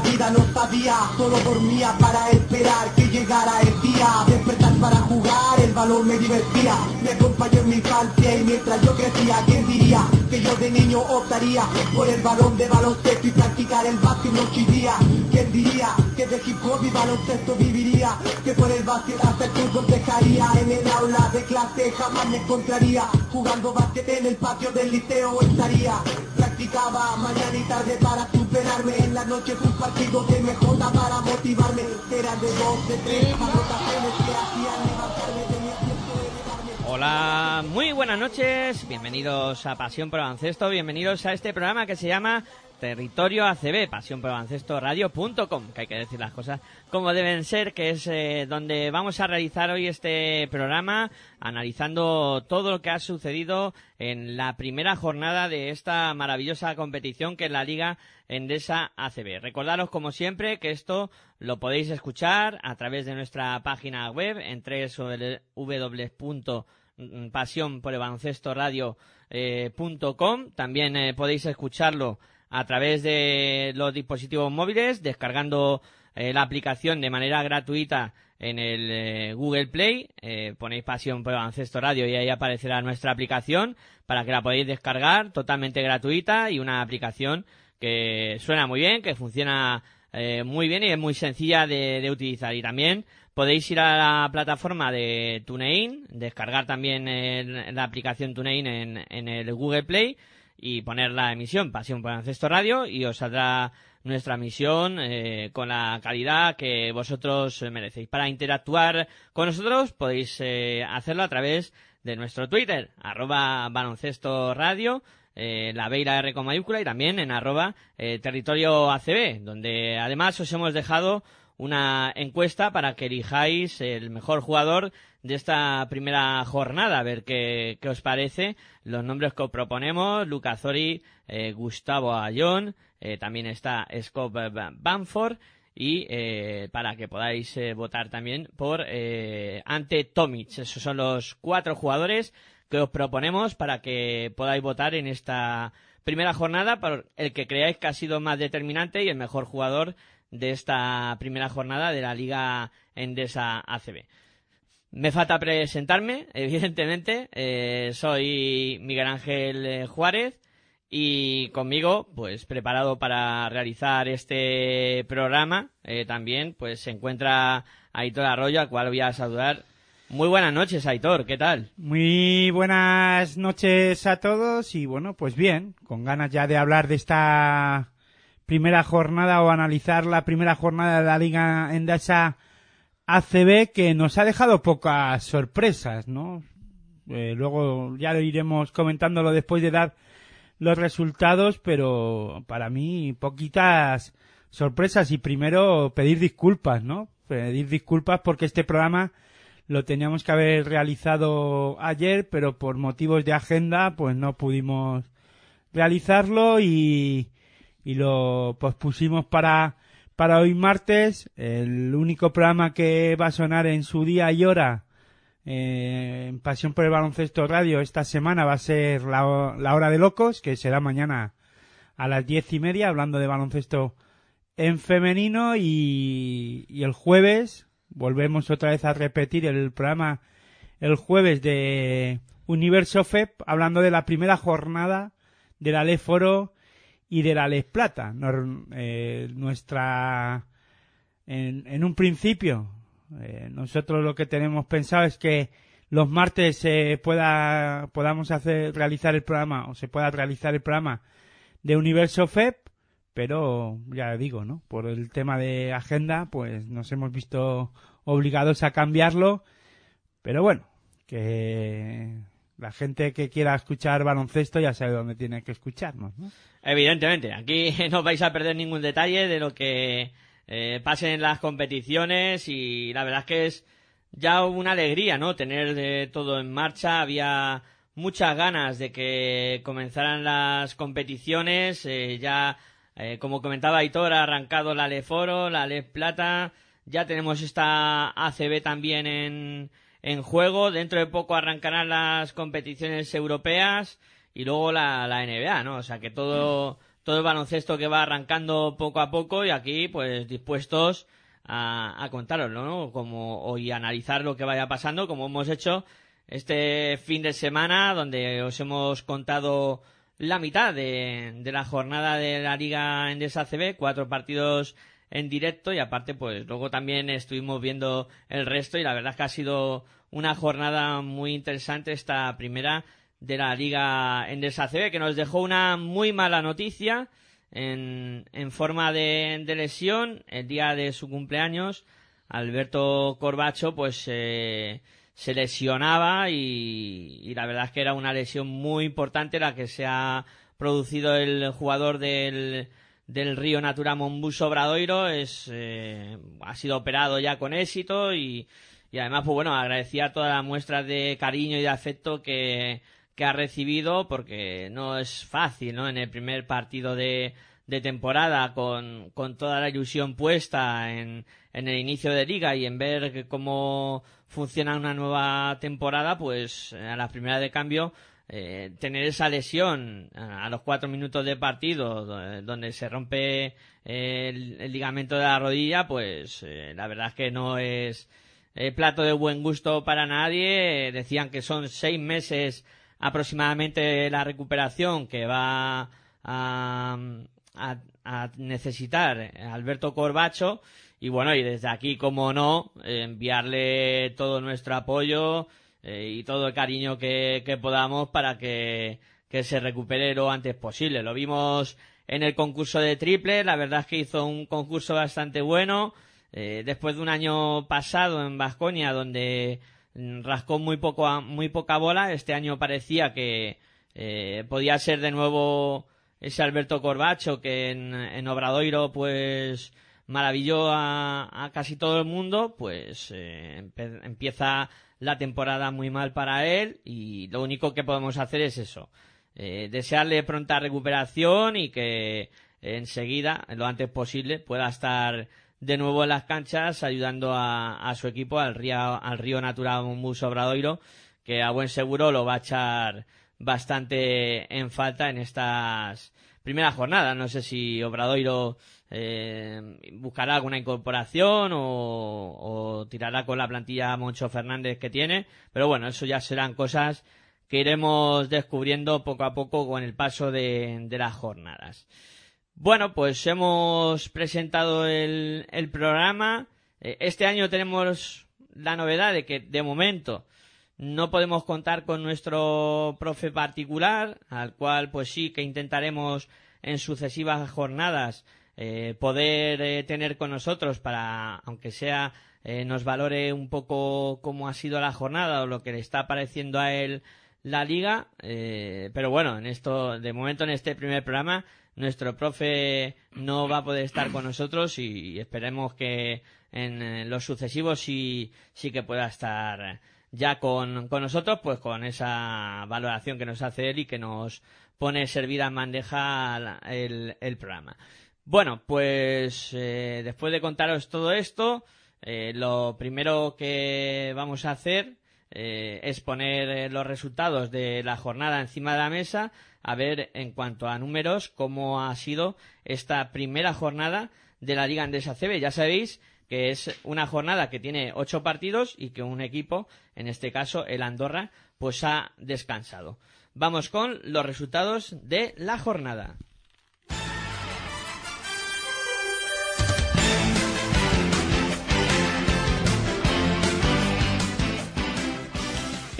Vida no sabía Solo dormía para que llegara el día. Despertar para jugar, el balón me divertía. Me acompañó en mi infancia y mientras yo crecía ¿Quién diría que yo de niño optaría Por el balón de baloncesto y practicar el básquet noche y día ¿Quién diría que de hip hop y baloncesto viviría Que por el básquet hasta el fútbol dejaría. En el aula de clase jamás me encontraría. Jugando básquet en el patio del liceo estaría. Practicaba mañana y tarde para superarme. En las noches un partido de MJ para motivarme. Era de Hola, muy buenas noches. Bienvenidos a Pasión por Baloncesto. Bienvenidos a este programa que se llama Territorio ACB, Pasión por Baloncesto Radio.com, que hay que decir las cosas como deben ser, que es eh, donde vamos a realizar hoy este programa, analizando todo lo que ha sucedido en la primera jornada de esta maravillosa competición que es la Liga Endesa ACB. Recordaros, como siempre, que esto lo podéis escuchar a través de nuestra página web en www pasión por el baloncesto radio eh. También eh, podéis escucharlo a través de los dispositivos móviles, descargando eh, la aplicación de manera gratuita en el eh, Google Play. Eh, ponéis pasión por el baloncesto radio y ahí aparecerá nuestra aplicación para que la podáis descargar totalmente gratuita y una aplicación que suena muy bien, que funciona muy bien y es muy sencilla de, de utilizar. Y también podéis ir a la plataforma de TuneIn, descargar también el- la aplicación TuneIn en, en el Google Play y poner la emisión Pasión por Ancesto Radio y os saldrá nuestra emisión eh, con la calidad que vosotros merecéis. Para interactuar con nosotros podéis eh, hacerlo a través de nuestro Twitter, arroba baloncesto radio, eh, la B R con mayúscula y también en arroba eh, territorio ACB, donde además os hemos dejado una encuesta para que elijáis el mejor jugador de esta primera jornada, a ver qué, qué os parece. Los nombres que os proponemos, Luca Zori, eh, Gustavo Ayón, eh, también está Scott Ba- Bamford y eh, para que podáis eh, votar también por eh, ante Tomic. Esos son los cuatro jugadores que os proponemos para que podáis votar en esta primera jornada por el que creáis que ha sido más determinante y el mejor jugador de esta primera jornada de la Liga Endesa ACB. Me falta presentarme, evidentemente. Eh, soy Miguel Ángel eh, Juárez y conmigo, pues preparado para realizar este programa, eh, también pues se encuentra Aitor Arroyo, al cual voy a saludar. Muy buenas noches, Aitor, ¿qué tal? Muy buenas noches a todos y bueno, pues bien, con ganas ya de hablar de esta primera jornada o analizar la primera jornada de la Liga Endesa ACB que nos ha dejado pocas sorpresas, ¿no? Eh, luego ya lo iremos comentándolo después de dar los resultados, pero para mí poquitas sorpresas y primero pedir disculpas, ¿no? Pedir disculpas porque este programa lo teníamos que haber realizado ayer, pero por motivos de agenda pues no pudimos realizarlo y, y lo pospusimos para, para hoy martes. El único programa que va a sonar en su día y hora eh, en Pasión por el Baloncesto Radio esta semana va a ser la, la Hora de Locos, que será mañana a las diez y media, hablando de baloncesto en femenino y, y el jueves volvemos otra vez a repetir el programa el jueves de Universo FEP hablando de la primera jornada de la Les Foro y de la Les Plata. Eh, nuestra en, en un principio eh, nosotros lo que tenemos pensado es que los martes se pueda podamos hacer realizar el programa o se pueda realizar el programa de Universo FEP pero ya digo, ¿no? Por el tema de agenda, pues nos hemos visto obligados a cambiarlo, pero bueno, que La gente que quiera escuchar baloncesto ya sabe dónde tiene que escucharnos, ¿no? Evidentemente, aquí no vais a perder ningún detalle de lo que eh, pase en las competiciones y la verdad es que es ya una alegría, ¿no? Tener de todo en marcha. Había muchas ganas de que comenzaran las competiciones. Eh, ya, eh, como comentaba Aitor, ha arrancado la Leforo, la Le Plata. Ya tenemos esta ACB también en, en juego. Dentro de poco arrancarán las competiciones europeas y luego la, la NBA, ¿no? O sea que todo, todo el baloncesto que va arrancando poco a poco y aquí, pues dispuestos a, a contaroslo, ¿no? Como, y analizar lo que vaya pasando, como hemos hecho este fin de semana, donde os hemos contado la mitad de, de la jornada de la Liga Endesa CB, cuatro partidos en directo y aparte pues luego también estuvimos viendo el resto y la verdad es que ha sido una jornada muy interesante esta primera de la Liga Endesa CB que nos dejó una muy mala noticia en, en forma de, de lesión. El día de su cumpleaños Alberto Corbacho pues eh, se lesionaba y, y, la verdad es que era una lesión muy importante la que se ha producido el jugador del, del Río Natura Monbus Obradoiro es eh, ha sido operado ya con éxito y, y además pues bueno agradecía todas las muestras de cariño y de afecto que, que ha recibido porque no es fácil no en el primer partido de, de temporada con, con toda la ilusión puesta en, en el inicio de liga y en ver cómo funciona una nueva temporada, pues a la primera de cambio eh, tener esa lesión a los cuatro minutos de partido donde se rompe el, el ligamento de la rodilla, pues eh, la verdad es que no es eh, plato de buen gusto para nadie. Decían que son seis meses aproximadamente la recuperación que va a, a, a necesitar Alberto Corbacho y bueno, y desde aquí, como no, enviarle todo nuestro apoyo eh, y todo el cariño que, que podamos para que, que, se recupere lo antes posible. Lo vimos en el concurso de triple, la verdad es que hizo un concurso bastante bueno. Eh, después de un año pasado en Vasconia, donde rascó muy poco muy poca bola, este año parecía que eh, podía ser de nuevo ese Alberto Corbacho que en, en Obradoiro pues maravilló a, a, casi todo el mundo, pues eh, empieza la temporada muy mal para él y lo único que podemos hacer es eso, eh, desearle pronta recuperación y que enseguida, lo antes posible, pueda estar de nuevo en las canchas ayudando a, a su equipo, al río, al río Natural Muso Obradoiro, que a buen seguro lo va a echar bastante en falta en estas primeras jornadas. No sé si Obradoiro eh, buscará alguna incorporación o, o, tirará con la plantilla Moncho Fernández que tiene, pero bueno, eso ya serán cosas que iremos descubriendo poco a poco con el paso de, de las jornadas. Bueno, pues hemos presentado el, el programa. Eh, este año tenemos la novedad de que de momento no podemos contar con nuestro profe particular, al cual pues sí que intentaremos en sucesivas jornadas eh, poder eh, tener con nosotros para, aunque sea, eh, nos valore un poco cómo ha sido la jornada o lo que le está pareciendo a él la liga. pero bueno, en esto, de momento en este primer programa, nuestro profe no va a poder estar con nosotros y, esperemos que en los sucesivos sí, sí que pueda estar ya con, con nosotros, pues con esa valoración que nos hace él y que nos pone servida en bandeja el, el programa. Bueno, pues eh, después de contaros todo esto, eh, lo primero que vamos a hacer eh, es poner los resultados de la jornada encima de la mesa, a ver en cuanto a números cómo ha sido esta primera jornada de la Liga Andesa CB. Ya sabéis que es una jornada que tiene ocho partidos y que un equipo, en este caso el Andorra, pues ha descansado. Vamos con los resultados de la jornada.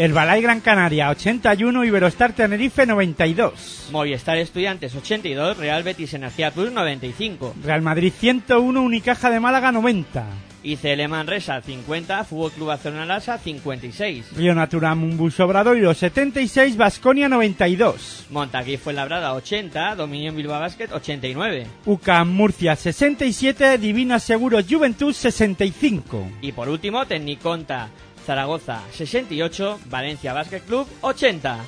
El Balay Gran Canaria 81, Iberostar Tenerife 92. Movistar Estudiantes 82, Real Betis Energía Plus 95. Real Madrid 101, Unicaja de Málaga 90. ICL Manresa 50, Fútbol Club Barcelona Lasa 56. Río Natura Mumbus Obradoiro 76, Basconia 92. Montaquí Fuenlabrada 80, Dominion Bilbao Basket 89. UCAM Murcia 67, Divina Seguros Juventud 65. Y por último, Tecniconta Zaragoza 68, Valencia Basket Club 80.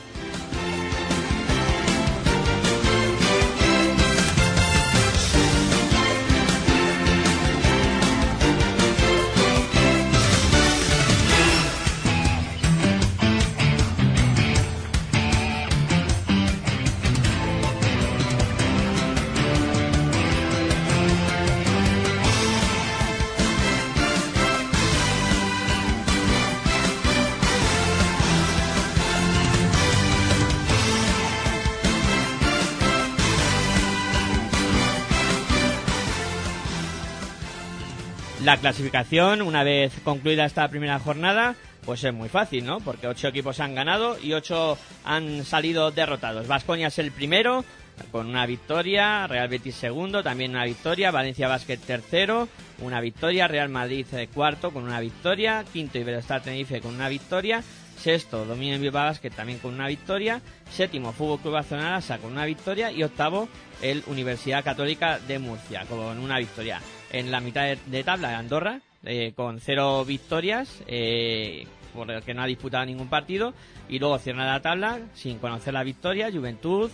La clasificación, una vez concluida esta primera jornada, pues es muy fácil, ¿no? Porque ocho equipos han ganado y ocho han salido derrotados. Vasconia es el primero, con una victoria, Real Betis segundo, también una victoria, Valencia Basket tercero, una victoria, Real Madrid eh, cuarto con una victoria, quinto Iberostar Tenerife con una victoria, sexto Dominio Bilbao Basket también con una victoria, séptimo Fútbol Club Barcelona con una victoria y octavo el Universidad Católica de Murcia con una victoria. En la mitad de, de tabla Andorra eh, con cero victorias, eh, porque no ha disputado ningún partido y luego cierra la tabla sin conocer la victoria, Juventud,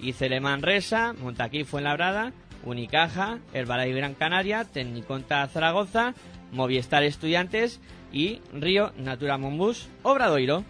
ICL Manresa, Montaquí Fuenlabrada, Unicaja, Herbalife Gran Canaria, Tecniconta Zaragoza, Movistar Estudiantes y Río Natura Monbus Obradoiro.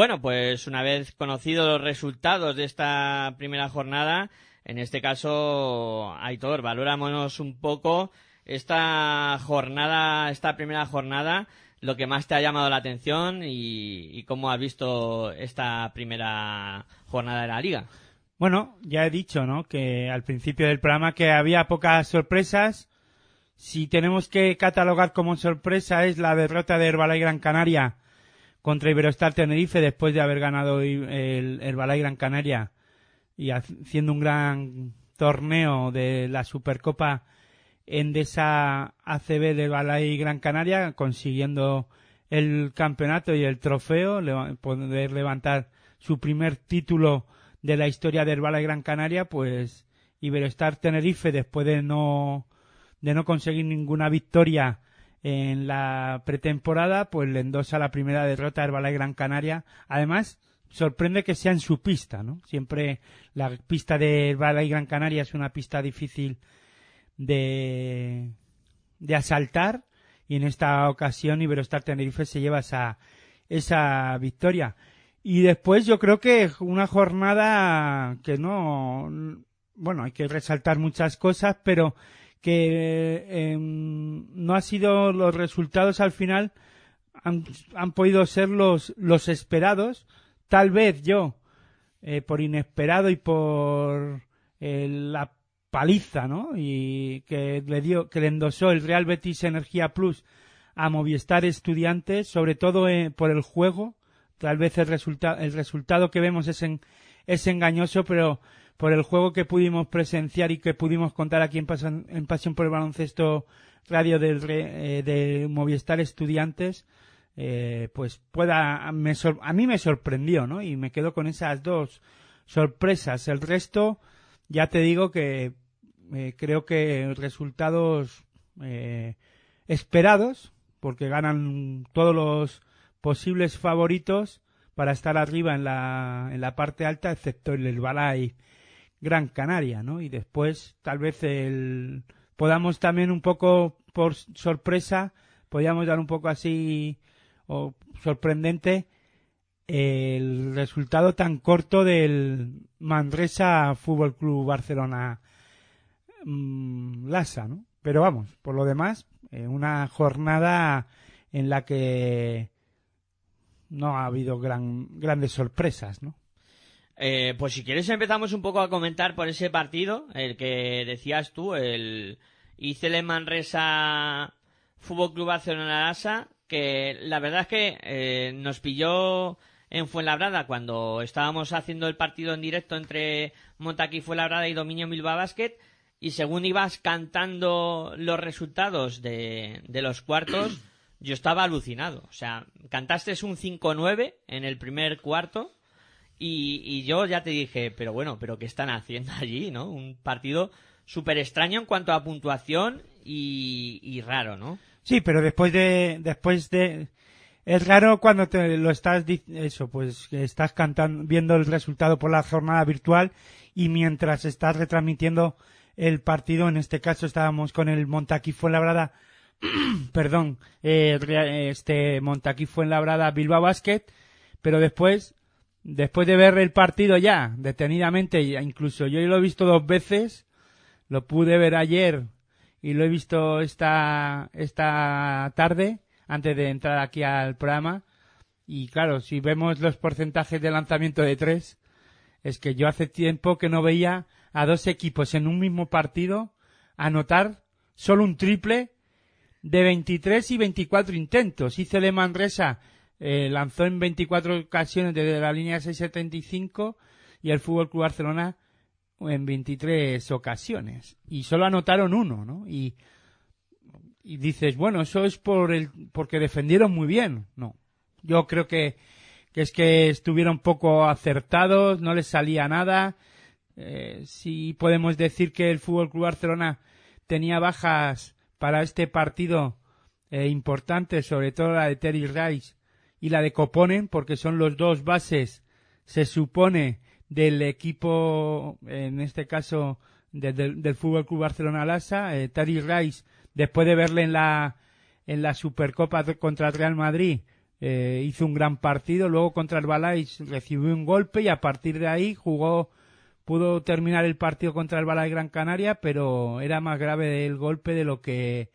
Bueno, pues una vez conocidos los resultados de esta primera jornada, en este caso, Aitor, valorámonos un poco esta jornada, esta primera jornada, lo que más te ha llamado la atención y, cómo has visto esta primera jornada de la liga. Bueno, ya he dicho, ¿no? Que al principio del programa que había pocas sorpresas. Si tenemos que catalogar como sorpresa es la derrota de Herbalife Gran Canaria contra Iberostar Tenerife después de haber ganado el Herbalife Gran Canaria y haciendo un gran torneo de la Supercopa Endesa ACB de Herbalife Gran Canaria, consiguiendo el campeonato y el trofeo, poder levantar su primer título de la historia de Herbalife Gran Canaria, pues Iberostar Tenerife, después de no, de no conseguir ninguna victoria en la pretemporada, pues le endosa la primera derrota a Herbalife Gran Canaria. Además, sorprende que sea en su pista, ¿no? Siempre la pista de Herbalife Gran Canaria es una pista difícil de, de asaltar y en esta ocasión Iberostar Tenerife se lleva esa, esa victoria. Y después yo creo que una jornada que no, bueno, hay que resaltar muchas cosas, pero que eh, no ha sido los resultados al final han, han podido ser los, los esperados. Tal vez yo, eh, por inesperado y por eh, la paliza, ¿no? Y que le dio, que le endosó el Real Betis Energía Plus a Movistar Estudiantes, sobre todo eh, por el juego. Tal vez el, resulta el resultado que vemos es, en, es engañoso, pero por el juego que pudimos presenciar y que pudimos contar aquí en, Pasión, en Pasión por el Baloncesto Radio del, eh, de Movistar Estudiantes, eh, pues pueda, me sor, a mí me sorprendió, ¿no? Y me quedo con esas dos sorpresas. El resto, ya te digo que eh, creo que resultados eh, esperados, porque ganan todos los posibles favoritos para estar arriba en la, en la parte alta, excepto el Herbalife Gran Canaria, ¿no? Y después, tal vez el, podamos también un poco por sorpresa, podríamos dar un poco así, sorprendente, el resultado tan corto del Manresa Fútbol Club Barcelona mmm, Lasa, ¿no? Pero vamos, por lo demás, eh, una jornada en la que no ha habido gran, grandes sorpresas, ¿no? Eh, pues si quieres empezamos un poco a comentar por ese partido, el que decías tú, el Icele Manresa Fútbol Club Barcelona que la verdad es que eh, nos pilló en Fuenlabrada cuando estábamos haciendo el partido en directo entre Montaquí Fuenlabrada y Dominio Bilbao Basket y según ibas cantando los resultados de, de los cuartos yo estaba alucinado. O sea, cantaste un 5-9 en el primer cuarto y, y, yo ya te dije, pero bueno, pero ¿qué están haciendo allí, no? Un partido súper extraño en cuanto a puntuación y, y, raro, ¿no? Sí, pero después de, después de, es raro cuando te lo estás, eso, pues estás cantando, viendo el resultado por la jornada virtual y mientras estás retransmitiendo el partido, en este caso estábamos con el Montaquí Fuenlabrada, perdón, eh, este Montaquí Fuenlabrada Bilbao Basket, pero después después de ver el partido ya detenidamente, incluso yo lo he visto dos veces, lo pude ver ayer y lo he visto esta, esta tarde, antes de entrar aquí al programa. Y claro, si vemos los porcentajes de lanzamiento de tres, es que yo hace tiempo que no veía a dos equipos en un mismo partido anotar solo un triple de 23 y 24 intentos. Hice de Manresa eh, lanzó en 24 ocasiones desde la línea 675 y el Fútbol Club Barcelona en 23 ocasiones y solo anotaron uno, ¿no? Y, dices, bueno, eso es por el porque defendieron muy bien, no. Yo creo que, que es que estuvieron poco acertados, no les salía nada. Eh, si podemos decir que el Fútbol Club Barcelona tenía bajas para este partido eh, importantes, sobre todo la de Terry Rice y la de Coponen, porque son los dos bases, se supone, del equipo, en este caso, del, Fútbol Club Barcelona Lasa. Eh, Terry Rice, después de verle en la, en la Supercopa contra el Real Madrid, eh, hizo un gran partido. Luego contra el Balais recibió un golpe y a partir de ahí jugó, pudo terminar el partido contra el Balais Gran Canaria, pero era más grave el golpe de lo que,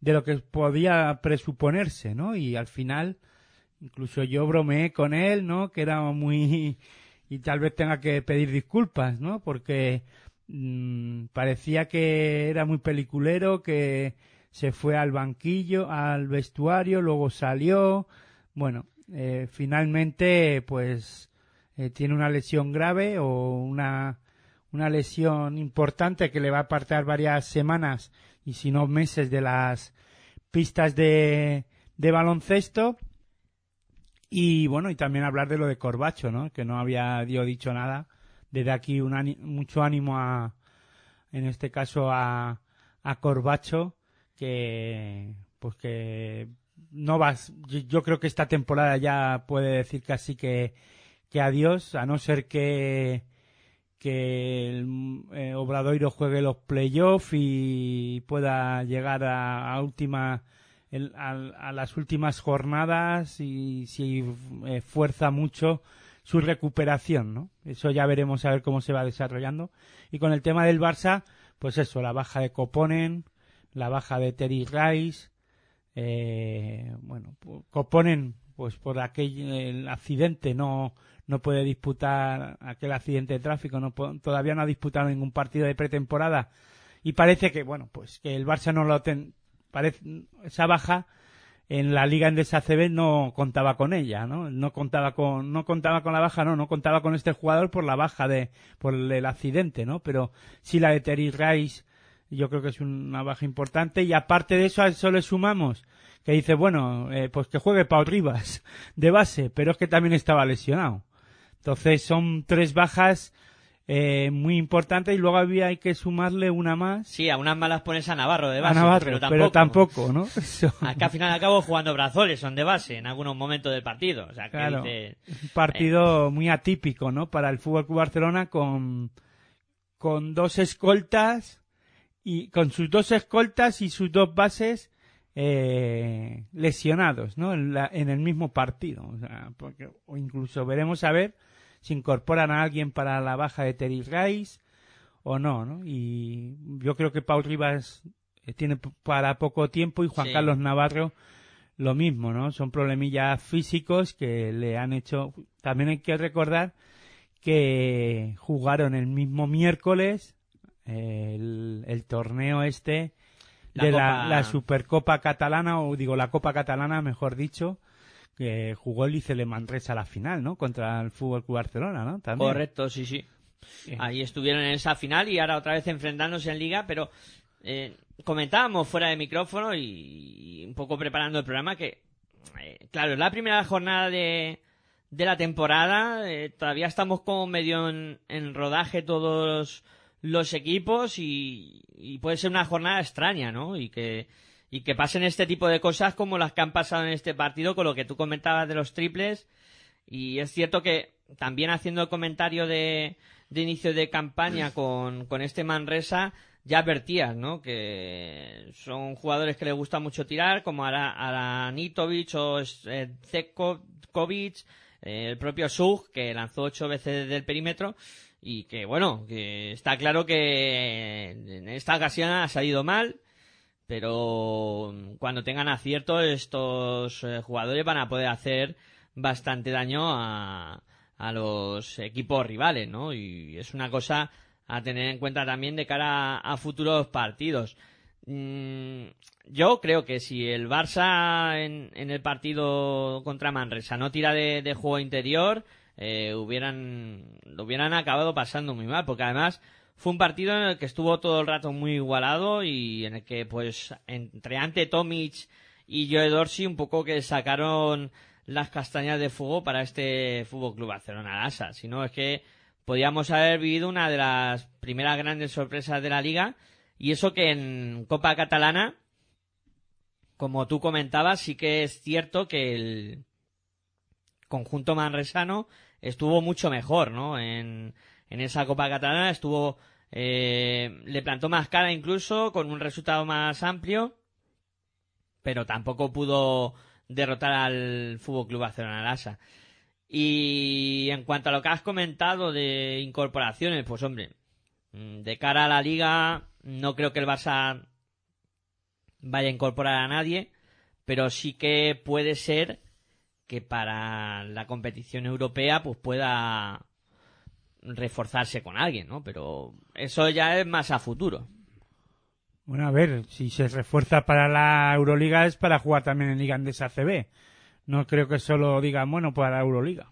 de lo que podía presuponerse, ¿no? Y al final, Incluso yo bromeé con él, ¿no? Que era muy... y tal vez tenga que pedir disculpas, ¿no? Porque mmm, parecía que era muy peliculero, que se fue al banquillo, al vestuario, luego salió. Bueno, eh, finalmente, pues, eh, tiene una lesión grave o una, una lesión importante que le va a apartar varias semanas y si no meses de las pistas de, de baloncesto y bueno, y también hablar de lo de Corbacho, ¿no? Que no había yo dicho nada. Desde aquí un mucho ánimo a, en este caso a, a Corbacho, que, pues que no vas, yo, creo que esta temporada ya puede decir casi que, que adiós, a no ser que, que el eh, Obradoiro juegue los playoffs y pueda llegar a, a última a, las últimas jornadas y si eh, fuerza mucho su recuperación, ¿no? Eso ya veremos a ver cómo se va desarrollando. Y con el tema del Barça, pues eso, la baja de Coponen, la baja de Terry Rice, eh, bueno, Coponen, pues por aquel accidente no, no puede disputar aquel accidente de tráfico, no, todavía no ha disputado ningún partido de pretemporada y parece que, bueno, pues que el Barça no lo ten, parece, esa baja en la Liga Endesa CB no contaba con ella, ¿no? No contaba con, no contaba con la baja, no, no contaba con este jugador por la baja de, por el accidente, ¿no? Pero sí la de Terry Rice, yo creo que es una baja importante y aparte de eso a eso le sumamos que dice, bueno, eh, pues que juegue Pau Rivas de base, pero es que también estaba lesionado. Entonces son tres bajas eh, muy importante y luego había hay que sumarle una más. Sí, a unas malas pones a Navarro de base. A Navarro, pero tampoco, ¿no? Acá al final acabo jugando brazoles, son de base en algunos momentos del partido. O sea, que claro, un partido eh, muy atípico, ¿no? Para el Fútbol Club Barcelona con, con dos escoltas y con sus dos escoltas y sus dos bases eh, lesionados, ¿no? En, la, en, el mismo partido. O, sea, porque, o incluso veremos a ver si incorporan a alguien para la baja de Terry Rice o no, ¿no? Y yo creo que Paul Rivas eh, tiene para poco tiempo y Juan Carlos Navarro lo mismo, ¿no? Son problemillas físicos que le han hecho. También hay que recordar que jugaron el mismo miércoles el, el torneo este La de Copa- la, la Supercopa Catalana, o digo la Copa Catalana, mejor dicho, que jugó el Licele Manresa a la final, ¿no? Contra el Fútbol Club Barcelona, ¿no? También. Correcto, sí, sí. Sí. Ahí estuvieron en esa final y ahora otra vez enfrentándose en liga, pero eh, comentábamos fuera de micrófono y, y un poco preparando el programa que, eh, claro, es la primera jornada de, de la temporada, eh, todavía estamos como medio en, en rodaje todos los equipos y, y puede ser una jornada extraña, ¿no? Y que, y que pasen este tipo de cosas como las que han pasado en este partido, con lo que tú comentabas de los triples. Y es cierto que también haciendo el comentario de, de inicio de campaña con, con este Manresa, ya advertías, ¿no? Que son jugadores que le gusta mucho tirar, como Ara, Aranitovic o eh, Zekovic, eh, el propio Sug, que lanzó ocho veces desde el perímetro. Y que, bueno, que está claro que en esta ocasión ha salido mal, pero cuando tengan acierto estos eh, jugadores van a poder hacer bastante daño a, a los equipos rivales, ¿no? Y es una cosa a tener en cuenta también de cara a, a futuros partidos. Mm, yo creo que si el Barça en, en el partido contra Manresa no tira de, de juego interior, eh, hubieran, lo hubieran acabado pasando muy mal, porque además fue un partido en el que estuvo todo el rato muy igualado y en el que, pues, entre Ante Tomic y Joe Dorsey un poco que sacaron las castañas de fuego para este Fútbol Club Barcelona Lasa. Si no, es que podíamos haber vivido una de las primeras grandes sorpresas de la liga y eso que en Copa Catalana, como tú comentabas, sí que es cierto que el conjunto manresano estuvo mucho mejor, ¿no? En, en esa Copa Catalana estuvo, eh, le plantó más cara incluso, con un resultado más amplio, pero tampoco pudo derrotar al Fútbol Club Barcelona Lasa. Y en cuanto a lo que has comentado de incorporaciones, pues hombre, mm, de cara a la liga, no creo que el Barça vaya a incorporar a nadie, pero sí que puede ser que para la competición europea pues pueda reforzarse con alguien, ¿no? Pero eso ya es más a futuro. Bueno, a ver, si se refuerza para la Euroliga es para jugar también en Liga Andesa CB. No creo que solo digan, bueno, para la Euroliga.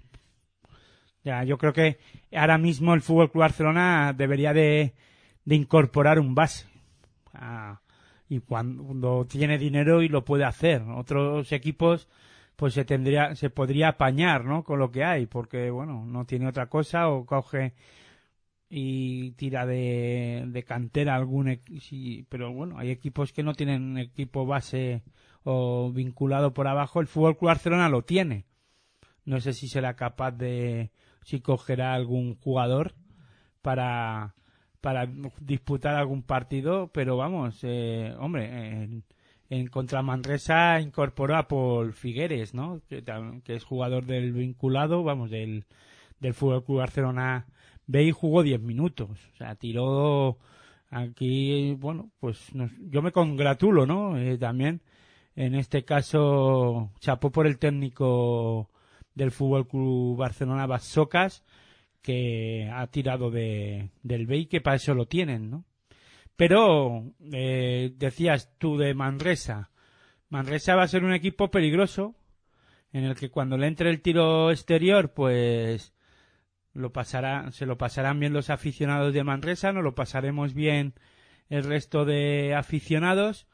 Ya, yo creo que ahora mismo el Fútbol Club Barcelona debería de, de incorporar un base. Ah, y cuando tiene dinero y lo puede hacer. Otros equipos pues se tendría se podría apañar, ¿no? Con lo que hay, porque bueno, no tiene otra cosa o coge y tira de, cantera algún sí, pero bueno, hay equipos que no tienen equipo base o vinculado por abajo, el Fútbol Club Barcelona lo tiene. No sé si será capaz de si cogerá algún jugador para para disputar algún partido, pero vamos, eh, hombre, en contra Manresa incorporó a Figueres, ¿no? Que, que es jugador del vinculado, vamos, del, del Fútbol Club Barcelona B y jugó 10 minutos. O sea, tiró aquí, bueno, pues nos- yo me congratulo, ¿no? Eh, también, en este caso, chapó por el técnico del Fútbol Club Barcelona Basocas, que ha tirado de, del B y que para eso lo tienen, ¿no? Pero, eh, decías tú de Manresa. Manresa va a ser un equipo peligroso, en el que cuando le entre el tiro exterior, pues lo pasará, se lo pasarán bien los aficionados de Manresa, no lo pasaremos bien el resto de aficionados,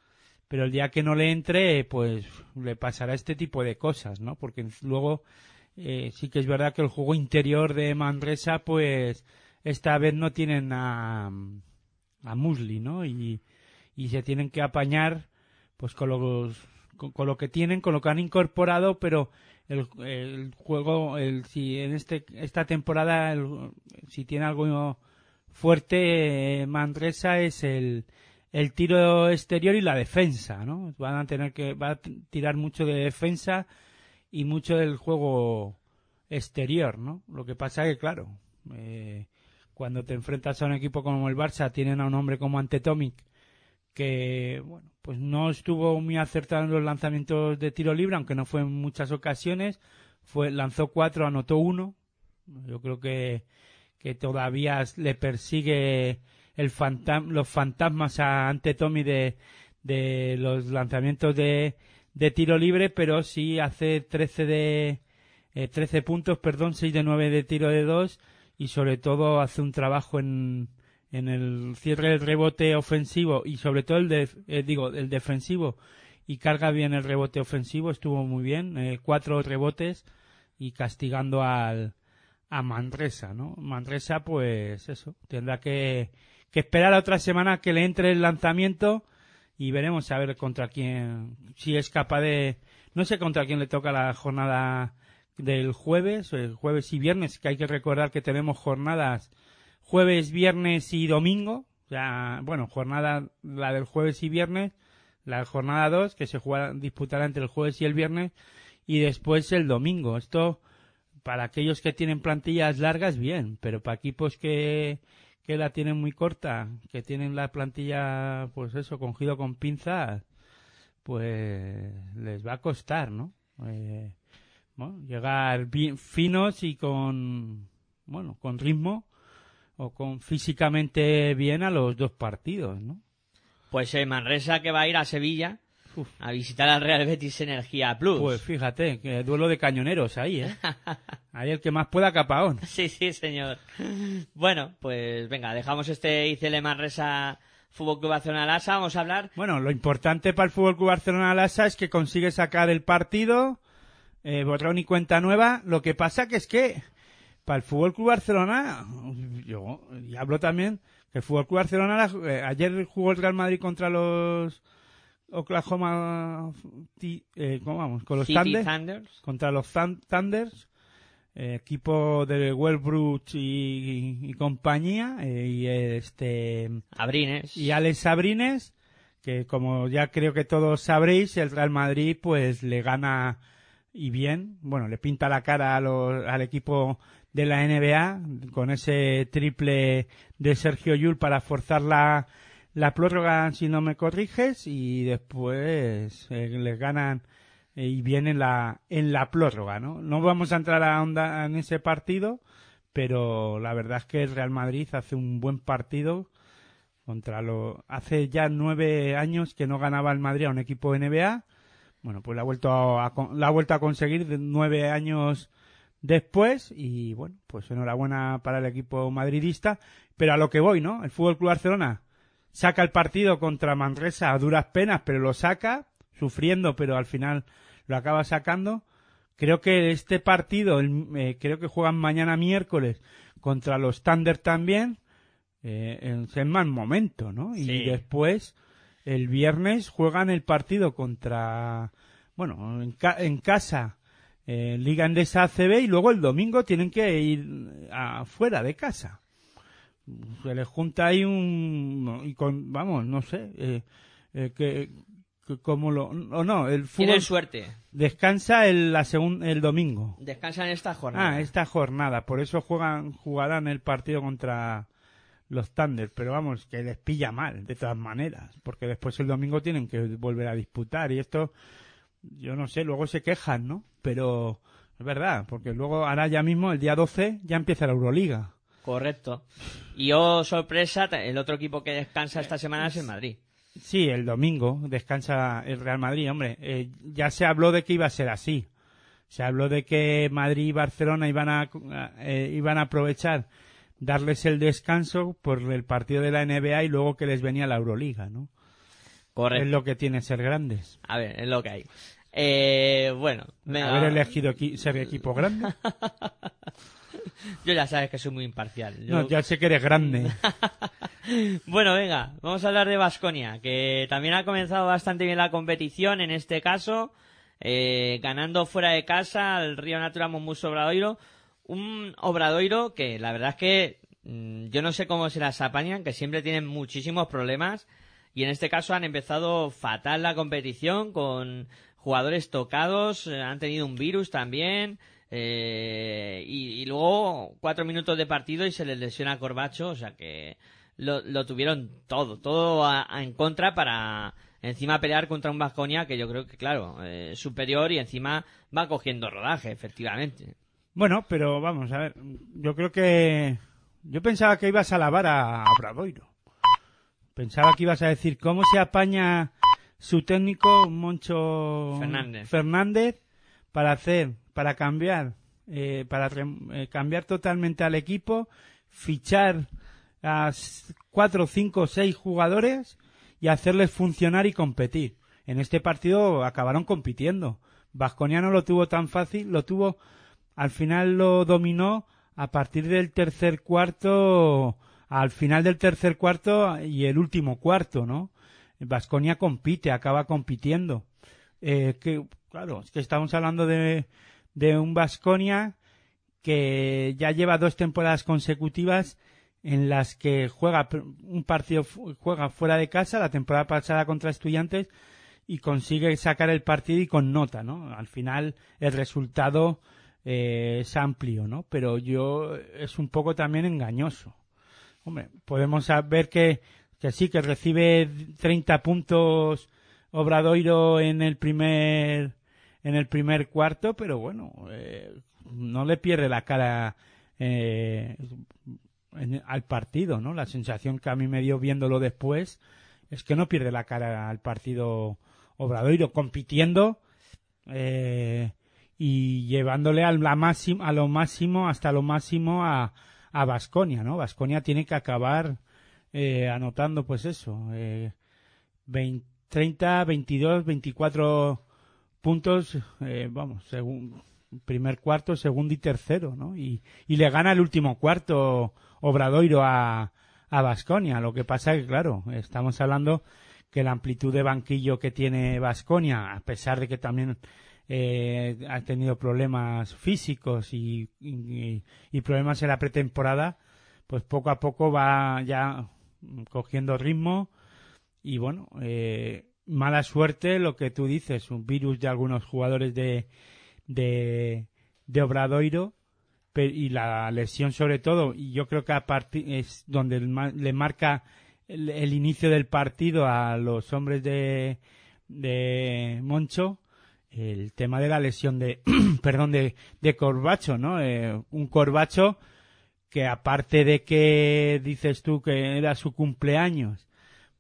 pero el día que no le entre, pues le pasará este tipo de cosas, ¿no? Porque luego eh, sí que es verdad que el juego interior de Manresa, pues esta vez no tienen a, a Musli, ¿no? Y, y se tienen que apañar, pues con los con, con lo que tienen, con lo que han incorporado, pero el, el juego, el, si en este esta temporada, el- si tiene algo fuerte eh, Manresa es el, el tiro exterior y la defensa, ¿no? Van a tener que va a tirar mucho de defensa y mucho del juego exterior, ¿no? Lo que pasa que claro, eh, cuando te enfrentas a un equipo como el Barça, tienen a un hombre como Antetomic que bueno, pues no estuvo muy acertado en los lanzamientos de tiro libre, aunque no fue en muchas ocasiones. Fue, lanzó cuatro, anotó uno. Yo creo que, que todavía le persigue el fantam los fantasmas a, ante Tommy de, de los lanzamientos de, de tiro libre, pero sí hace 13 de eh, 13 puntos, perdón, 6 de 9 de tiro de 2 y sobre todo hace un trabajo en, en el cierre del rebote ofensivo y sobre todo el eh, digo el defensivo. Y carga bien el rebote ofensivo estuvo muy bien eh, cuatro rebotes y castigando al a Manresa no Manresa pues eso tendrá que, que esperar a otra semana que le entre el lanzamiento y veremos a ver contra quién si es capaz de no sé contra quién le toca la jornada del jueves jueves y viernes que hay que recordar que tenemos jornadas jueves, viernes y domingo. Ya, bueno, jornada la del jueves y viernes, la jornada 2 que se jugará, disputará entre el jueves y el viernes y después el domingo. Esto para aquellos que tienen plantillas largas bien, pero para equipos que que la tienen muy corta, que tienen la plantilla pues eso cogido con pinzas, pues les va a costar, ¿no? Eh, bueno, llegar bien finos y con bueno, con ritmo o con físicamente bien a los dos partidos, ¿no? Pues eh, Manresa que va a ir a Sevilla a visitar al Real Betis Energía Plus. Pues fíjate, que duelo de cañoneros ahí, ¿eh? ahí el que más pueda capaón. Sí, sí, señor. Bueno, pues venga, dejamos este ICL Manresa Fútbol Club Barcelona Lasa, vamos a hablar. Bueno, lo importante para el Fútbol Club Barcelona Lasa es que consigue sacar el partido, eh, borrón y cuenta nueva. Lo que pasa que es que para el Fútbol Club Barcelona, yo y hablo también que el Fútbol Club Barcelona eh, ayer jugó el Real Madrid contra los Oklahoma eh, ¿cómo vamos? con los Thunders, contra los Thunders eh, equipo de Wellbrook y, y, compañía y este Abrines y Alex Abrines que como ya creo que todos sabréis el Real Madrid pues le gana y bien bueno le pinta la cara a los, al equipo de la NBA con ese triple de Sergio Yul para forzar la, la prórroga si no me corriges y después eh, les ganan eh, y vienen la, en la prórroga, ¿no? No vamos a entrar a onda en ese partido, pero la verdad es que el Real Madrid hace un buen partido contra lo hace ya nueve años que no ganaba el Madrid a un equipo NBA bueno pues la ha vuelto a, la ha vuelto a conseguir nueve años después y bueno, pues enhorabuena para el equipo madridista, pero a lo que voy, ¿no? El Fútbol Club Barcelona saca el partido contra Manresa a duras penas, pero lo saca sufriendo, pero al final lo acaba sacando. Creo que este partido, eh, creo que juegan mañana miércoles contra los Thunder también, eh, en mal momento, ¿no? Y después, el viernes juegan el partido contra, bueno, en, en casa eh, Liga Endesa ACB y luego el domingo tienen que ir afuera de casa. Se les junta ahí un y con vamos no sé eh, eh que, como lo o no el fútbol Tienen suerte. descansa el la el domingo. Descansan esta jornada. Ah esta jornada por eso juegan jugarán el partido contra los Thunder pero vamos que les pilla mal de todas maneras porque después el domingo tienen que volver a disputar y esto yo no sé, luego se quejan, ¿no? Pero es verdad, porque luego ahora ya mismo, el día 12, ya empieza la Euroliga. Correcto. Y oh, sorpresa, el otro equipo que descansa esta semana es el Madrid. Sí, el domingo descansa el Real Madrid, hombre. Eh, ya se habló de que iba a ser así. Se habló de que Madrid y Barcelona iban a, eh, iban a aprovechar darles el descanso por el partido de la NBA y luego que les venía la Euroliga, ¿no? Correcto. Es lo que tiene ser grandes. A ver, es lo que hay. Eh, bueno, haber elegido ser equipo grande. Yo ya sabes que soy muy imparcial. No, ya sé que eres grande. bueno, venga, vamos a hablar de Vasconia, que también ha comenzado bastante bien la competición, en este caso, eh, ganando fuera de casa al Río Natural Monmuso Obradoiro. Un Obradoiro que la verdad es que mm, yo no sé cómo se las apañan, que siempre tienen muchísimos problemas. Y en este caso han empezado fatal la competición con jugadores tocados, eh, han tenido un virus también. Eh, y, luego cuatro minutos de partido y se les lesiona Corbacho, o sea que lo, tuvieron todo, todo a- a- en contra para encima pelear contra un Vasconia que yo creo que, claro, eh, superior y encima va cogiendo rodaje, efectivamente. Bueno, pero vamos a ver, yo creo que yo pensaba que ibas a alabar a Obradoiro. Pensaba que ibas a decir cómo se apaña su técnico Moncho Fernández. Fernández para hacer, para cambiar, eh, para eh, cambiar totalmente al equipo, fichar a cuatro, cinco, seis jugadores y hacerles funcionar y competir. En este partido acabaron compitiendo. Vasconia no lo tuvo tan fácil, lo tuvo, al final lo dominó a partir del tercer cuarto, al final del tercer cuarto y el último cuarto, ¿no? Vasconia compite, acaba compitiendo. Eh, que, claro, es que estamos hablando de, de un Vasconia que ya lleva dos temporadas consecutivas en las que juega un partido juega fuera de casa la temporada pasada contra estudiantes y consigue sacar el partido y con nota no al final el resultado eh, es amplio no pero yo es un poco también engañoso hombre podemos ver que que sí que recibe 30 puntos Obradoiro en el primer en el primer cuarto pero bueno eh, no le pierde la cara eh, en- al partido, ¿no? La sensación que a mí me dio viéndolo después es que no pierde la cara al partido Obradoiro, compitiendo eh, y llevándole a, la lo máximo, hasta lo máximo a a Vasconia, ¿no? Vasconia tiene que acabar eh, anotando, pues eso, eh, 20, 30, 22, 24 puntos, eh, vamos, según primer cuarto, segundo y tercero, ¿no? Y, y le gana el último cuarto Obradoiro a, a Vasconia. Lo que pasa que, claro, estamos hablando que la amplitud de banquillo que tiene Vasconia, a pesar de que también eh, ha tenido problemas físicos y, problemas en la pretemporada, pues poco a poco va ya cogiendo ritmo. Y bueno, eh, mala suerte lo que tú dices, un virus de algunos jugadores de, de, de Obradoiro y la lesión sobre todo, y yo creo que a es donde le marca el, el inicio del partido a los hombres de, de Moncho, el tema de la lesión de, perdón, de, de Corbacho, ¿no? Eh, un Corbacho que aparte de que dices tú que era su cumpleaños,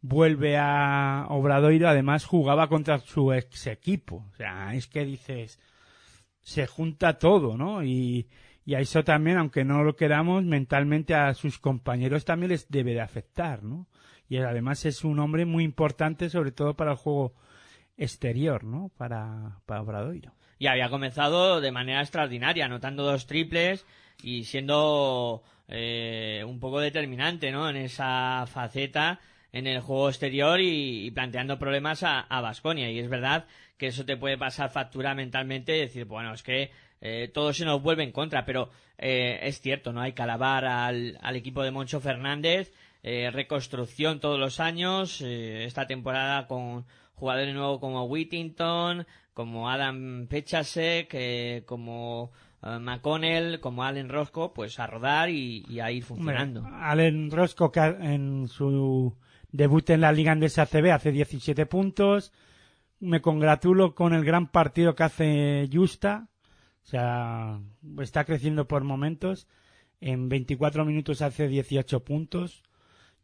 vuelve a Obradoiro, además jugaba contra su ex equipo. O sea, es que dices, se junta todo, ¿no? Y, y a eso también, aunque no lo queramos, mentalmente a sus compañeros también les debe de afectar, ¿no? Y además es un hombre muy importante, sobre todo para el juego exterior, ¿no? Para, para Obradoiro. Y había comenzado de manera extraordinaria, anotando dos triples y siendo eh, un poco determinante, ¿no? En esa faceta en el juego exterior y, planteando problemas a Vasconia. Y es verdad que eso te puede pasar factura mentalmente y decir, bueno, es que eh, todo se nos vuelve en contra, pero eh, es cierto, ¿no? Hay que alabar al, al equipo de Moncho Fernández, eh, reconstrucción todos los años, eh, esta temporada con jugadores nuevos como Whittington, como Adam Pechasek, eh, como eh, McConnell, como Allen Roscoe, pues a rodar y, y a ir funcionando. Allen Roscoe que en su debut en la Liga Andesa ACB hace 17 puntos. Me congratulo con el gran partido que hace Justa. O sea, está creciendo por momentos. En 24 minutos hace 18 puntos.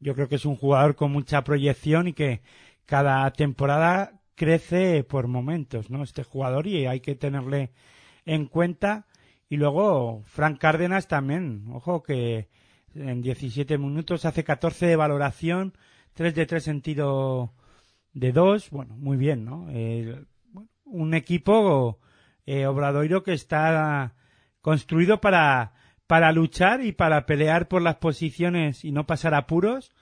Yo creo que es un jugador con mucha proyección y que cada temporada crece por momentos, ¿no? Este jugador y hay que tenerle en cuenta. Y luego Frank Cárdenas también, ojo que en 17 minutos hace 14 de valoración, 3 de 3 en tiro de 2, bueno, muy bien, ¿no? Un equipo eh, Obradoiro que está construido para, para luchar y para pelear por las posiciones y no pasar apuros.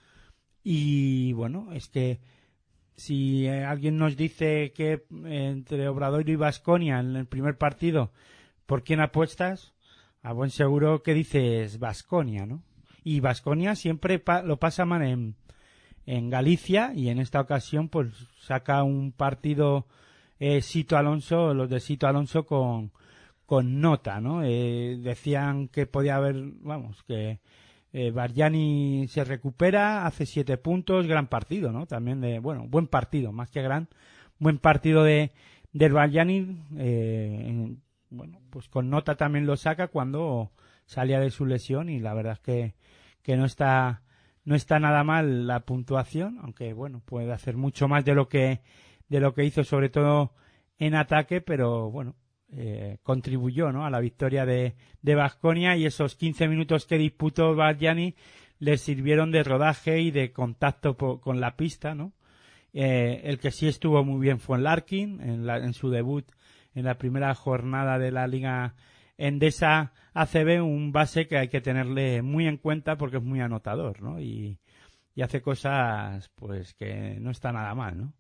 Y bueno, es que si eh, alguien nos dice que eh, entre Obradoiro y Vasconia en el primer partido, ¿por quién apuestas? A buen seguro que dices Vasconia, ¿no? Y Vasconia siempre pa lo pasa mal en, en Galicia y en esta ocasión pues saca un partido eh, Sito Alonso, los de Sito Alonso con, con nota, ¿no? Eh, decían que podía haber, vamos, que eh, se recupera, hace siete puntos, gran partido, ¿no? También de, bueno, buen partido, más que gran, buen partido de, del Bargiani, eh, bueno, pues con nota también lo saca cuando salía de su lesión y la verdad es que, que no está, no está nada mal la puntuación, aunque bueno, puede hacer mucho más de lo que, de lo que hizo sobre todo en ataque, pero bueno, eh, contribuyó ¿no? a la victoria de Vasconia y esos 15 minutos que disputó Bargiani le sirvieron de rodaje y de contacto con la pista, ¿no? Eh, el que sí estuvo muy bien fue en Larkin, en, la, en su debut en la primera jornada de la Liga Endesa ACB, un base que hay que tenerle muy en cuenta porque es muy anotador, ¿no? Y, y hace cosas, pues, que no está nada mal, ¿no?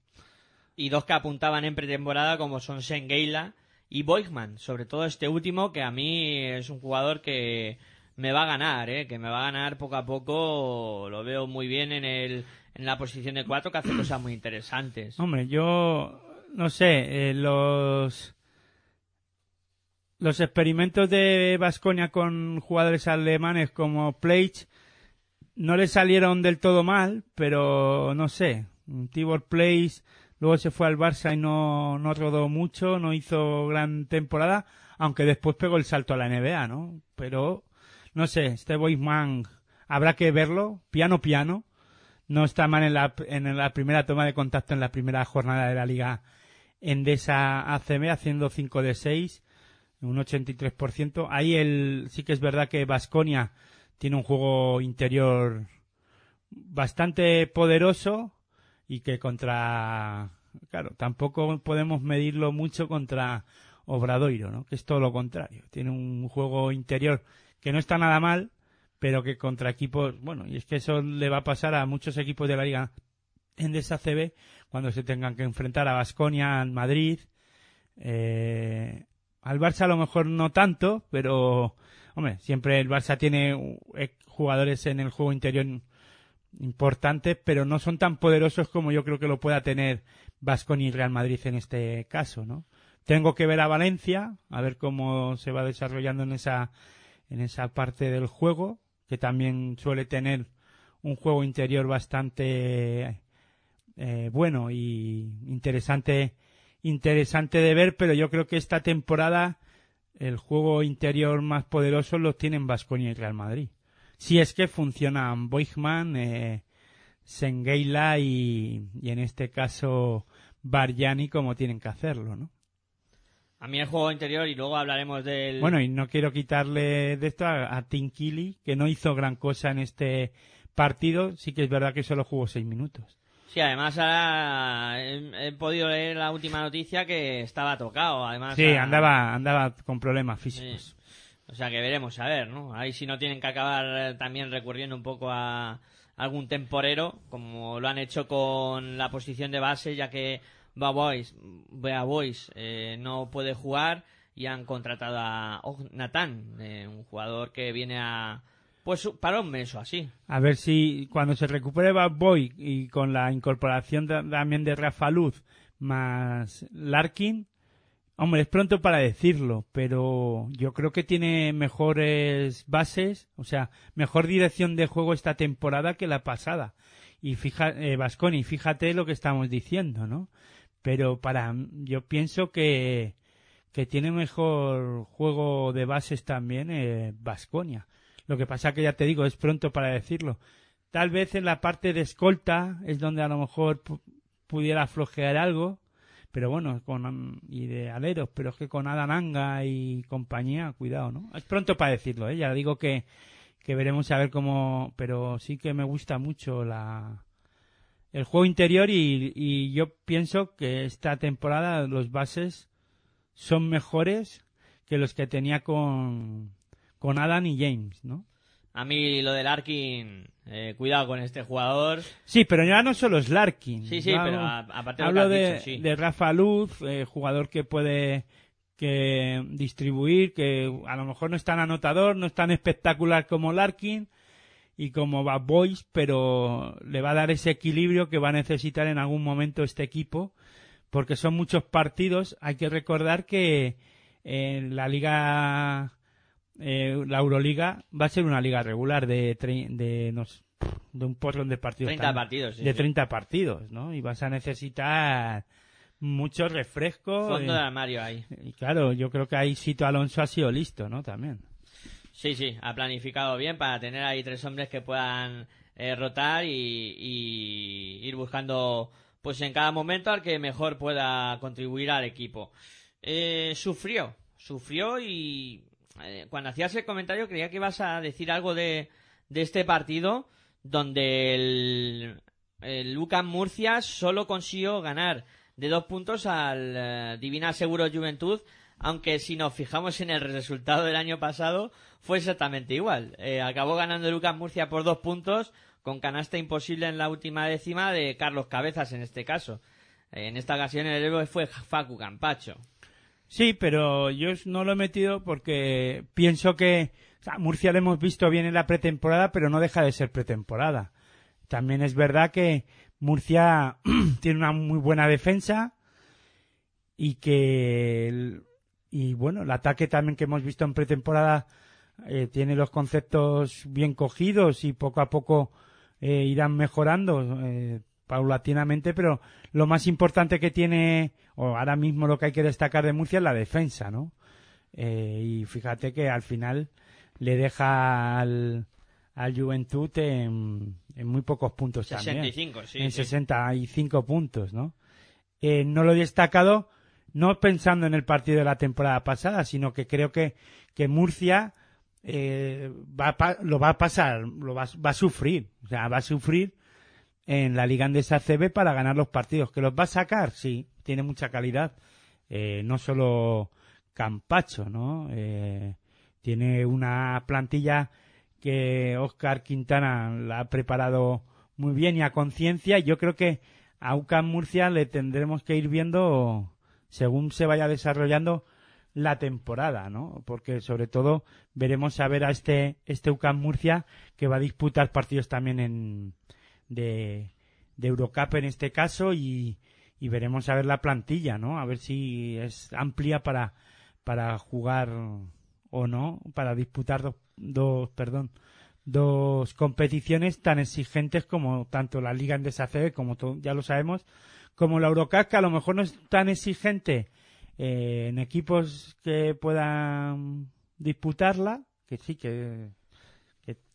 Y dos que apuntaban en pretemporada como son Sengeila y Boigman, sobre todo este último que a mí es un jugador que me va a ganar, ¿eh? que me va a ganar poco a poco, lo veo muy bien en, el, en la posición de cuatro que hace cosas muy interesantes. Hombre, yo no sé, eh, los los experimentos de Vasconia con jugadores alemanes como Plage no le salieron del todo mal, pero no sé, Tibor Place Luego se fue al Barça y no, no rodó mucho, no hizo gran temporada, aunque después pegó el salto a la NBA, ¿no? Pero, no sé, este Boisman habrá que verlo, piano piano. No está mal en la, en la primera toma de contacto en la primera jornada de la Liga Endesa ACB, haciendo 5 de 6, un 83%. Ahí el, sí que es verdad que Vasconia tiene un juego interior bastante poderoso, y que contra, claro, tampoco podemos medirlo mucho contra Obradoiro, ¿no? Que es todo lo contrario. Tiene un juego interior que no está nada mal, pero que contra equipos, bueno, y es que eso le va a pasar a muchos equipos de la liga en CB cuando se tengan que enfrentar a Basconia, al Madrid, eh, al Barça a lo mejor no tanto, pero hombre, siempre el Barça tiene jugadores en el juego interior importantes, pero no son tan poderosos como yo creo que lo pueda tener Vasconi y Real Madrid en este caso, ¿no? Tengo que ver a Valencia, a ver cómo se va desarrollando en esa, en esa parte del juego, que también suele tener un juego interior bastante eh, bueno y interesante, interesante de ver, pero yo creo que esta temporada el juego interior más poderoso lo tienen Vasconia y Real Madrid si es que funcionan Boigman, eh, Sengeila y, y, en este caso Barjani como tienen que hacerlo, ¿no? A mí el juego interior y luego hablaremos del... Bueno, y no quiero quitarle de esto a, a Tinkili, que no hizo gran cosa en este partido, sí que es verdad que solo jugó seis minutos. Sí, además ahora he, podido leer la última noticia que estaba tocado, además... Sí, andaba, andaba con problemas físicos. O sea que veremos, a ver, ¿no? Ahí si no tienen que acabar eh, también recurriendo un poco a algún temporero, como lo han hecho con la posición de base, ya que Boys, Boys eh, no puede jugar y han contratado a Nathan, eh, un jugador que viene a pues para un mes o así. A ver si cuando se recupere Bad Boy y con la incorporación también de Rafa Luz más Larkin, Hombre, es pronto para decirlo, pero yo creo que tiene mejores bases, o sea, mejor dirección de juego esta temporada que la pasada. Y fija, eh, Vasconi, fíjate lo que estamos diciendo, ¿no? Pero para, yo pienso que, que tiene mejor juego de bases también eh, Vasconia. Lo que pasa que ya te digo, es pronto para decirlo. Tal vez en la parte de escolta es donde a lo mejor pudiera flojear algo, pero bueno, con, y de aleros, pero es que con Adananga y compañía, cuidado, ¿no? Es pronto para decirlo, ¿eh? Ya digo que, que veremos a ver cómo, pero sí que me gusta mucho la, el juego interior y, y yo pienso que esta temporada los bases son mejores que los que tenía con, con Adam y James, ¿no? A mí lo de Larkin, eh, cuidado con este jugador. Sí, pero ya no solo es Larkin. Sí, sí, pero aparte de lo de, dicho, sí. de Rafa Luz, eh, jugador que puede que distribuir, que a lo mejor no es tan anotador, no es tan espectacular como Larkin y como Bad Boys, pero le va a dar ese equilibrio que va a necesitar en algún momento este equipo, porque son muchos partidos. Hay que recordar que en la liga eh, la Euroliga va a ser una liga regular de, de, no sé, de un porrón de partidos. 30 tan- partidos, sí, de sí. 30 partidos, ¿no? Y vas a necesitar mucho refresco. Fondo eh, de armario ahí. y claro, yo creo que ahí Sito Alonso ha sido listo, ¿no? También. Sí, sí, ha planificado bien para tener ahí tres hombres que puedan eh, rotar y, y ir buscando pues en cada momento al que mejor pueda contribuir al equipo. Eh, sufrió, sufrió y eh, cuando hacías el comentario creía que ibas a decir algo de, este partido donde el, Lucas Murcia solo consiguió ganar de dos puntos al eh, Divina Seguro Juventud, aunque si nos fijamos en el resultado del año pasado fue exactamente igual. Eh, acabó ganando Lucas Murcia por dos puntos con canasta imposible en la última décima de Carlos Cabezas en este caso. En esta ocasión el héroe fue Facu Campacho. Sí, pero yo no lo he metido porque pienso que Murcia lo hemos visto bien en la pretemporada, pero no deja de ser pretemporada. También es verdad que Murcia tiene una muy buena defensa y que el- y bueno, el ataque también que hemos visto en pretemporada eh, tiene los conceptos bien cogidos y poco a poco eh, irán mejorando eh, paulatinamente, pero lo más importante que tiene, o ahora mismo lo que hay que destacar de Murcia es la defensa, ¿no? Eh, y fíjate que al final le deja al, al Juventud en, en muy pocos puntos también. 65, sí. en sí. 65 puntos, ¿no? Eh, no lo he destacado no pensando en el partido de la temporada pasada, sino que creo que, que Murcia eh, va lo va a pasar, lo va, va a sufrir, o sea, va a sufrir en la Liga Andesa CB para ganar los partidos. ¿Que los va a sacar? Sí, tiene mucha calidad. Eh, no solo Campacho, ¿no? Eh, tiene una plantilla que Oscar Quintana la ha preparado muy bien y a conciencia. Yo creo que a UCAM Murcia le tendremos que ir viendo según se vaya desarrollando la temporada, ¿no? Porque sobre todo veremos a ver a este este UCAM Murcia que va a disputar partidos también en de, de Eurocup en este caso y, y veremos a ver la plantilla, ¿no? A ver si es amplia para para jugar o no, para disputar dos, dos perdón, dos competiciones tan exigentes como tanto la Liga Endesa CB, como ya lo sabemos, como la Eurocup, que a lo mejor no es tan exigente eh, en equipos que puedan disputarla, que sí que,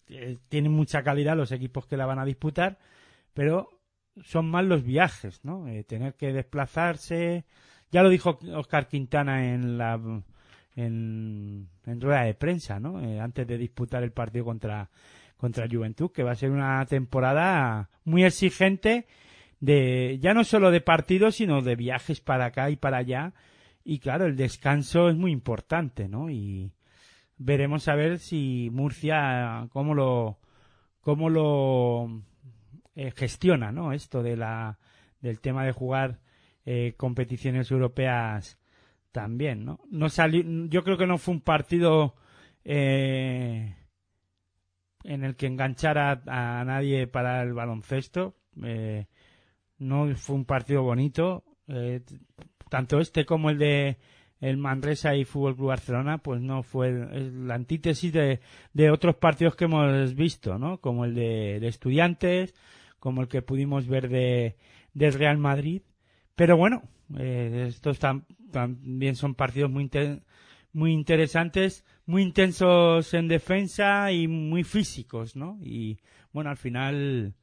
eh, tienen mucha calidad los equipos que la van a disputar, pero son más los viajes, ¿no? Eh, tener que desplazarse. Ya lo dijo Oscar Quintana en la en, en rueda de prensa, ¿no? Eh, antes de disputar el partido contra contra Juventud, que va a ser una temporada muy exigente de ya no solo de partidos, sino de viajes para acá y para allá. Y claro, el descanso es muy importante, ¿no? Y veremos a ver si Murcia cómo lo cómo lo eh, gestiona, ¿no? Esto de la del tema de jugar eh, competiciones europeas también, ¿no? No salió, yo creo que no fue un partido eh, en el que enganchara a nadie para el baloncesto. Eh, no fue un partido bonito. Eh, tanto este como el de el Manresa y Fútbol Club Barcelona, pues no fue la antítesis de, otros partidos que hemos visto, ¿no? Como el de, Estudiantes, como el que pudimos ver de del Real Madrid. Pero bueno, eh, estos tam- también son partidos muy muy interesantes, muy intensos en defensa y muy físicos, ¿no? Y bueno, al final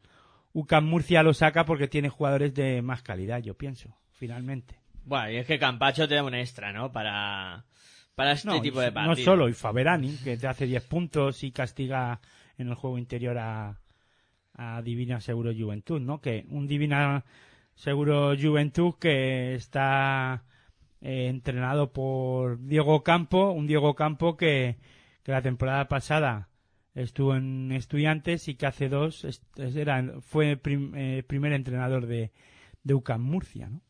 UCAM Murcia lo saca porque tiene jugadores de más calidad, yo pienso, finalmente. Bueno, y es que Campacho te da un extra, ¿no? Para, para este no, tipo de no partidos. solo, y Faberani, que te hace 10 puntos y castiga en el juego interior a, a Divina Seguro Juventud, ¿no? Que un Divina Seguro Juventud que está eh, entrenado por Diego Campo, un Diego Campo que, que la temporada pasada estuvo en Estudiantes y que hace dos era, fue prim- eh, primer entrenador de, de UCAM Murcia, ¿no?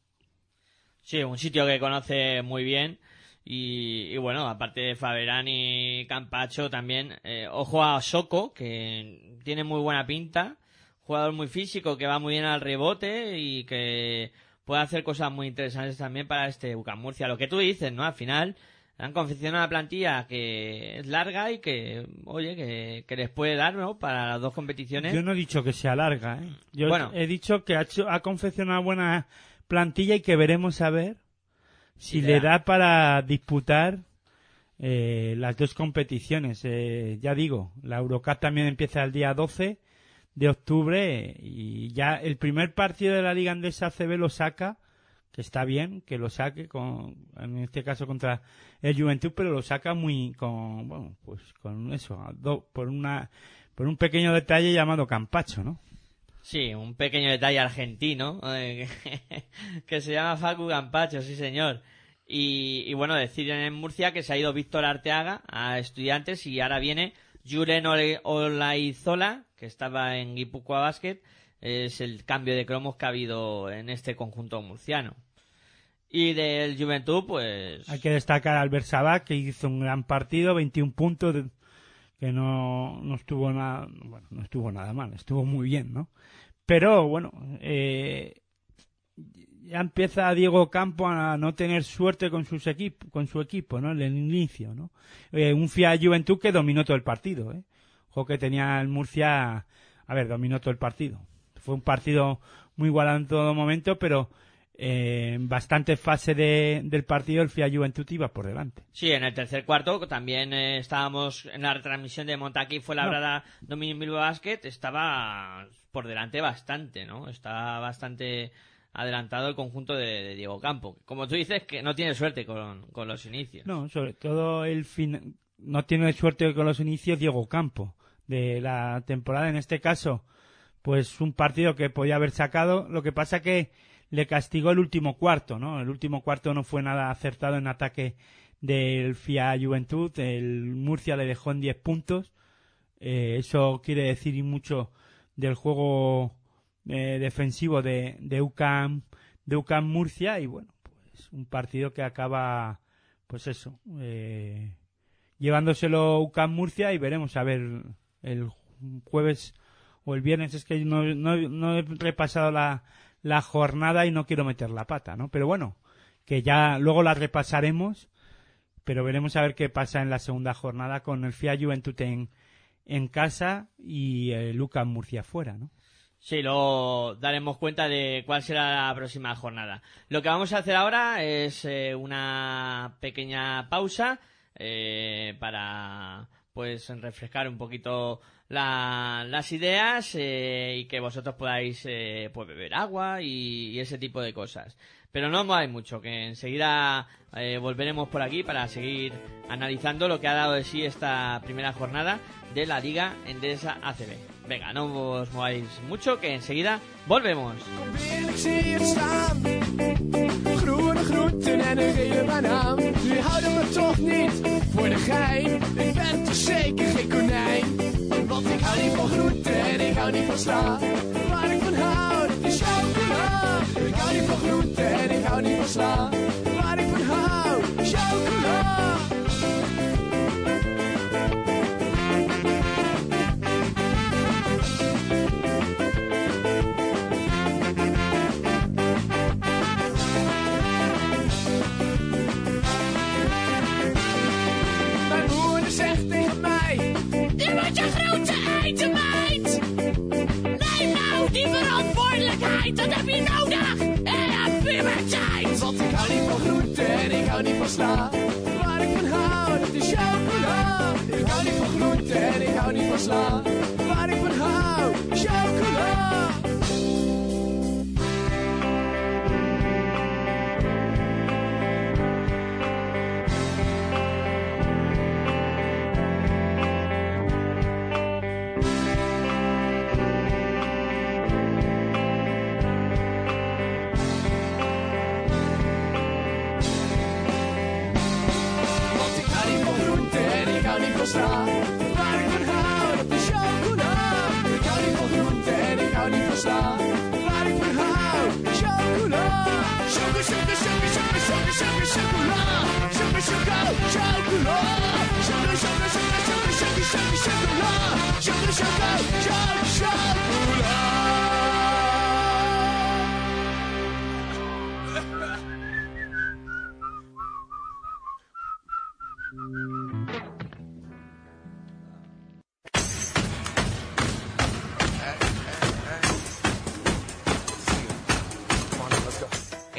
Sí, un sitio que conoce muy bien. Y, y bueno, aparte de Faberani y Campacho también, eh, ojo a Soco, que tiene muy buena pinta. Jugador muy físico, que va muy bien al rebote y que puede hacer cosas muy interesantes también para este UCAM Murcia. Lo que tú dices, ¿no? Al final, han confeccionado una plantilla que es larga y que, oye, que, que les puede dar, ¿no? Para las dos competiciones. Yo no he dicho que sea larga, ¿eh? Yo Bueno. he dicho que ha, hecho, ha confeccionado una buena plantilla y que veremos a ver si le da. para disputar eh, las dos competiciones. Eh, ya digo, la Eurocup también empieza el día 12 de octubre y ya el primer partido de la Liga Andesa ACB lo saca, que está bien que lo saque, con, en este caso contra el Juventud, pero lo saca muy con, bueno, pues con eso, do- por una por un pequeño detalle llamado Campacho, ¿no? Sí, un pequeño detalle argentino eh, que se llama Facu Campacho, sí señor. Y, y bueno, decir en Murcia que se ha ido Víctor Arteaga a estudiantes y ahora viene Julen Olaizola, que estaba en Guipúzcoa Basket. Es el cambio de cromos que ha habido en este conjunto murciano. Y del Juventud, pues... Hay que destacar a Albert Sabac, que hizo un gran partido, 21 puntos, que no, no estuvo nada, bueno, no estuvo nada mal, estuvo muy bien, ¿no? Pero bueno, eh, ya empieza Diego Campo a no tener suerte con sus equip- con su equipo, ¿no? En el inicio, ¿no? Eh, un FIA Juventud que dominó todo el partido, ¿eh? Ojo que tenía el Murcia, a ver, dominó todo el partido. Fue un partido muy igualado en todo momento, pero en bastante fase de- del partido el FIA Juventud iba por delante. Sí, en el tercer cuarto también eh, estábamos en la retransmisión de Montaquí fue la No. Dominion Bilbao Basket, estaba por delante bastante, ¿no? Está bastante adelantado el conjunto de, de Diego Campo. Como tú dices, que no tiene suerte con, con los inicios. No, sobre todo el fin no tiene suerte con los inicios Diego Campo de la temporada. En este caso, pues un partido que podía haber sacado. Lo que pasa que le castigó el último cuarto, ¿no? El último cuarto no fue nada acertado en ataque del FIA Juventud. El Murcia le dejó en 10 puntos. Eh, eso quiere decir mucho del juego eh, defensivo de, de UCAM de UCAM Murcia y bueno pues un partido que acaba pues eso eh, llevándoselo UCAM Murcia y veremos a ver el jueves o el viernes es que no, no, no he repasado la, la jornada y no quiero meter la pata no pero bueno que ya luego la repasaremos pero veremos a ver qué pasa en la segunda jornada con el FIA Juventud en, en casa y el UCAM Murcia fuera no Sí, luego daremos cuenta de cuál será la próxima jornada. Lo que vamos a hacer ahora es eh, una pequeña pausa eh, para pues refrescar un poquito la- las ideas eh, y que vosotros podáis eh, pues beber agua y, y ese tipo de cosas. Pero no hay mucho, que enseguida eh, volveremos por aquí para seguir analizando lo que ha dado de sí esta primera jornada de la Liga Endesa ACB. Venga, no os mováis mucho, que enseguida volvemos. Groenten en een gele banaan. Nu houden me toch niet voor de gein. Ik ben toch zeker geen konijn. Want ik hou niet van groenten en ik hou niet van sla. Waar ik van hou, is chocola. Ik hou niet van groenten en ik hou niet van sla.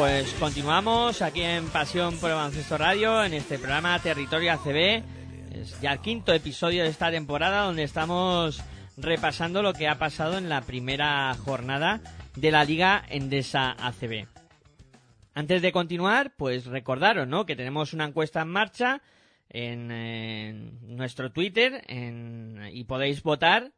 Pues continuamos aquí en Pasión por el Baloncesto Radio, en este programa Territorio ACB. Es ya el quinto episodio de esta temporada donde estamos repasando lo que ha pasado en la primera jornada de la Liga Endesa ACB. Antes de continuar, pues recordaros, ¿no? Que tenemos una encuesta en marcha en, nuestro Twitter en- y podéis votar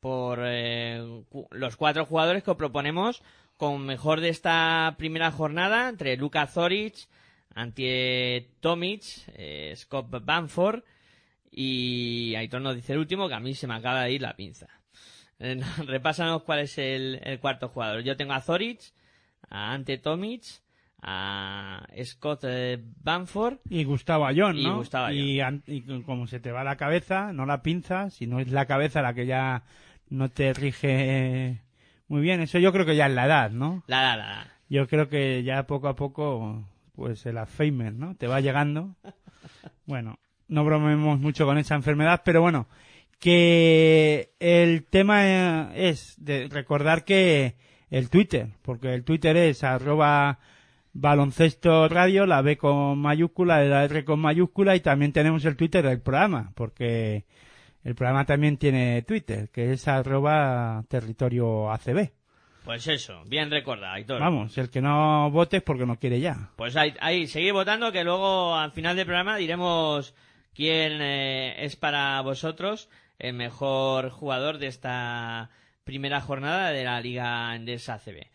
por eh, los cuatro jugadores que proponemos con mejor de esta primera jornada entre Luka Zoric, Antie Tomic, eh, Scott Banford y Aitor nos dice el último que a mí se me acaba de ir la pinza. Eh, no, repásanos cuál es el, el cuarto jugador. Yo tengo a Zoric, a Ante Tomic, a Scott eh, Banford Y Gustavo Ayón, Y ¿no? Gustavo Ayón. Y, y como se te va la cabeza, no la pinza, si no es la cabeza la que ya no te rige muy bien. Eso yo creo que ya es la edad, ¿no? La, la, la. Yo creo que ya poco a poco, pues el Alzheimer, ¿no? Te va llegando. Bueno, no bromemos mucho con esa enfermedad, pero bueno, que el tema eh, es de recordar que el Twitter, porque el Twitter es arroba baloncesto radio, la B con mayúscula, la R con mayúscula y también tenemos el Twitter del programa, porque el programa también tiene Twitter, que es arroba territorio ACB. Pues eso, bien recordado, Aitor. Vamos, el que no vote es porque no quiere ya. Pues ahí, ahí, seguid votando que luego al final del programa diremos quién eh, es para vosotros el mejor jugador de esta primera jornada de la Liga Endesa ACB.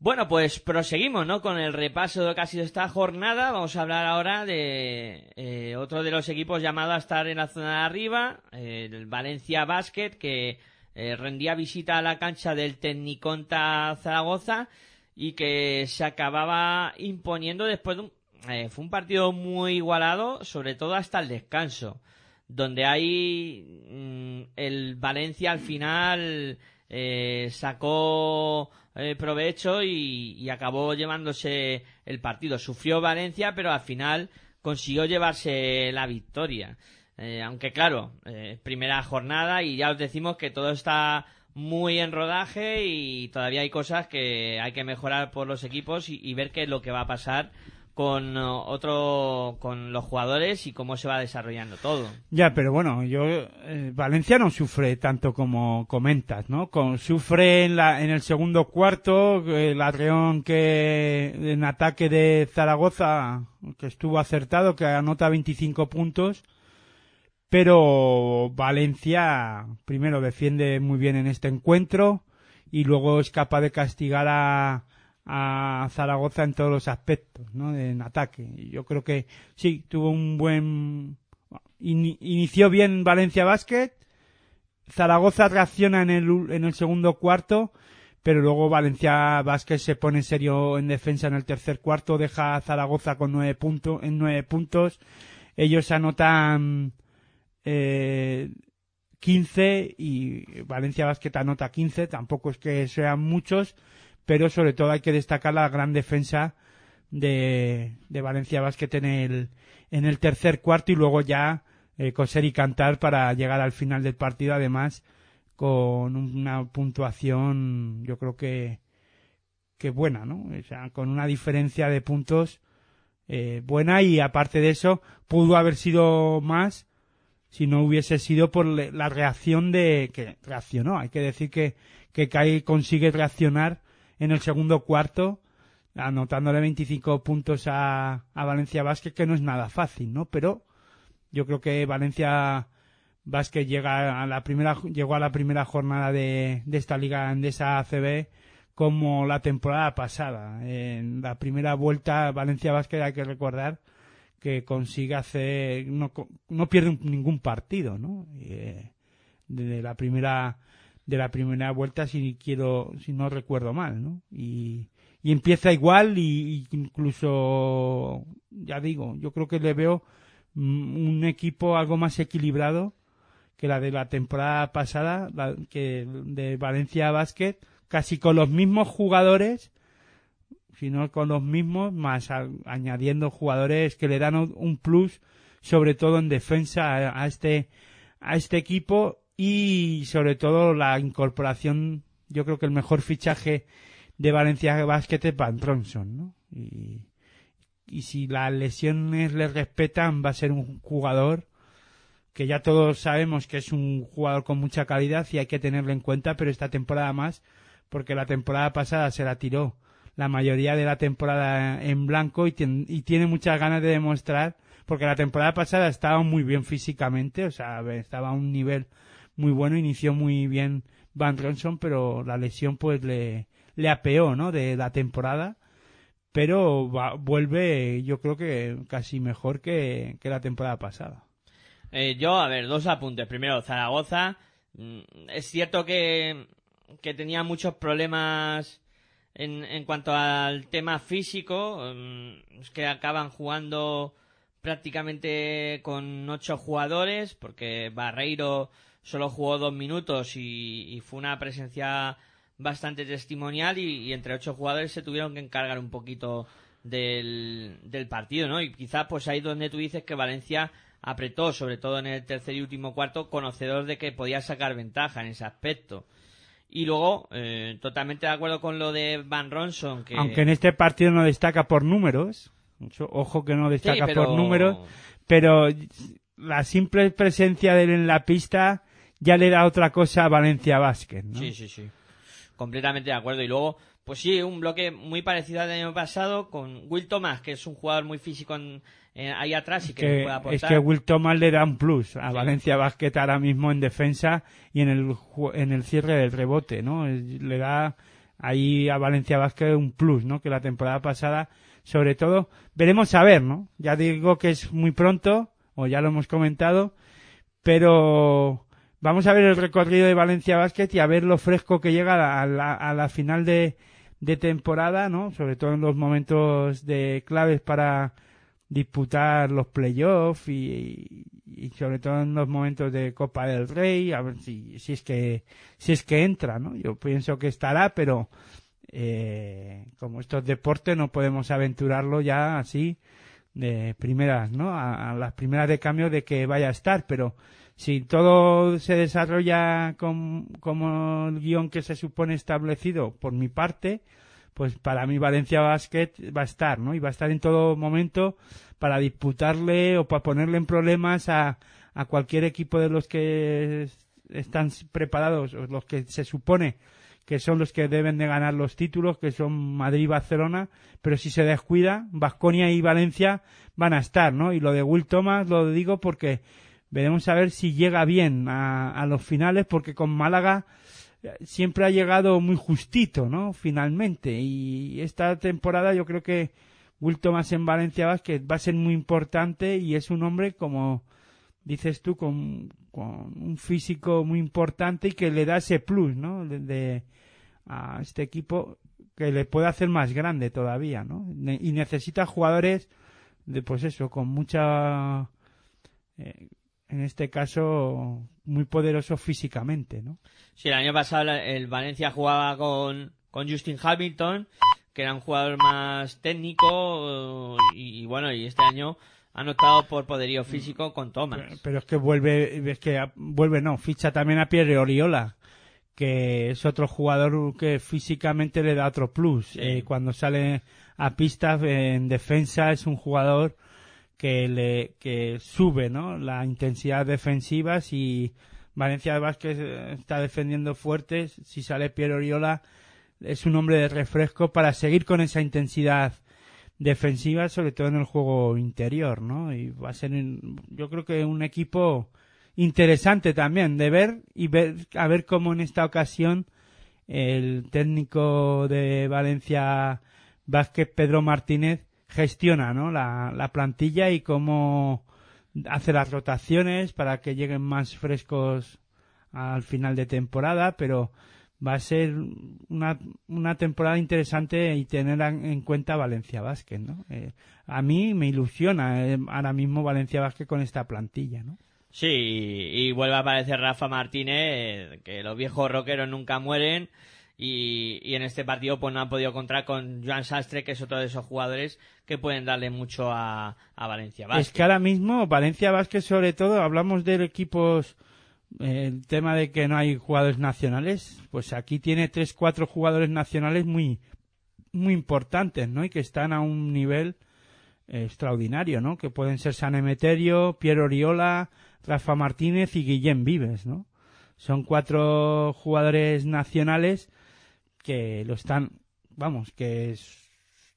Bueno, pues proseguimos, ¿no? Con el repaso de lo esta jornada. Vamos a hablar ahora de eh, otro de los equipos llamado a estar en la zona de arriba, eh, el Valencia Basket, que eh, rendía visita a la cancha del Tecniconta Zaragoza y que se acababa imponiendo después de un... fue un partido muy igualado, sobre todo hasta el descanso, donde hay mm, el Valencia al final sacó eh, provecho y, acabó llevándose el partido. Sufrió Valencia, pero al final consiguió llevarse la victoria. Eh, aunque claro, eh, primera jornada y ya os decimos que todo está muy en rodaje y todavía hay cosas que hay que mejorar por los equipos y ver qué es lo que va a pasar con eh, otro con los jugadores y cómo se va desarrollando todo. Ya, pero bueno, yo eh, Valencia no sufre tanto como comentas, ¿no? Sufre en, la, en el segundo cuarto, el Adreón que en ataque de Zaragoza que estuvo acertado, que anota 25 puntos, pero Valencia primero defiende muy bien en este encuentro y luego es capaz de castigar a, a Zaragoza en todos los aspectos, ¿no? En ataque. Yo creo que sí, tuvo un buen ini- inició bien Valencia Basket. Zaragoza reacciona en el, en el segundo cuarto, pero luego Valencia Vázquez se pone serio en defensa en el tercer cuarto, deja a Zaragoza con nueve puntos, en nueve puntos, ellos anotan eh, 15 y Valencia Basket anota 15, tampoco es que sean muchos, pero sobre todo hay que destacar la gran defensa de, de Valencia Basket en el, en el tercer cuarto y luego ya eh, coser y cantar para llegar al final del partido, además con una puntuación yo creo que, que buena, ¿no? O sea, con una diferencia de puntos eh, buena y aparte de eso pudo haber sido más si no hubiese sido por la reacción de que reaccionó hay que decir que que Kai consigue reaccionar en el segundo cuarto anotándole 25 puntos a, a Valencia Vázquez que no es nada fácil no pero yo creo que Valencia Vázquez llega a la primera llegó a la primera jornada de, de esta liga andesa ACB como la temporada pasada. En la primera vuelta Valencia Vázquez hay que recordar que consigue hacer no, no pierde ningún partido no Eh, de la primera de la primera vuelta si quiero si no recuerdo mal no y, y empieza igual y, incluso ya digo yo creo que le veo mm, un equipo algo más equilibrado que la de la temporada pasada que de Valencia Basket casi con los mismos jugadores sino con los mismos, más añadiendo jugadores que le dan un plus, sobre todo en defensa a, a este a este equipo y sobre todo la incorporación, yo creo que el mejor fichaje de Valencia Basket es Van Bronson, ¿no? Y, y si las lesiones le respetan, va a ser un jugador que ya todos sabemos que es un jugador con mucha calidad y hay que tenerlo en cuenta, pero esta temporada más, porque la temporada pasada se la tiró la mayoría de la temporada en blanco y, y tiene muchas ganas de demostrar, porque la temporada pasada estaba muy bien físicamente, o sea, estaba a un nivel muy bueno, inició muy bien Van Ronson, pero la lesión pues le, le apeó, ¿no? De la temporada, pero va- vuelve, yo creo que casi mejor que, que la temporada pasada. Eh, yo, a ver, dos apuntes. Primero, Zaragoza. mm, Es cierto que, que tenía muchos problemas en, en cuanto al tema físico. mm, Es que acaban jugando prácticamente con ocho jugadores, porque Barreiro solo jugó dos minutos y, y fue una presencia bastante testimonial y, y entre ocho jugadores se tuvieron que encargar un poquito del, del partido, ¿no? Y quizás pues ahí donde tú dices que Valencia apretó, sobre todo en el tercer y último cuarto, conocedor de que podía sacar ventaja en ese aspecto. Y luego, eh, totalmente de acuerdo con lo de Van Ronson, que... Aunque en este partido no destaca por números, mucho- ojo que no Sí, destaca pero- por números, pero la simple presencia de él en la pista ya le da otra cosa a Valencia Basket, ¿no? Sí, sí, sí. Completamente de acuerdo. Y luego, pues sí, un bloque muy parecido al del año pasado con Will Thomas, que es un jugador muy físico en- en- ahí atrás y que, que puede aportar. es que Will Thomas le da un plus a Sí. Valencia Basket ahora mismo en defensa y en el en el cierre del rebote, ¿no? Le da ahí a Valencia Basket un plus, ¿no? Que la temporada pasada, sobre todo, veremos a ver, ¿no? Ya digo que es muy pronto, o ya lo hemos comentado, pero vamos a ver el recorrido de Valencia Basket y a ver lo fresco que llega a la, a la final de, temporada, ¿no? Sobre todo en los momentos de claves para disputar los playoffs y, sobre todo en los momentos de Copa del Rey, a ver si, si es que si es que entra, ¿no? Yo pienso que estará, pero eh, como estos deportes no podemos aventurarlo ya así de primeras, ¿no? A las primeras de cambio de que vaya a estar, pero si todo se desarrolla con- como el guion que se supone establecido por mi parte, pues para mí Valencia Basket va a estar, ¿no? Y va a estar en todo momento para disputarle o para ponerle en problemas a, a cualquier equipo de los que es- están preparados o los que se supone que son los que deben de ganar los títulos, que son Madrid y Barcelona, pero si se descuida, Vasconia y Valencia van a estar, ¿no? Y lo de Will Thomas lo digo porque veremos a ver si llega bien a, a los finales, porque con Málaga eh, siempre ha llegado muy justito, ¿no? Finalmente. Y esta temporada yo creo que Will Thomas en Valencia va a ser muy importante y es un hombre como dices tú con, con un físico muy importante y que le da ese plus, ¿no? De, a este equipo que le puede hacer más grande todavía, ¿no? Y necesita jugadores de, pues eso, con mucha, eh, en este caso, muy poderosos físicamente, ¿no? Sí, el año pasado el Valencia jugaba con, con Justin Hamilton, que era un jugador más técnico, y, y bueno, y este año han optado por poderío físico con Thomas. Pero, pero es que vuelve, es que vuelve, no, ficha también a Pierre Oriola, que es otro jugador que físicamente le da otro plus. Sí. Eh, cuando sale a pista eh, en defensa es un jugador que le que sube, ¿no? La intensidad defensiva si Valencia Vázquez eh, está defendiendo fuerte, si sale Pierre Oriola es un hombre de refresco para seguir con esa intensidad defensiva, sobre todo en el juego interior, ¿no? Y va a ser, yo creo que un equipo interesante también de ver y ver a ver cómo en esta ocasión el técnico de Valencia Vázquez Pedro Martínez gestiona, ¿no? La, la plantilla y cómo hace las rotaciones para que lleguen más frescos al final de temporada, pero va a ser una, una temporada interesante y tener en en cuenta Valencia Vázquez, ¿no? Eh, a mí me ilusiona eh, ahora mismo Valencia Vázquez con esta plantilla, ¿no? Sí, y, y vuelve a aparecer Rafa Martínez, eh, que los viejos rockeros nunca mueren. Y, en este partido pues no han podido contar con Joan Sastre, que es otro de esos jugadores que pueden darle mucho a, Valencia Basket. Es que ahora mismo Valencia Vázquez, sobre todo, hablamos de equipos, eh, el tema de que no hay jugadores nacionales, pues aquí tiene tres, cuatro jugadores nacionales muy, muy importantes, ¿no? Y que están a un nivel extraordinario, ¿no? Que pueden ser San Emeterio, Piero Oriola, Rafa Martínez y Guillem Vives, ¿no? Son cuatro jugadores nacionales que lo están, vamos, que es-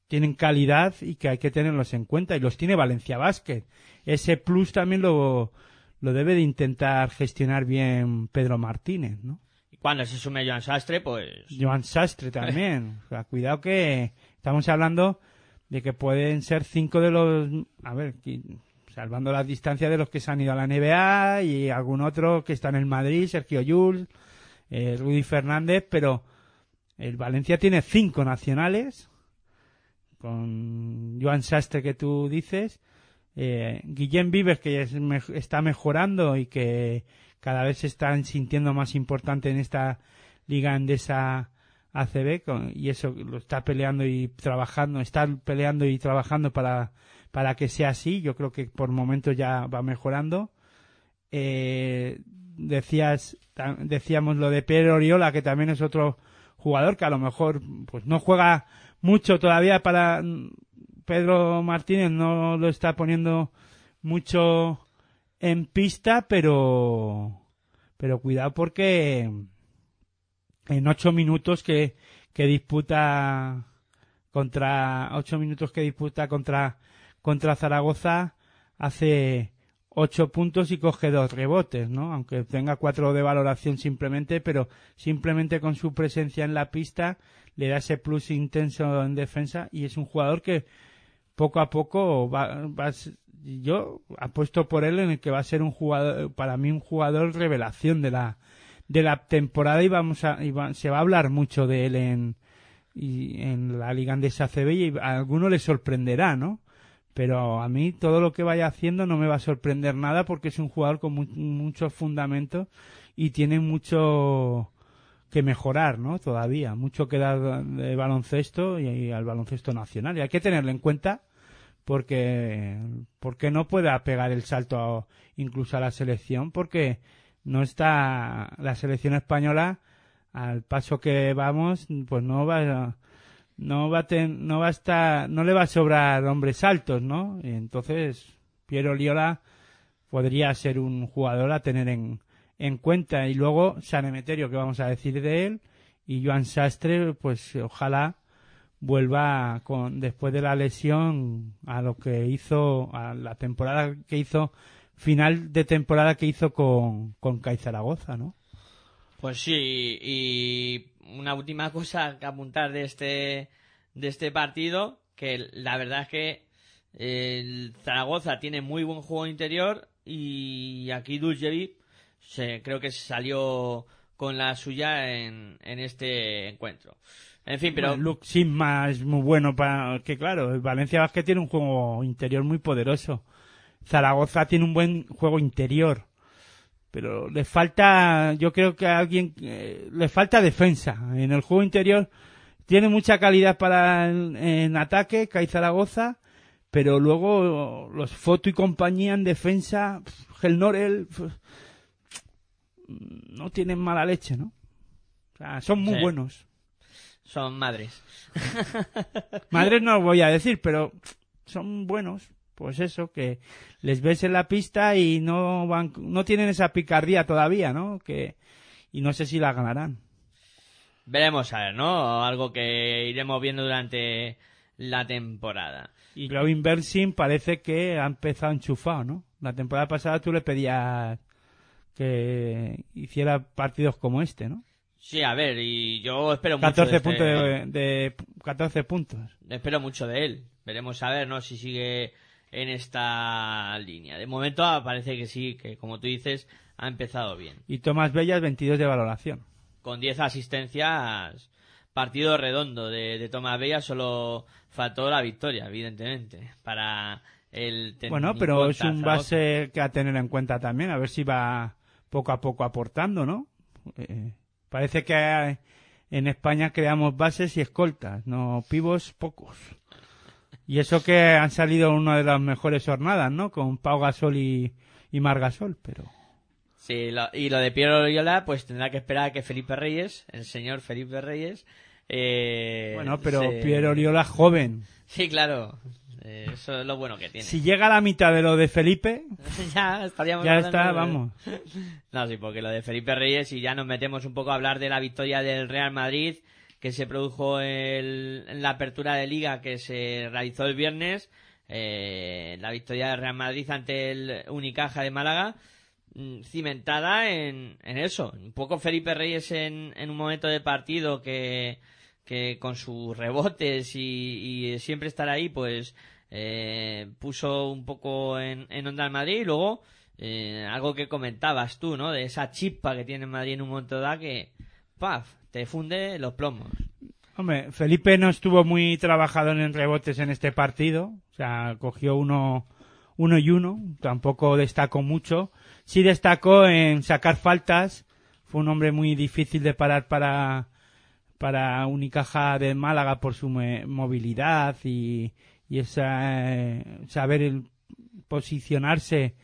tienen calidad y que hay que tenerlos en cuenta y los tiene Valencia Basket. Ese plus también lo, lo debe de intentar gestionar bien Pedro Martínez, ¿no? Y cuando se sume Joan Sastre, pues Joan Sastre también. O sea, cuidado que estamos hablando de que pueden ser cinco de los, a ver, salvando las distancias de los que se han ido a la NBA y algún otro que está en el Madrid, Sergio Llull, eh, Rudy Fernández, pero el Valencia tiene cinco nacionales con Joan Sastre que tú dices, eh, Guillem Vives que es me- está mejorando y que cada vez se están sintiendo más importante en esta liga endesa ACB y eso lo está peleando y trabajando, está peleando y trabajando para, para que sea así. Yo creo que por momentos ya va mejorando. Eh, decías, decíamos lo de Pedro Oriola, que también es otro jugador que a lo mejor pues no juega mucho todavía para Pedro Martínez no lo está poniendo mucho en pista, pero pero cuidado porque en ocho minutos que, que disputa contra ocho minutos que disputa contra contra Zaragoza hace ocho puntos y coge dos rebotes, ¿no? Aunque tenga cuatro de valoración simplemente, pero simplemente con su presencia en la pista le da ese plus intenso en defensa y es un jugador que poco a poco va, va yo apuesto por él en el que va a ser un jugador para mí un jugador revelación de la de la temporada y vamos a y va- se va a hablar mucho de él en y en la Liga Andesa CB y a alguno le sorprenderá, ¿no? Pero a mí todo lo que vaya haciendo no me va a sorprender nada porque es un jugador con mu- muchos fundamentos y tiene mucho que mejorar, ¿no? Todavía, mucho que dar de baloncesto y, al baloncesto nacional. Y hay que tenerlo en cuenta porque, porque no pueda pegar el salto incluso a la selección porque no está la selección española al paso que vamos, pues no va no va a no va a estar no le va a sobrar hombres altos, ¿no? Y entonces Piero Liola podría ser un jugador a tener en, en cuenta y luego San Emeterio que vamos a decir de él y Joan Sastre pues ojalá vuelva con después de la lesión a lo que hizo a la temporada que hizo final de temporada que hizo con con CAI Zaragoza, ¿no? Pues sí, y una última cosa que apuntar de este, de este partido, que la verdad es que el Zaragoza tiene muy buen juego interior y aquí Dulcevic se, creo que salió con la suya en, en este encuentro. En fin, pero Bueno, Luke Sigma es muy bueno para que claro, Valencia Basket tiene un juego interior muy poderoso. Zaragoza tiene un buen juego interior. Pero le falta, yo creo que a alguien eh, le falta defensa en el juego interior. Tiene mucha calidad para el- en ataque, Kai Zaragoza, pero luego los Foto y compañía en defensa, el Norel pf, no tienen mala leche, ¿no? O sea, son muy Sí. buenos. son madres. Madres no lo voy a decir, pero son buenos. Pues eso, que les ves en la pista y no van, no tienen esa picardía todavía, ¿no? Que, y no sé si la ganarán. Veremos a ver, ¿no? Algo que iremos viendo durante la temporada. Y Glovin Bersin parece que ha empezado enchufado, ¿no? La temporada pasada tú le pedías que hiciera partidos como este, ¿no? Sí, a ver, y yo espero mucho 14 de este- puntos de, de 14 puntos. espero mucho de él. Veremos a ver, ¿no? Si sigue en esta línea. De momento ah, parece que sí, que como tú dices, ha empezado bien. Y Tomás Bellas 22 de valoración. Con 10 asistencias, partido redondo de, de Tomás Bella, solo faltó la victoria, evidentemente, para el Bueno, pero es un base que a tener en cuenta también, a ver si va poco a poco aportando, ¿no? Eh, parece que en España creamos bases y escoltas, no pivos pocos. Y eso que han salido una de las mejores jornadas, ¿no? Con Pau Gasol y, y Margasol, pero... Sí, lo- y lo de Piero Loyola, pues tendrá que esperar a que Felipe Reyes, el señor Felipe Reyes, eh, Bueno, pero se- Piero Oriola joven. Sí, claro. Eh, eso es lo bueno que tiene. Si llega a la mitad de lo de Felipe, ya estaríamos ya está, de- vamos. No, sí, porque lo de Felipe Reyes, y ya nos metemos un poco a hablar de la victoria del Real Madrid, que se produjo el- en la apertura de liga que se realizó el viernes, eh, la victoria del Real Madrid ante el Unicaja de Málaga, mm, cimentada en, en eso. Un poco Felipe Reyes en, en un momento de partido que, que con sus rebotes y, siempre estar ahí, pues eh, puso un poco en, en onda al Madrid y luego eh, algo que comentabas tú, ¿no? De esa chispa que tiene Madrid en un momento dado que, paf, te funde los plomos. Felipe no estuvo muy trabajador en rebotes en este partido. O sea, cogió uno, uno y uno. Tampoco destacó mucho. Sí destacó en sacar faltas. Fue un hombre muy difícil de parar para, para Unicaja de Málaga por su movilidad y, y esa, eh, saber el- posicionarse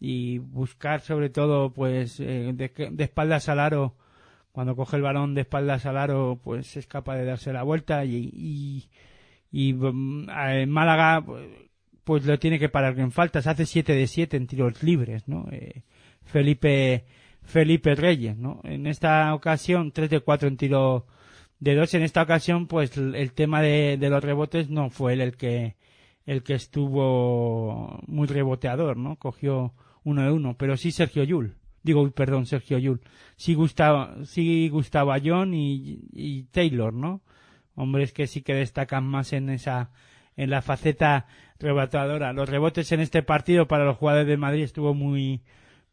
y buscar sobre todo pues eh, de, de espaldas al aro cuando coge el balón de espaldas al aro, pues es capaz de darse la vuelta y, y, y, mm, en Málaga pues, lo tiene que parar en faltas. Hace 7 de 7 en tiros libres, ¿no? Eh, Felipe Felipe Reyes, ¿no? En esta ocasión 3 de 4 en tiro de 2. En esta ocasión, pues el tema de, de los rebotes no fue él el que el que estuvo muy reboteador, ¿no? Cogió uno de uno, pero sí Sergio Yul. Digo, perdón, Sergio Yul. Sí Gustavo, sí Gustavo Ayón y, Taylor, ¿no? Hombres que sí que destacan más en esa, en la faceta reboteadora. Los rebotes en este partido para los jugadores de Madrid estuvo muy,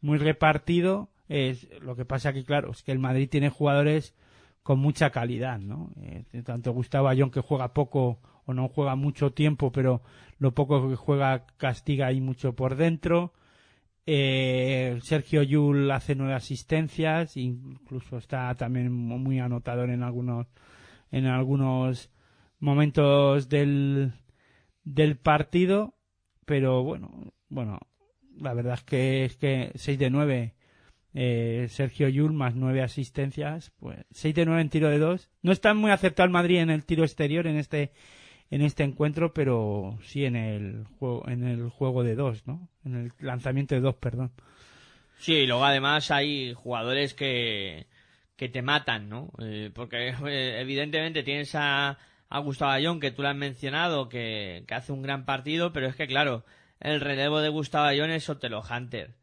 muy repartido. Es, lo que pasa que, claro, es que el Madrid tiene jugadores con mucha calidad, ¿no? Eh, tanto Gustavo Ayón que juega poco o no juega mucho tiempo, pero lo poco que juega castiga ahí mucho por dentro. Eh, Sergio Yul hace nueve asistencias, incluso está también muy anotador en algunos en algunos momentos del del partido, pero bueno, bueno, la verdad es que es que 6 de 9 eh, Sergio Yul más nueve asistencias, pues 6 de 9 en tiro de 2. No está muy aceptado el Madrid en el tiro exterior en este en este encuentro, pero sí en el juego en el juego de dos, ¿no? En el lanzamiento de dos, perdón. Sí, y luego además hay jugadores que, que te matan, ¿no? Eh, porque eh, evidentemente tienes a, a Gustavo Ayón, que tú lo has mencionado, que, que hace un gran partido, pero es que claro, el relevo de Gustavo Ayón es Otelo Hunter,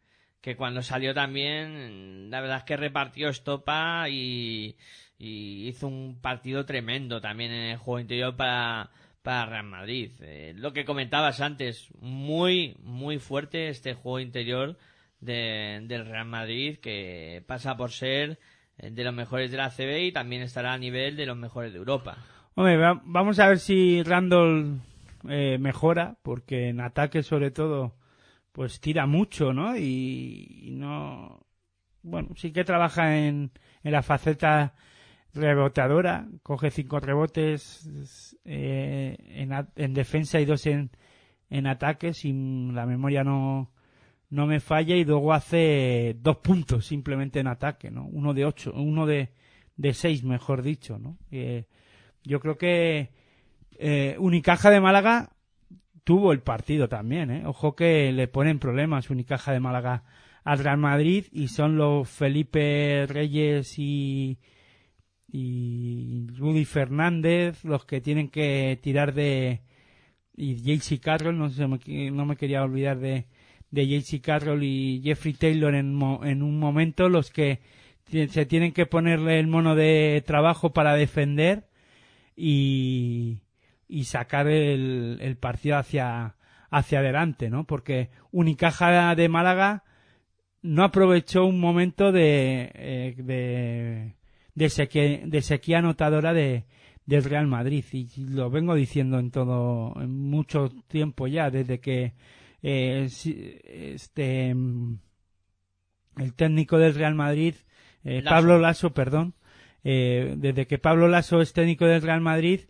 que cuando salió también, la verdad es que repartió estopa y, y hizo un partido tremendo también en el juego interior para, para Real Madrid. Eh, lo que comentabas antes, muy, muy fuerte este juego interior de- del Real Madrid, que pasa por ser eh, de los mejores de la CB y también estará a nivel de los mejores de Europa. Hombre, va- vamos a ver si Randall eh, mejora, porque en ataque sobre todo, pues tira mucho, ¿no? Y, y no... Bueno, sí que trabaja en, en la faceta reboteadora, coge cinco rebotes eh, en, en defensa y dos en, en ataque, si la memoria no, no me falla, y luego hace dos puntos simplemente en ataque, ¿no? Uno de ocho, uno de, de seis, mejor dicho, ¿no? Eh, yo creo que eh, Unicaja de Málaga tuvo el partido también, ¿eh? Ojo que le ponen problemas Unicaja de Málaga al Real Madrid y son los Felipe Reyes y, y Rudy Fernández los que tienen que tirar de y JC Carroll, no, me, no me quería olvidar de, de JC Carroll y Jeffrey Taylor en, en un momento los que se tienen que ponerle el mono de trabajo para defender y, y sacar el, el partido hacia, hacia adelante, ¿no? Porque Unicaja de Málaga no aprovechó un momento de, eh, de, de, sequía, de sequía anotadora de, del Real Madrid y lo vengo diciendo en todo, en mucho tiempo ya, desde que eh, este el técnico del Real Madrid, eh. Pablo Lasso, perdón, eh, desde que Pablo Lasso es técnico del Real Madrid,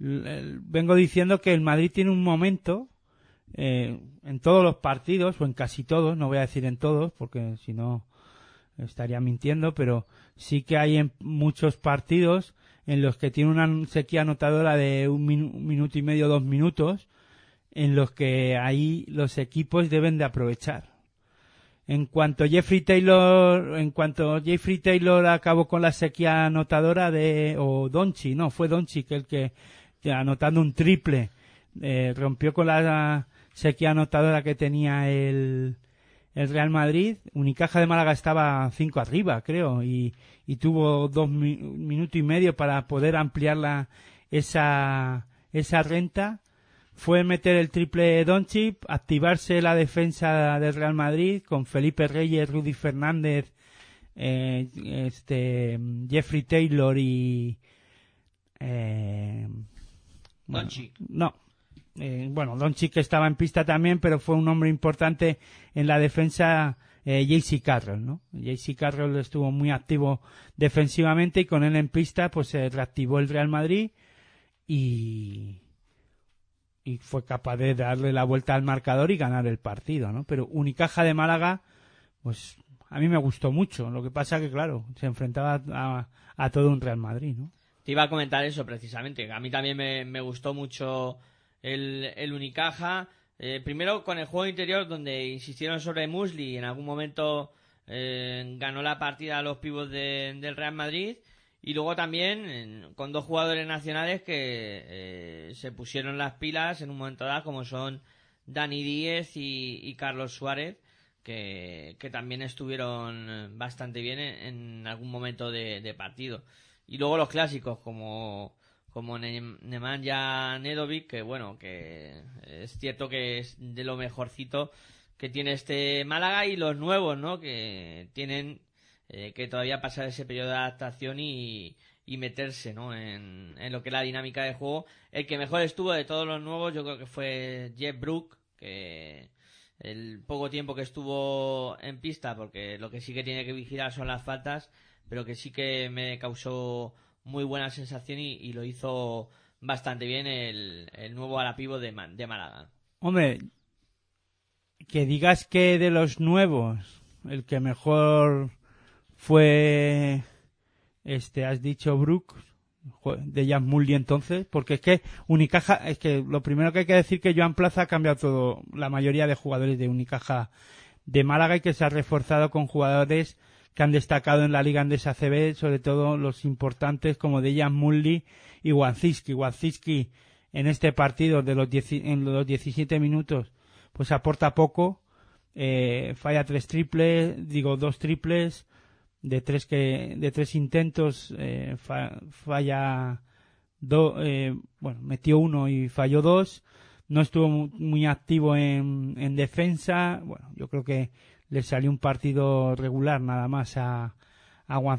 l- vengo diciendo que el Madrid tiene un momento eh, en todos los partidos, o en casi todos, no voy a decir en todos, porque si no estaría mintiendo, pero sí que hay en muchos partidos en los que tiene una sequía anotadora de un, minu- un minuto y medio, dos minutos, en los que ahí los equipos deben de aprovechar. En cuanto Jeffrey Taylor, en cuanto Jeffrey Taylor acabó con la sequía anotadora de, o Donchi, no, fue Donchi que el que anotando un triple, eh, rompió con la sequía anotadora que tenía el, el Real Madrid. Unicaja de Málaga estaba cinco arriba, creo, y, y tuvo dos mi- un minuto y medio para poder ampliar la, esa, esa renta. Fue meter el triple Donchip, activarse la defensa del Real Madrid con Felipe Reyes, Rudy Fernández, eh, este, Jeffrey Taylor y, eh, bueno, no, eh, bueno, Doncic estaba en pista también, pero fue un hombre importante en la defensa eh, Carroll, ¿no? JC Carroll estuvo muy activo defensivamente y con él en pista pues se reactivó el Real Madrid y y fue capaz de darle la vuelta al marcador y ganar el partido, ¿no? Pero Unicaja de Málaga, pues a mí me gustó mucho. Lo que pasa que, claro, se enfrentaba a, a todo un Real Madrid, ¿no? Te iba a comentar eso precisamente, a mí también me, me gustó mucho el, el Unicaja. Eh, primero con el juego interior donde insistieron sobre Musli y en algún momento eh, ganó la partida a los pibos de- del Real Madrid. Y luego también con dos jugadores nacionales que eh, se pusieron las pilas en un momento dado, como son Dani Díez y, Carlos Suárez, que, que también estuvieron bastante bien en, algún momento de partido. Y luego los clásicos como, como Ne- Nemanja Nedovic, que bueno, que es cierto que es de lo mejorcito que tiene este Málaga y los nuevos, ¿no? Que tienen eh, que todavía pasar ese periodo de adaptación y, y meterse, ¿no? En, en lo que es la dinámica de juego. El que mejor estuvo de todos los nuevos, yo creo que fue Jeff Brook, que el poco tiempo que estuvo en pista, porque lo que sí que tiene que vigilar son las faltas, pero que sí que me causó muy buena sensación y, lo hizo bastante bien el, el nuevo Arapivo de, de Málaga. Hombre, que digas que de los nuevos, el que mejor fue, este, has dicho Brook, de Jan Mully entonces, porque es que Unicaja, es que lo primero que hay que decir que Joan Plaza ha cambiado todo, la mayoría de jugadores de Unicaja de Málaga y que se ha reforzado con jugadores que han destacado en la Liga Andesa CB, sobre todo los importantes como Dejan Mulli y Wanciski. Wanciski en este partido de los en los 17 minutos pues aporta poco, eh, falla tres triples, digo dos triples, de tres que de tres intentos eh, fa- falla do- eh, bueno metió uno y falló dos no estuvo mu- muy activo en, en defensa bueno yo creo que le salió un partido regular nada más a, a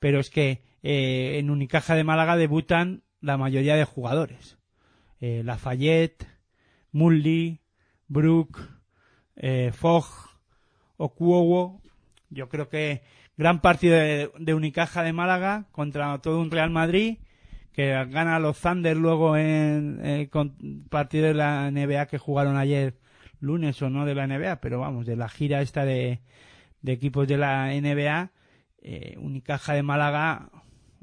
pero es que eh, en Unicaja de Málaga debutan la mayoría de jugadores. Eh, Lafayette, Mully, Brook, eh, Fogg, Okuowo. Yo creo que gran partido de, Unicaja de Málaga contra todo un Real Madrid que gana a los Thunder luego en con partido de la NBA que jugaron ayer lunes o no de la NBA, pero vamos, de la gira esta de, de equipos de la NBA, eh, Unicaja de Málaga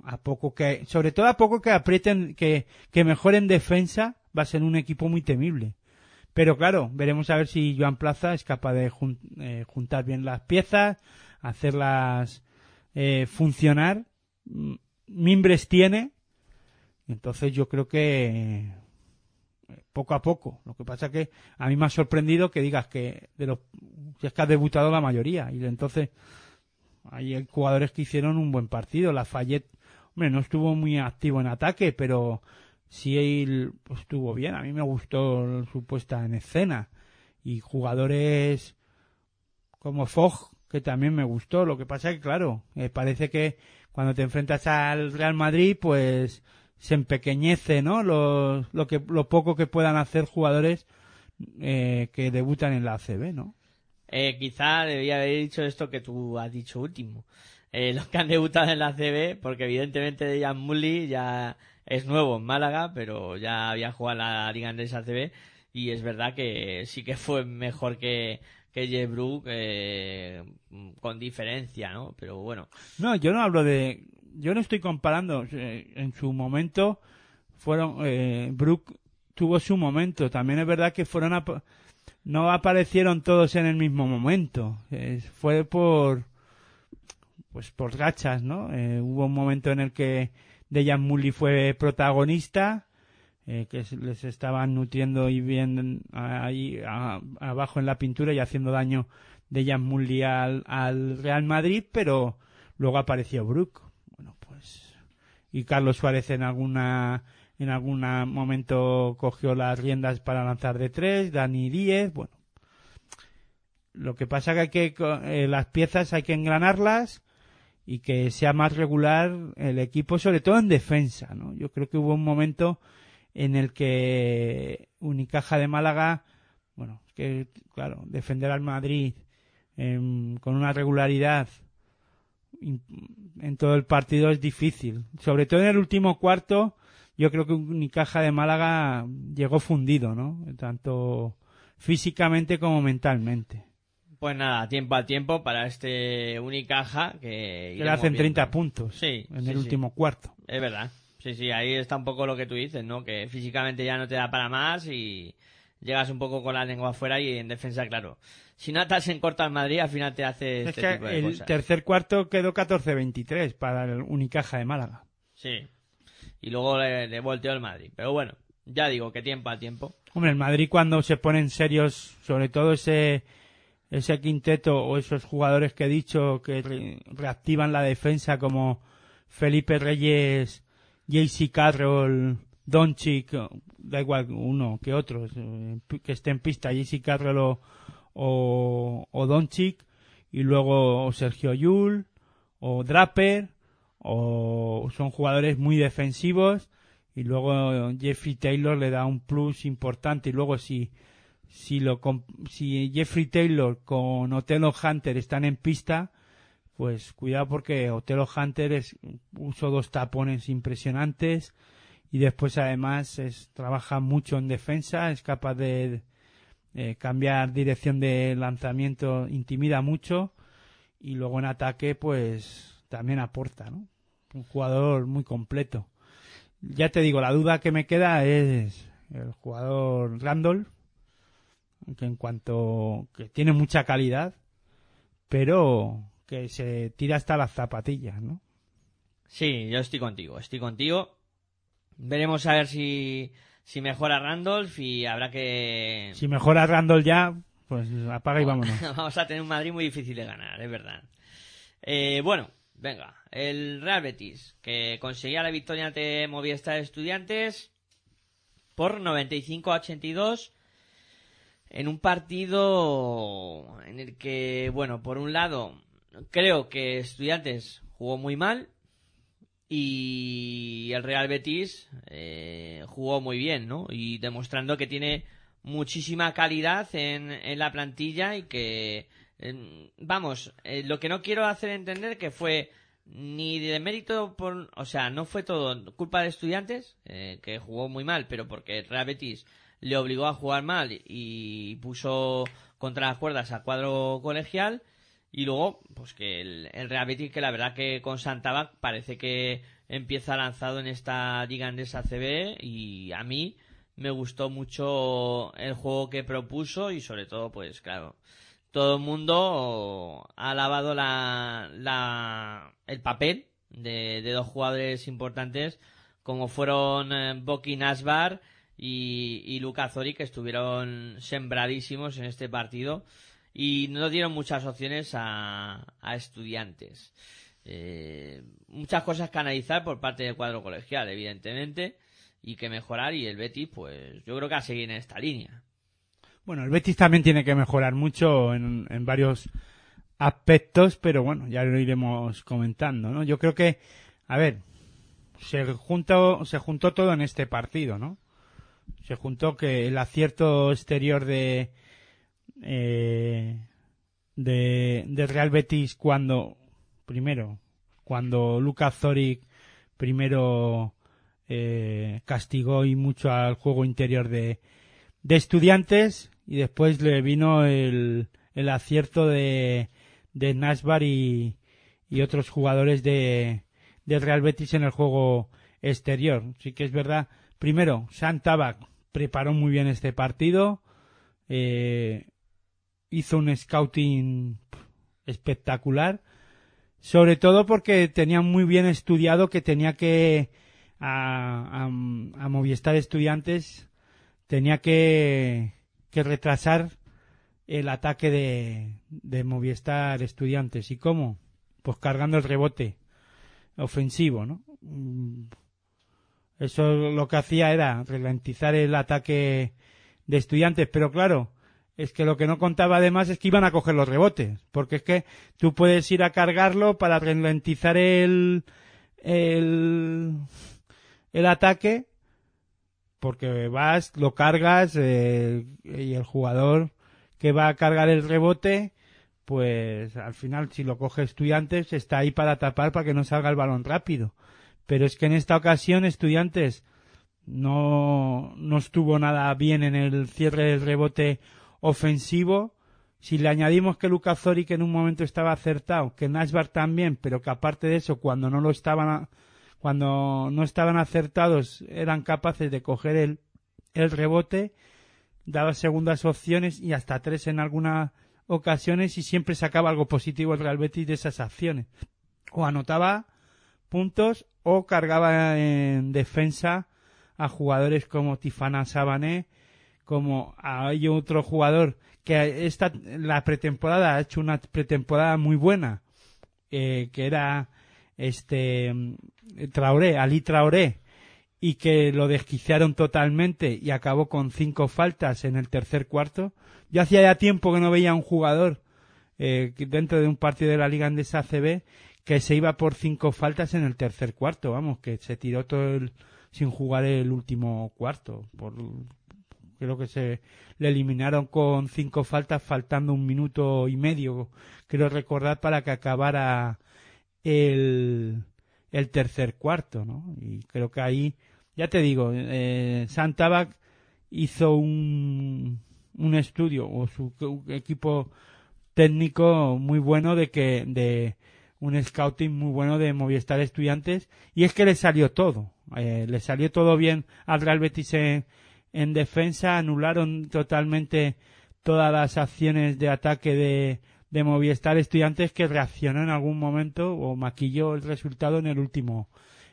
a poco que, sobre todo a poco que aprieten, que, que mejoren defensa, va a ser un equipo muy temible. Pero claro, veremos a ver si Joan Plaza es capaz de eh, juntar bien las piezas, hacerlas eh, funcionar. Mimbres tiene, entonces yo creo que poco a poco. Lo que pasa que a mí me ha sorprendido que digas que de los es que has debutado la mayoría y entonces hay jugadores que hicieron un buen partido. La Fayette, hombre, no estuvo muy activo en ataque, pero sí él pues, estuvo bien. A mí me gustó su puesta en escena y jugadores como Fogg que también me gustó. Lo que pasa que claro, eh, parece que cuando te enfrentas al Real Madrid, pues se empequeñece, ¿no? Lo, lo que lo poco que puedan hacer jugadores eh, que debutan en la ACB, ¿no? Eh, quizá debía haber dicho esto que tú has dicho último. Eh, los que han debutado en la CB, porque evidentemente Dejan Mully ya es nuevo en Málaga, pero ya había jugado la Liga Andesa CB y es verdad que sí que fue mejor que, que Jeff Brook, eh, con diferencia, ¿no? Pero bueno, No, yo no hablo de. Yo no estoy comparando. eh, En su momento fueron. Eh, Brook tuvo su momento. También es verdad que fueron. ap- no aparecieron todos en el mismo momento. Eh, fue por. Pues por gachas, ¿no? Eh, hubo un momento en el que Dejan Mully fue protagonista. que les estaban nutriendo y bien ahí a- abajo en la pintura y haciendo daño Dejan Mully al, al Real Madrid, pero luego apareció Brook. Y Carlos Suárez en alguna en algún momento cogió las riendas para lanzar de tres, Dani Díez, bueno. Lo que pasa que hay que eh, las piezas hay que engranarlas y que sea más regular el equipo, sobre todo en defensa, ¿no? Yo creo que hubo un momento en el que Unicaja de Málaga, bueno, que claro, defender al Madrid em, con una regularidad en todo el partido es difícil. Sobre todo en el último cuarto, yo creo que Unicaja de Málaga llegó fundido, ¿no? Tanto físicamente como mentalmente. pues nada, tiempo al tiempo para este Unicaja que... Que le hacen 30 viendo. puntos Sí, en sí, el sí. último cuarto. Es verdad. Sí, sí, ahí está un poco lo que tú dices, ¿no? Que físicamente ya no te da para más y llegas un poco con la lengua afuera y en defensa, claro. Si no atas en corto al Madrid, al final te hace Es este que tipo de el cosas. tercer cuarto quedó 14-23 para el Unicaja de Málaga. Sí. Y luego le, le volteó el Madrid. Pero bueno, ya digo que tiempo al tiempo. Hombre, el Madrid cuando se ponen serios, sobre todo ese ese quinteto o esos jugadores que he dicho que re- reactivan la defensa como Felipe Reyes, JC Carroll, Doncic, da igual uno que otros eh, que esté en pista, JC Carroll o, o, o Doncic y luego Sergio Yul o Draper o son jugadores muy defensivos y luego Jeffrey Taylor le da un plus importante y luego si si lo si Jeffrey Taylor con Otelo Hunter están en pista pues cuidado porque Otelo Hunter es, usó dos tapones impresionantes y después además es, trabaja mucho en defensa es capaz de eh, cambiar dirección de lanzamiento intimida mucho y luego en ataque pues también aporta ¿no? un jugador muy completo ya te digo, la duda que me queda es el jugador Randolph, que en cuanto que tiene mucha calidad, pero que se tira hasta las zapatillas, ¿no? Sí, yo estoy contigo, estoy contigo. Veremos a ver si, si mejora Randolph y habrá que... Si mejora Randolph ya, pues apaga y vámonos. Vamos a tener un Madrid muy difícil de ganar, es verdad. Eh, bueno, venga, el Real Betis, que conseguía la victoria ante Movistar Estudiantes por 95 a 82 en un partido en el que, bueno, por un lado, creo que Estudiantes jugó muy mal y el Real Betis eh, jugó muy bien, ¿no? Y demostrando que tiene muchísima calidad en, en la plantilla y que, vamos, eh, lo que no quiero hacer entender que fue ni de mérito por, o sea, no fue todo culpa de Estudiantes, eh, que jugó muy mal, pero porque el Real Betis le obligó a jugar mal y puso contra las cuerdas al cuadro colegial y luego, pues que el, el Real Betis, que la verdad que con Santabac parece que empieza lanzado en esta Liga Andesa CB y a mí me gustó mucho el juego que propuso y sobre todo, pues claro, todo el mundo ha alabado la, la, el papel de, de dos jugadores importantes como fueron eh, Boki Nasbar y, y Luka Zori que estuvieron sembradísimos en este partido y no dieron muchas opciones a, a estudiantes. Eh, muchas cosas que analizar por parte del cuadro colegial, evidentemente, y que mejorar. Y el Betis, pues yo creo que a seguir en esta línea. Bueno, el Betis también tiene que mejorar mucho en, en varios aspectos, pero bueno, ya lo iremos comentando, ¿no? Yo creo que, a ver, se juntó, se juntó todo en este partido, ¿no? Se juntó que el acierto exterior de, eh, de, de Real Betis cuando, primero, cuando Lucas Zoric primero eh, castigó y mucho al juego interior de, de estudiantes y después le vino el, el acierto de, de Nashbar y, y otros jugadores de, del Real Betis en el juego exterior. Sí que es verdad. Primero, Santabac preparó muy bien este partido. Eh, hizo un scouting espectacular. Sobre todo porque tenía muy bien estudiado que tenía que a, Movistar Estudiantes tenía que, que retrasar el ataque de, de Movistar Estudiantes. ¿Y cómo? Pues cargando el rebote ofensivo, ¿no? Mm, Eso lo que hacía era ralentizar el ataque de estudiantes, pero claro, es que lo que no contaba además es que iban a coger los rebotes, porque es que tú puedes ir a cargarlo para ralentizar el, el, el ataque, porque vas, lo cargas y el jugador que va a cargar el rebote, pues al final si lo coge estudiantes está ahí para tapar para que no salga el balón rápido. Pero es que en esta ocasión estudiantes no, no estuvo nada bien en el cierre del rebote ofensivo. Si le añadimos que Lucas Zori que en un momento estaba acertado, que Nashbar también, pero que aparte de eso, cuando no lo estaban, cuando no estaban acertados, eran capaces de coger el, el rebote, daba segundas opciones y hasta tres en algunas ocasiones y siempre sacaba algo positivo el Real Betis de esas acciones. O anotaba puntos o cargaba en defensa a jugadores como Tifana Sabané, como hay otro jugador que esta la pretemporada ha hecho una pretemporada muy buena eh, que era este Traoré, Ali Traoré y que lo desquiciaron totalmente y acabó con cinco faltas en el tercer cuarto. Yo hacía ya tiempo que no veía un jugador eh, dentro de un partido de la Liga Andesa ACB que se iba por cinco faltas en el tercer cuarto, vamos, que se tiró todo el, sin jugar el último cuarto, por, creo que se le eliminaron con cinco faltas faltando un minuto y medio creo recordar para que acabara el el tercer cuarto no y creo que ahí ya te digo eh, Santabac hizo un un estudio o su equipo técnico muy bueno de que de un scouting muy bueno de Movistar Estudiantes y es que le salió todo eh, le salió todo bien al Real Betis en defensa anularon totalmente todas las acciones de ataque de, de Movistar Estudiantes que reaccionó en algún momento o maquilló el resultado en el último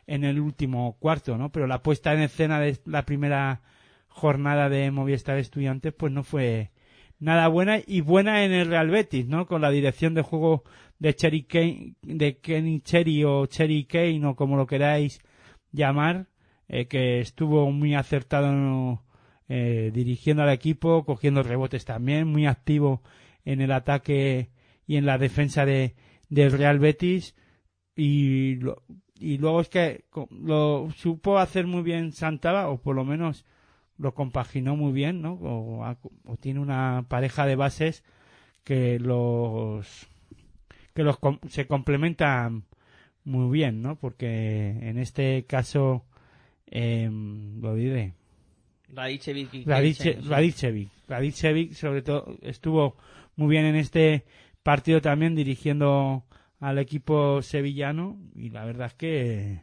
en el último cuarto, ¿no? Pero la puesta en escena de la primera jornada de Movistar Estudiantes pues no fue nada buena y buena en el Real Betis, ¿no? Con la dirección de juego de Cherry Kane, de Kenny Cherry o Cherry Kane o como lo queráis llamar, eh, que estuvo muy acertado eh, dirigiendo al equipo, cogiendo rebotes también, muy activo en el ataque y en la defensa de, del Real Betis y, lo- y luego es que lo supo hacer muy bien Santaba, o por lo menos lo compaginó muy bien, ¿no? O, tiene una pareja de bases que los que los se complementan muy bien, ¿no? Porque en este caso em, lo diré Radicevic y Radice- Kelsen, sí. Radicevic. Radicevic, sobre todo, estuvo muy bien en este partido también dirigiendo al equipo sevillano y la verdad es que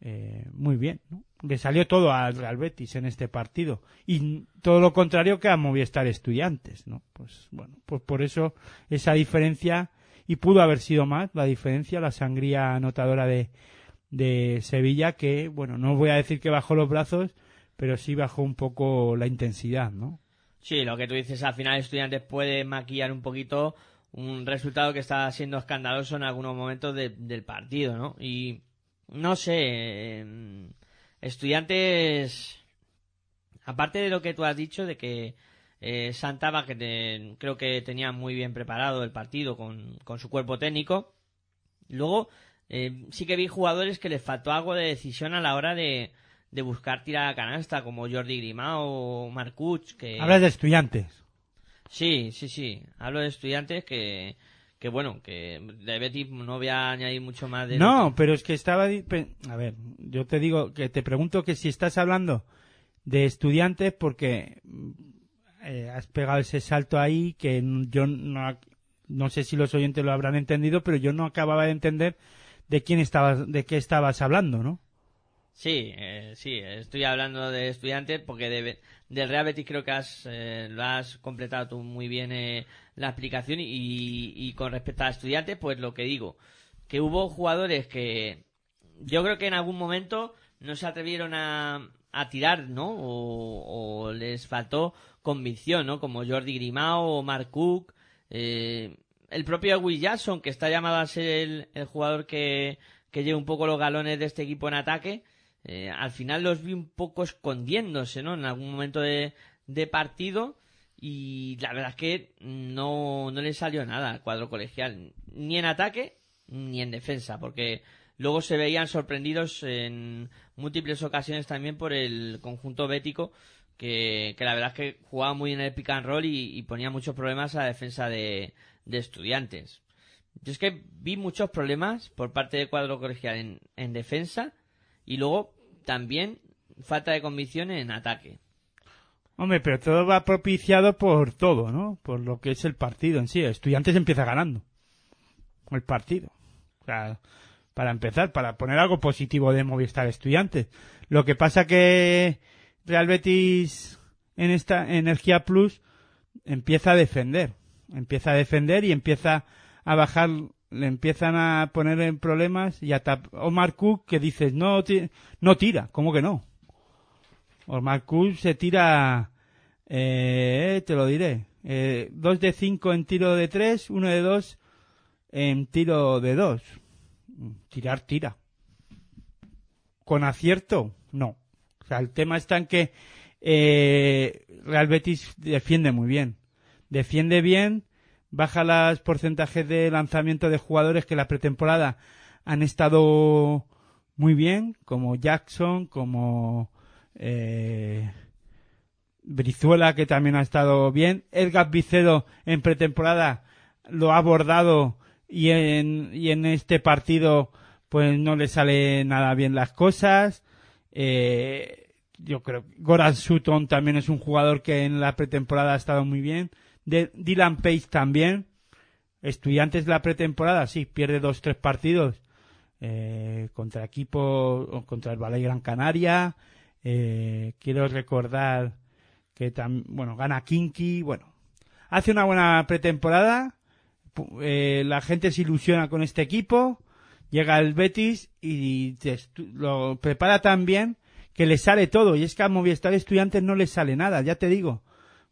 eh, muy bien, ¿no? Le salió todo al Real Betis en este partido y todo lo contrario que a Movistar Estudiantes, ¿no? Pues bueno, pues por eso esa diferencia y pudo haber sido más la diferencia, la sangría anotadora de, de Sevilla que, bueno, no voy a decir que bajó los brazos, pero sí bajó un poco la intensidad, ¿no? Sí, lo que tú dices, al final Estudiantes puede maquillar un poquito un resultado que está siendo escandaloso en algunos momentos de- del partido, ¿no? Y no sé, eh, Estudiantes, aparte de lo que tú has dicho, de que eh, Santaba, que te- creo que tenía muy bien preparado el partido con, con su cuerpo técnico, luego eh, sí que vi jugadores que les faltó algo de decisión a la hora de, de buscar tirar a canasta, como Jordi Grimao o Marcuch, que... Hablas de estudiantes. Sí, sí, sí. Hablo de estudiantes que, que bueno, que de Betis no voy a añadir mucho más de... No, pero es que estaba... A ver, yo te digo que te pregunto que si estás hablando de estudiantes porque mm, eh, has pegado ese salto ahí que yo no, no sé si los oyentes lo habrán entendido, pero yo no acababa de entender de quién estabas, de qué estabas hablando, ¿no? Sí, eh, sí, estoy hablando de estudiantes porque de, del Real Betis creo que has, eh, lo has completado tú muy bien eh, la explicación y, y con respecto a estudiantes, pues lo que digo, que hubo jugadores que yo creo que en algún momento no se atrevieron a, a tirar, ¿no? O, o les faltó convicción, ¿no? Como Jordi Grimao o Mark Cook, eh, el propio Will Jackson, que está llamado a ser el, el jugador que, que lleva un poco los galones de este equipo en ataque, eh, al final los vi un poco escondiéndose, ¿no? En algún momento de, partido y la verdad es que no, no le salió nada al cuadro colegial, ni en ataque ni en defensa, porque luego se veían sorprendidos en múltiples ocasiones también por el conjunto bético, que, que la verdad es que jugaba muy en el pick and roll y, ponía muchos problemas a la defensa de, de estudiantes. Yo es que vi muchos problemas por parte del cuadro colegial en, en defensa y luego también falta de convicción en ataque. Hombre, pero todo va propiciado por todo, ¿no? Por lo que es el partido en sí. Estudiantes empieza ganando el partido. O sea, para empezar, para poner algo positivo de Movistar Estudiantes. Lo que pasa que Real Betis en esta Energía Plus empieza a defender. Empieza a defender y empieza a bajar, le empiezan a poner en problemas y a tap- Omar Cook que dices, no, no tira, ¿cómo que no? Omar Cook se tira, eh, te lo diré, eh, dos de cinco en tiro de tres, uno de dos en tiro de dos. Tirar, tira. Con acierto, no. O sea, el tema está en que eh, Real Betis defiende muy bien. Defiende bien, baja los porcentajes de lanzamiento de jugadores que la pretemporada han estado muy bien, como Jackson, como eh, Brizuela, que también ha estado bien. Edgar Vicedo en pretemporada lo ha abordado y en, y en este partido pues no le sale nada bien las cosas. Eh, yo creo que Goran Sutton también es un jugador que en la pretemporada ha estado muy bien. De, Dylan Pace también. Estudiantes de la pretemporada, sí, pierde dos, tres partidos eh, contra equipo, contra el Valle Gran Canaria. Eh, quiero recordar que bueno, gana Kinky, bueno, hace una buena pretemporada. eh, la gente se ilusiona con este equipo. Llega el Betis y lo prepara tan bien que le sale todo. Y es que a Movistar Estudiantes no le sale nada, ya te digo.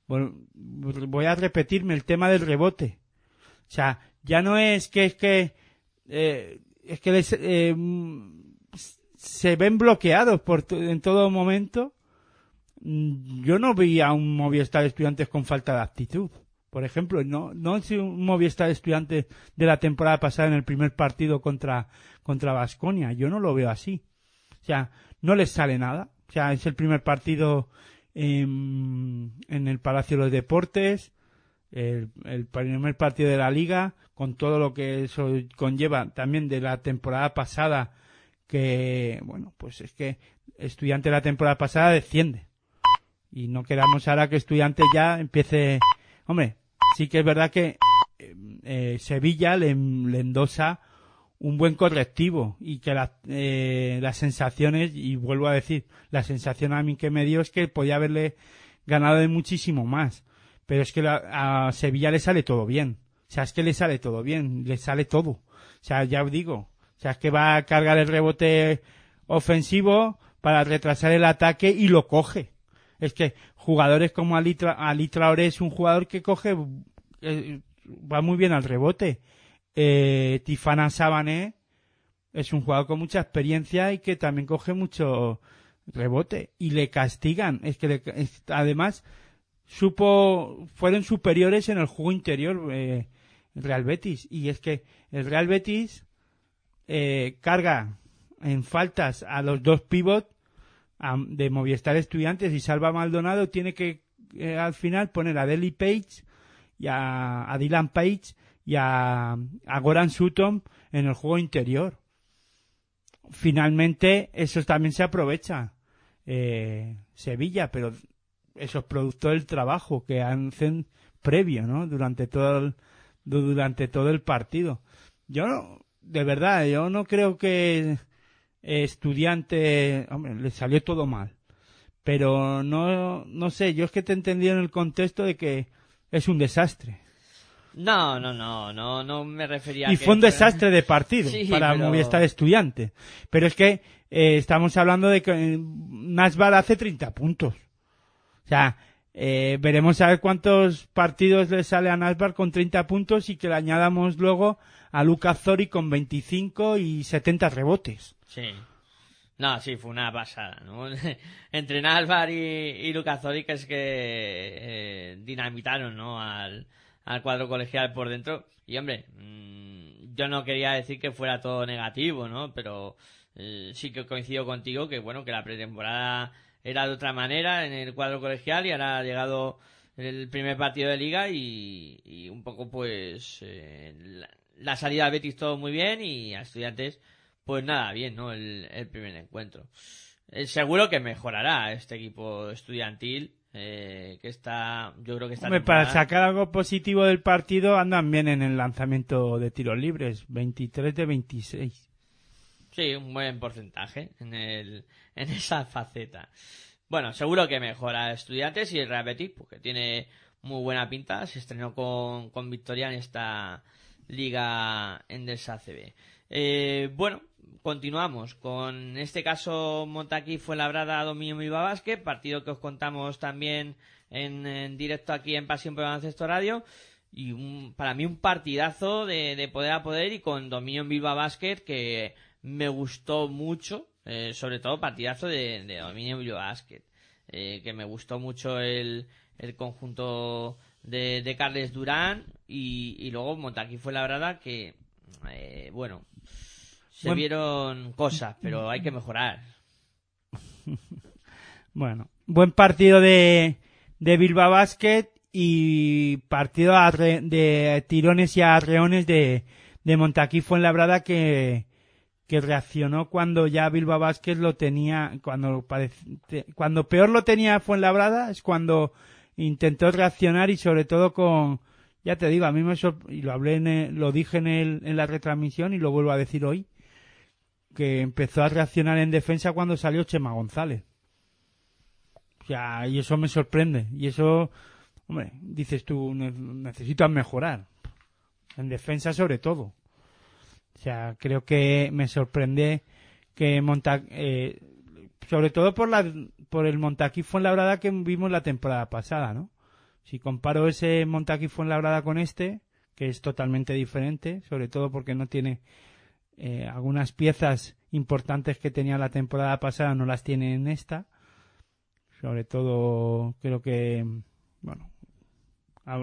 Bueno, voy a repetirme el tema del rebote. O sea, ya no es que es que eh, es que les, eh, se ven bloqueados por en todo momento. Mm, Yo no vi a un Movistar Estudiantes con falta de actitud. por ejemplo, no, no es un Movistar estudiante de la temporada pasada en el primer partido contra, contra Vasconia. Yo no lo veo así. O sea, no les sale nada. O sea, es el primer partido en, en el Palacio de los Deportes, el, el primer partido de la liga, con todo lo que eso conlleva también de la temporada pasada, que, bueno, pues es que estudiante la temporada pasada desciende. Y no queramos ahora que estudiante ya empiece, hombre, sí que es verdad que eh, eh, Sevilla le, un buen correctivo y que la- eh, las sensaciones, y vuelvo a decir, la sensación a mí que me dio es que podía haberle ganado de muchísimo más. Pero es que la- a Sevilla le sale todo bien. O sea, es que le sale todo bien, le sale todo. O sea, ya os digo. O sea, es que va a cargar el rebote ofensivo para retrasar el ataque y lo coge. Es que jugadores como Ali, Tra- Ali Traoré es un jugador que coge, eh, va muy bien al rebote. Eh, Tifana Sabané es un jugador con mucha experiencia y que también coge mucho rebote y le castigan. Es que le- además supo, fueron superiores en el juego interior eh, Real Betis y es que el Real Betis eh, carga en faltas a los dos pivots de Movistar Estudiantes y Salva Maldonado tiene que eh, al final poner a Deli Page y a Dylan Page y a, Goran Sutton en el juego interior. Finalmente, eso también se aprovecha eh, Sevilla, pero eso es producto del trabajo que hacen previo, ¿no? Durante todo el, du- durante todo el partido. Yo no, de verdad, yo no creo que estudiante, hombre, le salió todo mal. Pero no, no sé, yo es que te he entendido en el contexto de que es un desastre. No, no, no, no, no me refería a Y que fue un desastre de partido Sí, para pero- Movistar Estudiante. Pero es que eh, estamos hablando de que eh, Nasbar hace 30 puntos. O sea, eh, veremos a ver cuántos partidos le sale a Nasbar con 30 puntos y que le añadamos luego a Lucas Zori con 25 y 70 rebotes. Sí. No, sí, fue una pasada, ¿no? Entre Nalvar y, y Lucas Zori, que es que eh, dinamitaron, ¿no? Al, al cuadro colegial por dentro. Y, hombre, mm, yo no quería decir que fuera todo negativo, ¿no? Pero eh, sí que coincido contigo que, bueno, que la pretemporada era de otra manera en el cuadro colegial y ahora ha llegado el primer partido de liga y, y un poco, pues, eh, la, salida al Betis todo muy bien y a estudiantes pues nada, bien, ¿no? El, el primer encuentro. Eh, seguro que mejorará este equipo estudiantil, eh, que está, yo creo que está... Hombre, para sacar algo positivo del partido andan bien en el lanzamiento de tiros libres, 23 de 26. Sí, un buen porcentaje en, el, en esa faceta. Bueno, seguro que mejora estudiantes y el Real Betis, porque tiene muy buena pinta. Se estrenó con, con victoria en esta liga Endesa CB. Eh, bueno, continuamos. Con este caso Montaquí fue labrada dominio Viva Basket, partido que os contamos también en, directo aquí en Pasión por Baloncesto Radio. Y un- para mí un partidazo de, de poder a poder y con dominio en Bilbao que me gustó mucho, eh, sobre todo partidazo de, dominio en Bilbao eh, que me gustó mucho el, conjunto de, de Carles Durán y, y luego Montaquí fue labrada que, eh, bueno, se vieron cosas, pero hay que mejorar. Bueno, buen partido de, de Bilbao Basket y partido de tirones y arreones de, de Montaquí Fuenlabrada que, que reaccionó cuando ya Bilbao Basket lo tenía, cuando, cuando peor lo tenía Fuenlabrada es cuando intentó reaccionar y sobre todo con, ya te digo, a mí me y lo hablé en el- lo dije en, el, en la retransmisión y lo vuelvo a decir hoy, que empezó a reaccionar en defensa cuando salió Chema González. O sea, y eso me sorprende. Y eso, hombre, dices tú, ne- necesitas mejorar. En defensa sobre todo. O sea, creo que me sorprende que Monta eh, sobre todo por la por el Montaquí Fuenlabrada que vimos la temporada pasada, ¿no? Si comparo ese Montaquí Fuenlabrada con este, que es totalmente diferente, sobre todo porque no tiene eh, algunas piezas importantes que tenía la temporada pasada, no las tiene en esta sobre todo creo que bueno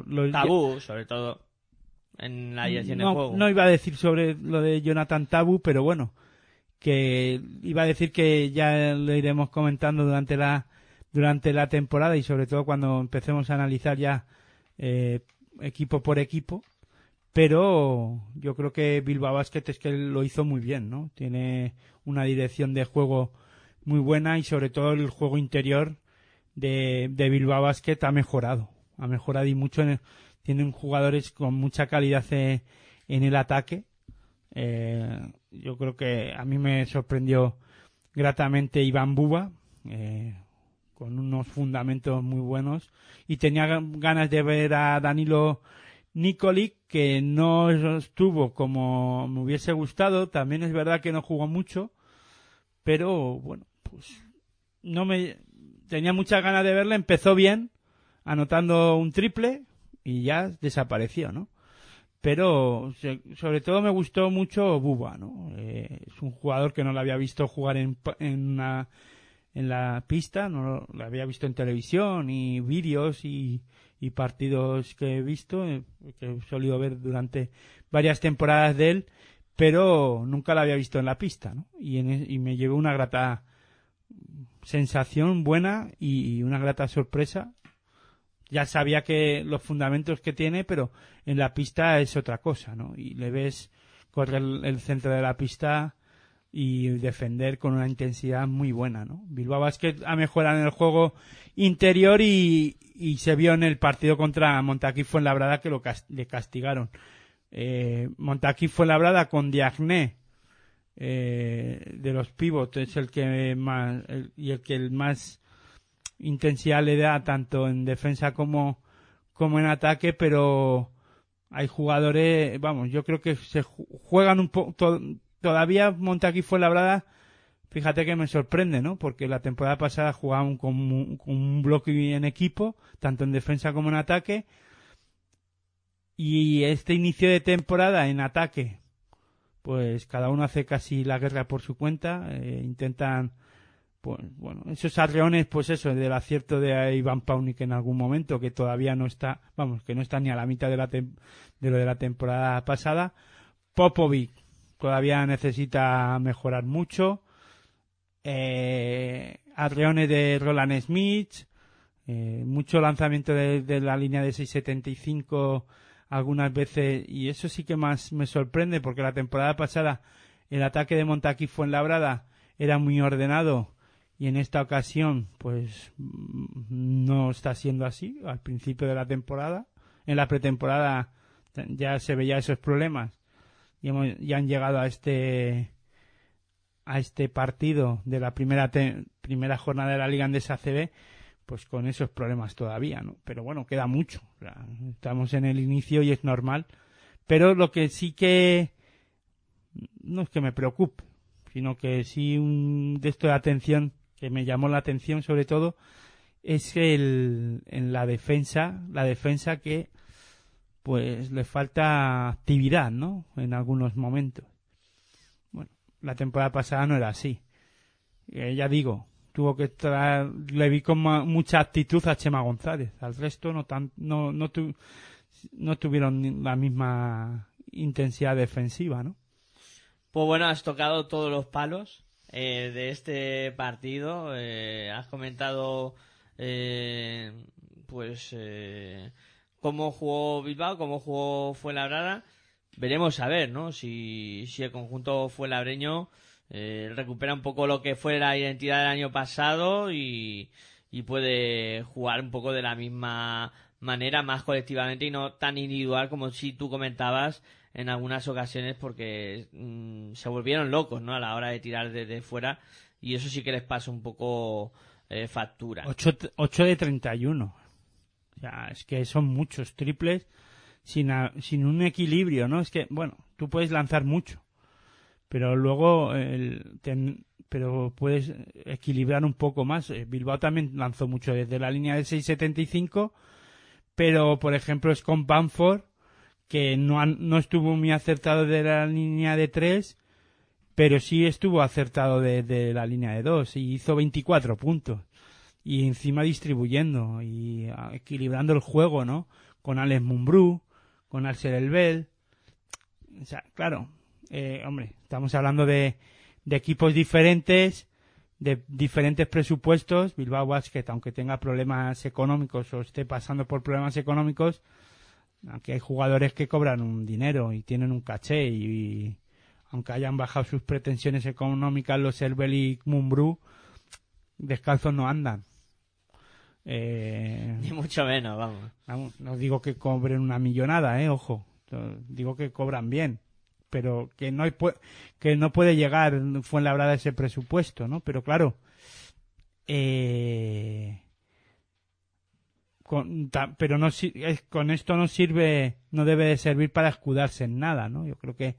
lo- Tabú, sobre todo, en la dirección de no, juego. no iba a decir sobre lo de Jonathan Tabu, pero bueno, que iba a decir que ya lo iremos comentando durante la durante la temporada y sobre todo cuando empecemos a analizar ya eh, equipo por equipo. Pero yo creo que Bilbao Basket es que lo hizo muy bien, ¿no? Tiene una dirección de juego muy buena y sobre todo el juego interior de, de Bilbao Basket ha mejorado. Ha mejorado y mucho. En el- tienen jugadores con mucha calidad eh, en el ataque. Eh, yo creo que a mí me sorprendió gratamente Iván Buba, eh, con unos fundamentos muy buenos. Y tenía gan- ganas de ver a Danilo Nikolic, que no estuvo como me hubiese gustado. También es verdad que no jugó mucho. Pero bueno, pues no me tenía muchas ganas de verle. Empezó bien, anotando un triple y ya desapareció, ¿no? Pero sobre todo me gustó mucho Buba, ¿no? Eh, es un jugador que no lo había visto jugar en, en, en la pista, no lo había visto en televisión y vídeos y, y partidos que he visto, eh, que he solido ver durante varias temporadas de él, pero nunca lo había visto en la pista, ¿no? Y, en e- y me llevé una grata sensación buena y una grata sorpresa ya sabía que los fundamentos que tiene, pero en la pista es otra cosa, ¿no? Y le ves correr el centro de la pista y defender con una intensidad muy buena, ¿no? Bilbao Basket ha mejorado en el juego interior y, y se vio en el partido contra Montaquí Fuenlabrada que lo cas- le castigaron. Eh, Montaquí Fuenlabrada con Diagné eh, de los pivots es el que más y el que más intensidad le da tanto en defensa como, como en ataque, pero hay jugadores, vamos, yo creo que se ju- juegan un poco, todavía Montaquí fue labrada, fíjate que me sorprende, ¿no? Porque la temporada pasada jugaban con, un- con un bloque en equipo, tanto en defensa como en ataque, y este inicio de temporada en ataque, pues cada uno hace casi la guerra por su cuenta, eh, intentan pues bueno, esos arreones, pues eso, del acierto de Iván Paunik en algún momento, que todavía no está, vamos, que no está ni a la mitad de, la de lo de la temporada pasada. Popovic todavía necesita mejorar mucho. Eh, de Roland Smith, eh, mucho lanzamiento de, de la línea de 675 algunas veces, y eso sí que más me sorprende, porque la temporada pasada el ataque de Montaquí Fuenlabrada era muy ordenado y en esta ocasión pues mm, no está siendo así al principio de la temporada en la pretemporada ya se veía esos problemas y hemos, ya han llegado a este a este partido de la primera primera jornada de la Liga Andesa CB pues con esos problemas todavía no pero bueno queda mucho. Estamos en el inicio y es normal. Pero lo que sí que no es que me preocupe sino que sí un de esto de atención que me llamó la atención sobre todo es el en la defensa la defensa que pues le falta actividad no en algunos momentos. Bueno la temporada pasada no era así. Eh, ya digo tuvo que traer le vi con mucha actitud a Chema González. Al resto no tan no no, tu- no tuvieron la misma intensidad defensiva no Pues bueno, has tocado todos los palos eh, de este partido. eh, has comentado, eh, pues, eh, cómo jugó Bilbao, cómo jugó Fuenlabrada. Veremos a ver, ¿no? Si, si el conjunto fuenlabreño eh, recupera un poco lo que fue la identidad del año pasado y, y puede jugar un poco de la misma manera, más colectivamente y no tan individual como si tú comentabas en algunas ocasiones porque mm, se volvieron locos, ¿no? A la hora de tirar desde fuera y eso sí que les pasa un poco eh, factura. 8, de 31. Es que son muchos triples sin, a- sin un equilibrio, ¿no? Es que, bueno, tú puedes lanzar mucho, pero luego el, ten- pero puedes equilibrar un poco más. Eh, Bilbao también lanzó mucho desde la línea de 6.75, pero por ejemplo es con Bamford, que no, no estuvo muy acertado de la línea de 3, pero sí estuvo acertado de, de la línea de 2 y hizo 24 puntos. Y encima distribuyendo y ah, equilibrando el juego, ¿no? con Alex Mumbrú, con Arcel Elbel. O sea, claro, eh, hombre, estamos hablando de, equipos diferentes, de diferentes presupuestos. Bilbao Basket, aunque tenga problemas económicos o esté pasando por problemas económicos, aquí hay jugadores que cobran un dinero y tienen un caché y, aunque hayan bajado sus pretensiones económicas los Elbel y Mumbrú, descalzos no andan. Eh, Ni mucho menos, vamos. Vamos, no digo que cobren una millonada, eh, ojo. Digo que cobran bien, pero que no hay que no puede llegar Fuenlabrada a ese presupuesto, ¿no? Pero claro, eh, con, ta- pero no es- con esto no sirve, no debe de servir para escudarse en nada, ¿no? Yo creo que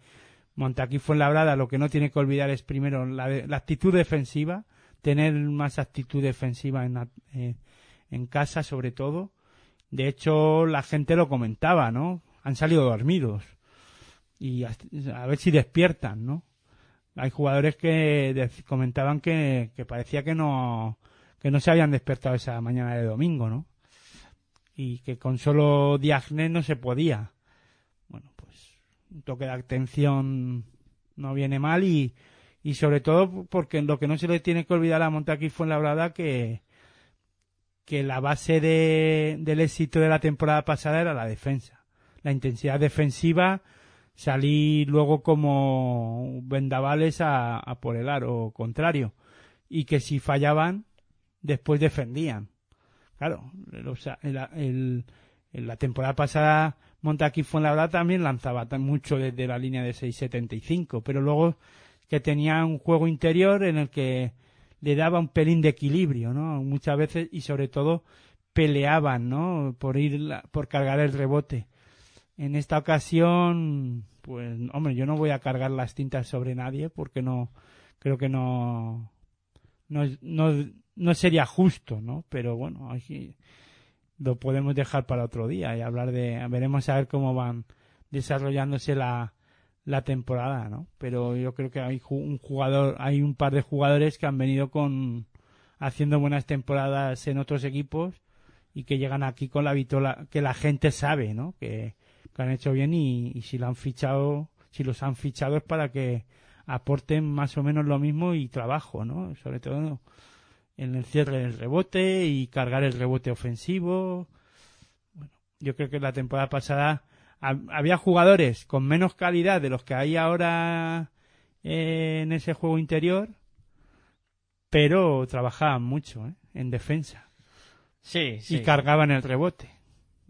Montaquí Fuenlabrada lo que no tiene que olvidar es primero la, la actitud defensiva, tener más actitud defensiva en, la- eh, en casa sobre todo. De hecho, la gente lo comentaba, ¿no? Han salido dormidos. Y a, ver si despiertan, ¿no? Hay jugadores que comentaban que, que parecía que no, que no se habían despertado esa mañana de domingo, ¿no? Y que con solo Diagne no se podía. Bueno, pues un toque de atención no viene mal y, y sobre todo porque lo que no se le tiene que olvidar a Montaquí fue la verdad que, que la base de, del éxito de la temporada pasada era la defensa. La intensidad defensiva, salir luego como vendavales a, a por el aro contrario. Y que si fallaban, después defendían. Claro, o la temporada pasada Montaquí fue la verdad también lanzaba tan mucho desde la línea de 6.75, pero luego que tenía un juego interior en el que le daba un pelín de equilibrio, ¿no? Muchas veces y sobre todo peleaban, ¿no? Por ir la- por cargar el rebote. En esta ocasión, pues, hombre, yo no voy a cargar las tintas sobre nadie porque no creo que no no, no, no sería justo, ¿no? Pero bueno, aquí lo podemos dejar para otro día y hablar de veremos a ver cómo van desarrollándose la la temporada, ¿no? Pero yo creo que hay un jugador, hay un par de jugadores que han venido con haciendo buenas temporadas en otros equipos y que llegan aquí con la vitola que la gente sabe, ¿no? Que, han hecho bien y, y si lo han fichado, si los han fichado es para que aporten más o menos lo mismo y trabajo, ¿no? Sobre todo en el cierre del rebote y cargar el rebote ofensivo. Bueno, yo creo que la temporada pasada había jugadores con menos calidad de los que hay ahora eh, en ese juego interior, pero trabajaban mucho ¿eh? en defensa Sí, sí. y cargaban el rebote.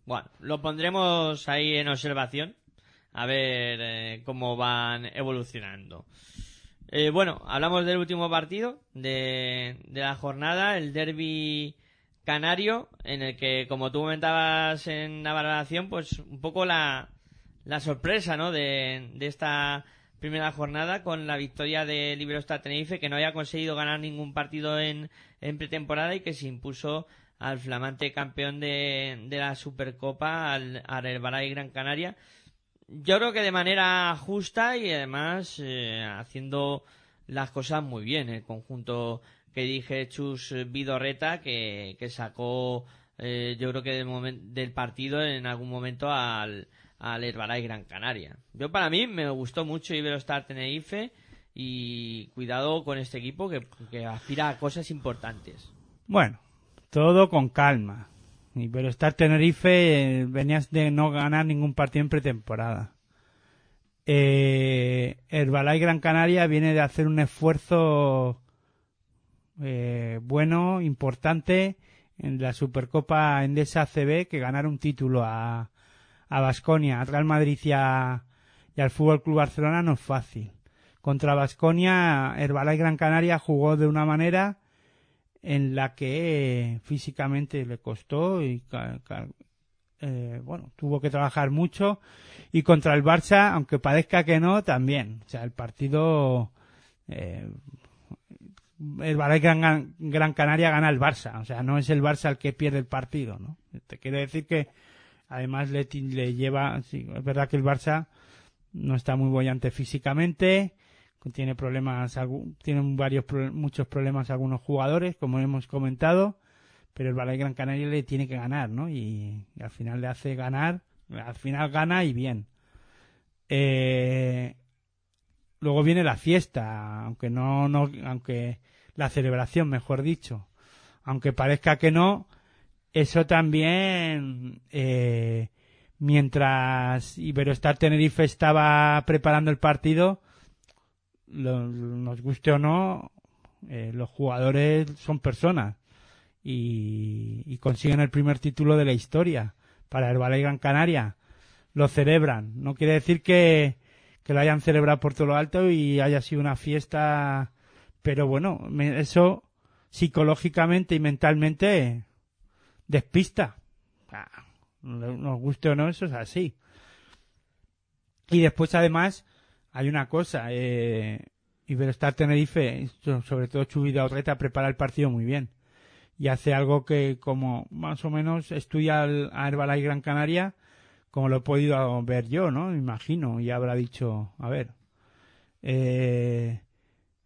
Bueno, lo pondremos ahí en observación. A ver eh, cómo van evolucionando. Eh, bueno, hablamos del último partido de, de la jornada, el derby canario, en el que, como tú comentabas en la valoración, pues un poco la, la sorpresa, ¿no? De, de esta primera jornada con la victoria de Liberostar Tenerife, que no había conseguido ganar ningún partido en, en pretemporada y que se impuso al flamante campeón de, de la Supercopa, al, al Herbalife Gran Canaria. Yo creo que de manera justa y además eh, haciendo las cosas muy bien. El conjunto que dije Chus Vidorreta, que, que sacó, eh, yo creo que del, del partido en algún momento al, al Herbalife Gran Canaria. Yo para mí me gustó mucho Iberostar Tenerife y cuidado con este equipo que, que aspira a cosas importantes. Bueno, todo con calma. Estar Tenerife eh, venías de no ganar ningún partido en pretemporada. Eh, Herbalife Gran Canaria viene de hacer un esfuerzo eh, bueno, importante en la Supercopa Endesa CB que ganar un título a a Basconia, al Real Madrid y, a- al Fútbol Club Barcelona no es fácil. Contra Basconia, Herbalife Gran Canaria jugó de una manera en la que eh, físicamente le costó y eh, bueno tuvo que trabajar mucho. Y contra el Barça aunque parezca que no también. O sea el partido eh, el Herbalife Gran, Canaria gana el Barça o sea no es el Barça el que pierde el partido no te quiero decir que además le, le lleva es verdad que el Barça no está muy bollante físicamente tiene problemas tienen varios muchos problemas algunos jugadores como hemos comentado pero el Balay Gran Canaria le tiene que ganar, ¿no? Y, y al final le hace ganar, al final gana y bien. Eh, luego viene la fiesta, aunque no, no, aunque la celebración, mejor dicho, aunque parezca que no, eso también, eh, mientras Iberostar Tenerife estaba preparando el partido, lo- nos guste o no, eh, los jugadores son personas y, y consiguen el primer título de la historia para el Ballet Gran Canaria. Lo celebran. No quiere decir que, que lo hayan celebrado por todo lo alto y haya sido una fiesta, pero bueno, me- eso psicológicamente y mentalmente despista. Ah, Nos guste o no, eso es así. Y después, además, hay una cosa. Eh, Iberostar Tenerife, so- sobre todo Chubida Orreta, prepara el partido muy bien. Y hace algo que, como más o menos estudia al- a Herbalife Gran Canaria, como lo he podido ver yo, ¿no? Me imagino. Y habrá dicho, a ver. Eh,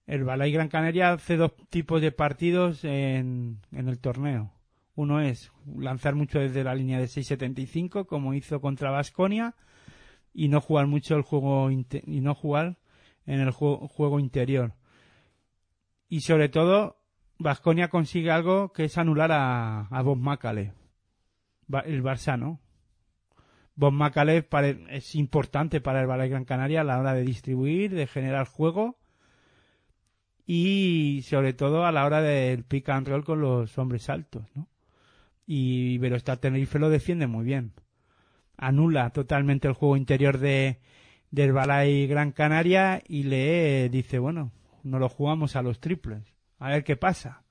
Herbalife Gran Canaria hace dos tipos de partidos en, en el torneo. Uno es lanzar mucho desde la línea de 6.75, como hizo contra Vasconia, y no jugar mucho el juego y no jugar en el juego, juego interior. Y sobre todo, Vasconia consigue algo que es anular a, a Bob Macale, el Barça, ¿no? Bob Macale es importante para el Ballet Gran Canaria a la hora de distribuir, de generar juego y sobre todo a la hora del pick and roll con los hombres altos, ¿no? Y Iberostar Tenerife lo defiende muy bien. Anula totalmente el juego interior de del Balay Gran Canaria y le dice, bueno, no lo jugamos a los triples. A ver qué pasa.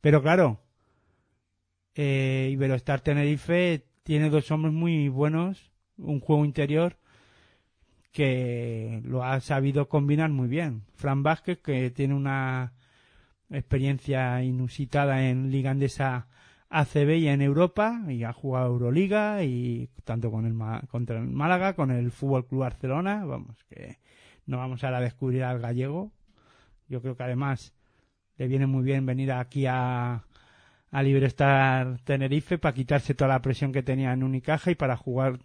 Pero claro, eh, Iberostar Tenerife tiene dos hombres muy buenos, un juego interior que lo ha sabido combinar muy bien. Fran Vázquez, que tiene una experiencia inusitada en Liga Andesa ACB y en Europa, y ha jugado Euroliga, y tanto con el contra el Málaga, con el Fútbol Club Barcelona, vamos, que no vamos ahora a descubrir al gallego. Yo creo que además le viene muy bien venir aquí a, a Liberestar Tenerife para quitarse toda la presión que tenía en Unicaja y para jugar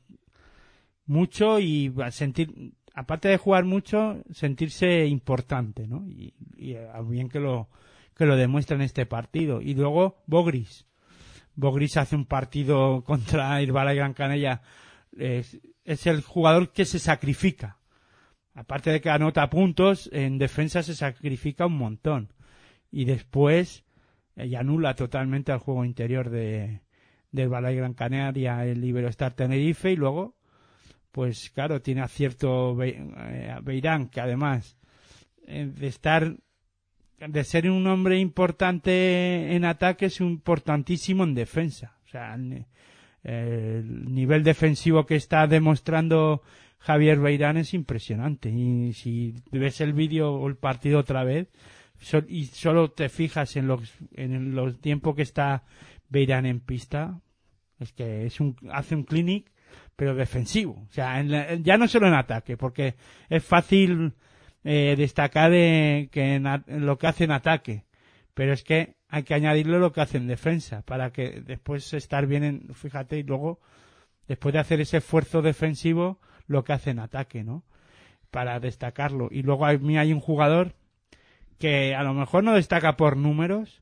mucho y sentir, aparte de jugar mucho, sentirse importante, ¿no? Y, y bien que lo, que lo demuestra en este partido. Y luego Bogris. Bogris hace un partido contra Irbala y Gran. Es, es el jugador que se sacrifica. Aparte de que anota puntos, en defensa se sacrifica un montón. Y después eh, y anula totalmente al juego interior de, del Balay Gran Canaria, el Iberostar Tenerife, y luego, pues claro, tiene acierto Be- eh, Beirán, que además eh, de estar, de ser un hombre importante en ataque, es importantísimo en defensa. O sea, el, el nivel defensivo que está demostrando Javier Beirán es impresionante. Y si ves el vídeo o el partido otra vez, y solo te fijas en los, en los tiempos que está Beirán en pista, es que es un, hace un clinic, pero defensivo. O sea, en la- ya no solo en ataque, porque es fácil eh, destacar eh, que en, lo que hace en ataque, pero es que hay que añadirle lo que hace en defensa, para que después estar bien en, fíjate, y luego, después de hacer ese esfuerzo defensivo, lo que hace en ataque, ¿no? Para destacarlo. Y luego a mí hay un jugador que a lo mejor no destaca por números,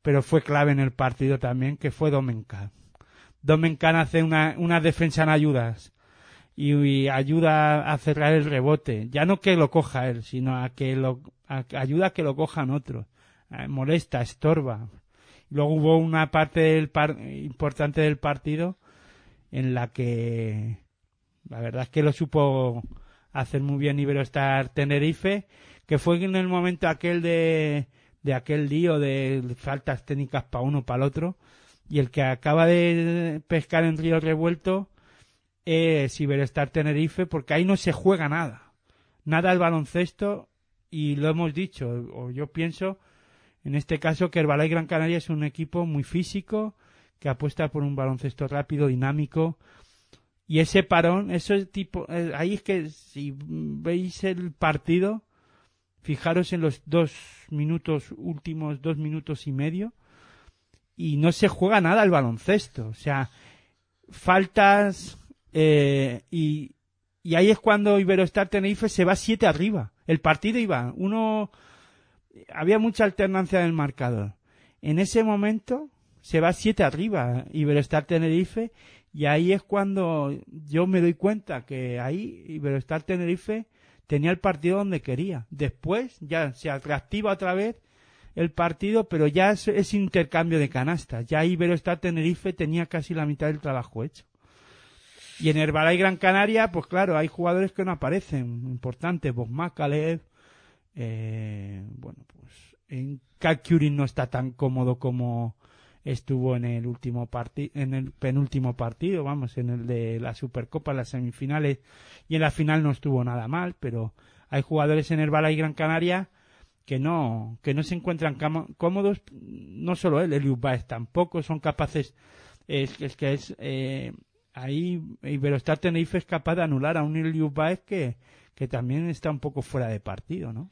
pero fue clave en el partido también, que fue Domencan. Domencan hace una, una defensa en ayudas y, ayuda a cerrar el rebote. Ya no que lo coja él, sino a que lo, ayuda a que lo cojan otros. Eh, molesta, estorba. Luego hubo una parte importante del partido en la que la verdad es que lo supo hacer muy bien Iberostar Tenerife, que fue en el momento aquel de, de aquel lío de faltas técnicas para uno para el otro, y el que acaba de pescar en Río Revuelto es Iberostar Tenerife, porque ahí no se juega nada. Nada al baloncesto, y lo hemos dicho, o yo pienso, en este caso, que el Balay Gran Canaria es un equipo muy físico, que apuesta por un baloncesto rápido, dinámico, y ese parón, eso es tipo, eh, ahí es que si veis el partido, fijaros en los dos minutos, últimos dos minutos y medio, y no se juega nada al baloncesto. O sea, faltas eh, y, y ahí es cuando Iberostar Tenerife se va siete arriba. El partido iba uno había mucha alternancia en el marcador. En ese momento se va siete arriba Iberostar Tenerife y ahí es cuando yo me doy cuenta que ahí Iberostar Tenerife tenía el partido donde quería. Después ya se reactiva otra vez el partido, pero ya es, intercambio de canastas. Ya Iberostar Tenerife tenía casi la mitad del trabajo hecho. Y en Herbalay Gran Canaria, pues claro, hay jugadores que no aparecen, importantes, Bob Macalev, eh, bueno, pues en Kakurin no está tan cómodo como estuvo en el último partido, en el penúltimo partido, vamos, en el de la Supercopa, las semifinales, y en la final no estuvo nada mal, pero hay jugadores en Herbalay Gran Canaria que no, que no se encuentran cómodos, no solo él, Eliud Baez tampoco, son capaces, es, es que es, eh, ahí Iberostar Tenerife es capaz de anular a un Eliud Baez que, que también está un poco fuera de partido, ¿no?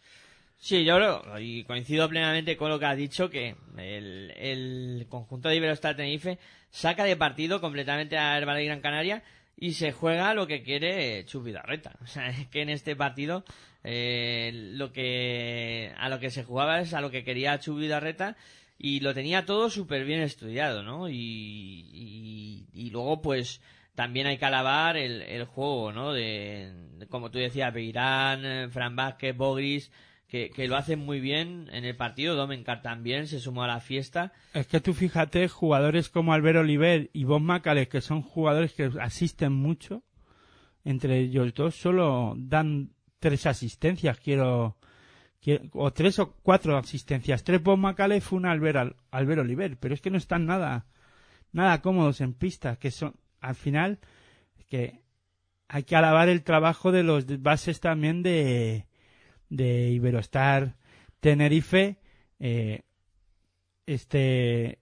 Sí, yo creo, y coincido plenamente con lo que has dicho, que el, el conjunto de Iberostar Tenerife saca de partido completamente a Herbalife Gran Canaria y se juega lo que quiere Chus Vidarreta. O sea, es que en este partido eh, lo que a lo que se jugaba es a lo que quería Chus Vidarreta y lo tenía todo súper bien estudiado, ¿no? Y, luego pues también hay que alabar el, el juego, ¿no? De, de, como tú decías, Beirán, eh, Fran Vázquez, Bogris, que, que lo hacen muy bien en el partido. Domencar también se sumó a la fiesta. Es que tú fíjate, jugadores como Albert Oliver y Bob Macales, que son jugadores que asisten mucho, entre ellos dos solo dan tres asistencias, quiero, quiero- o tres o cuatro asistencias. Tres Bob Macales fue un Albert, Al- Albert Oliver, pero es que no están nada, nada cómodos en pista, que son, al final, que hay que alabar el trabajo de los bases también de, de Iberostar Tenerife, eh, este,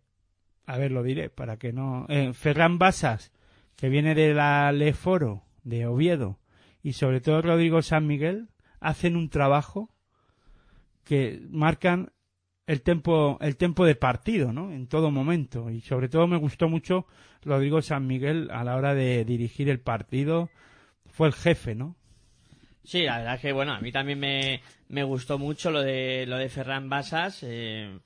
a ver, lo diré para que no, eh, Ferran Basas, que viene de la Leforo, de Oviedo, y sobre todo Rodrigo San Miguel, hacen un trabajo que marcan el tempo, el tempo de partido, ¿no? En todo momento. Y sobre todo me gustó mucho Rodrigo San Miguel a la hora de dirigir el partido. Fue el jefe, ¿no? Sí, la verdad que bueno, a mí también me, me gustó mucho lo de lo de Ferran Basas. eh,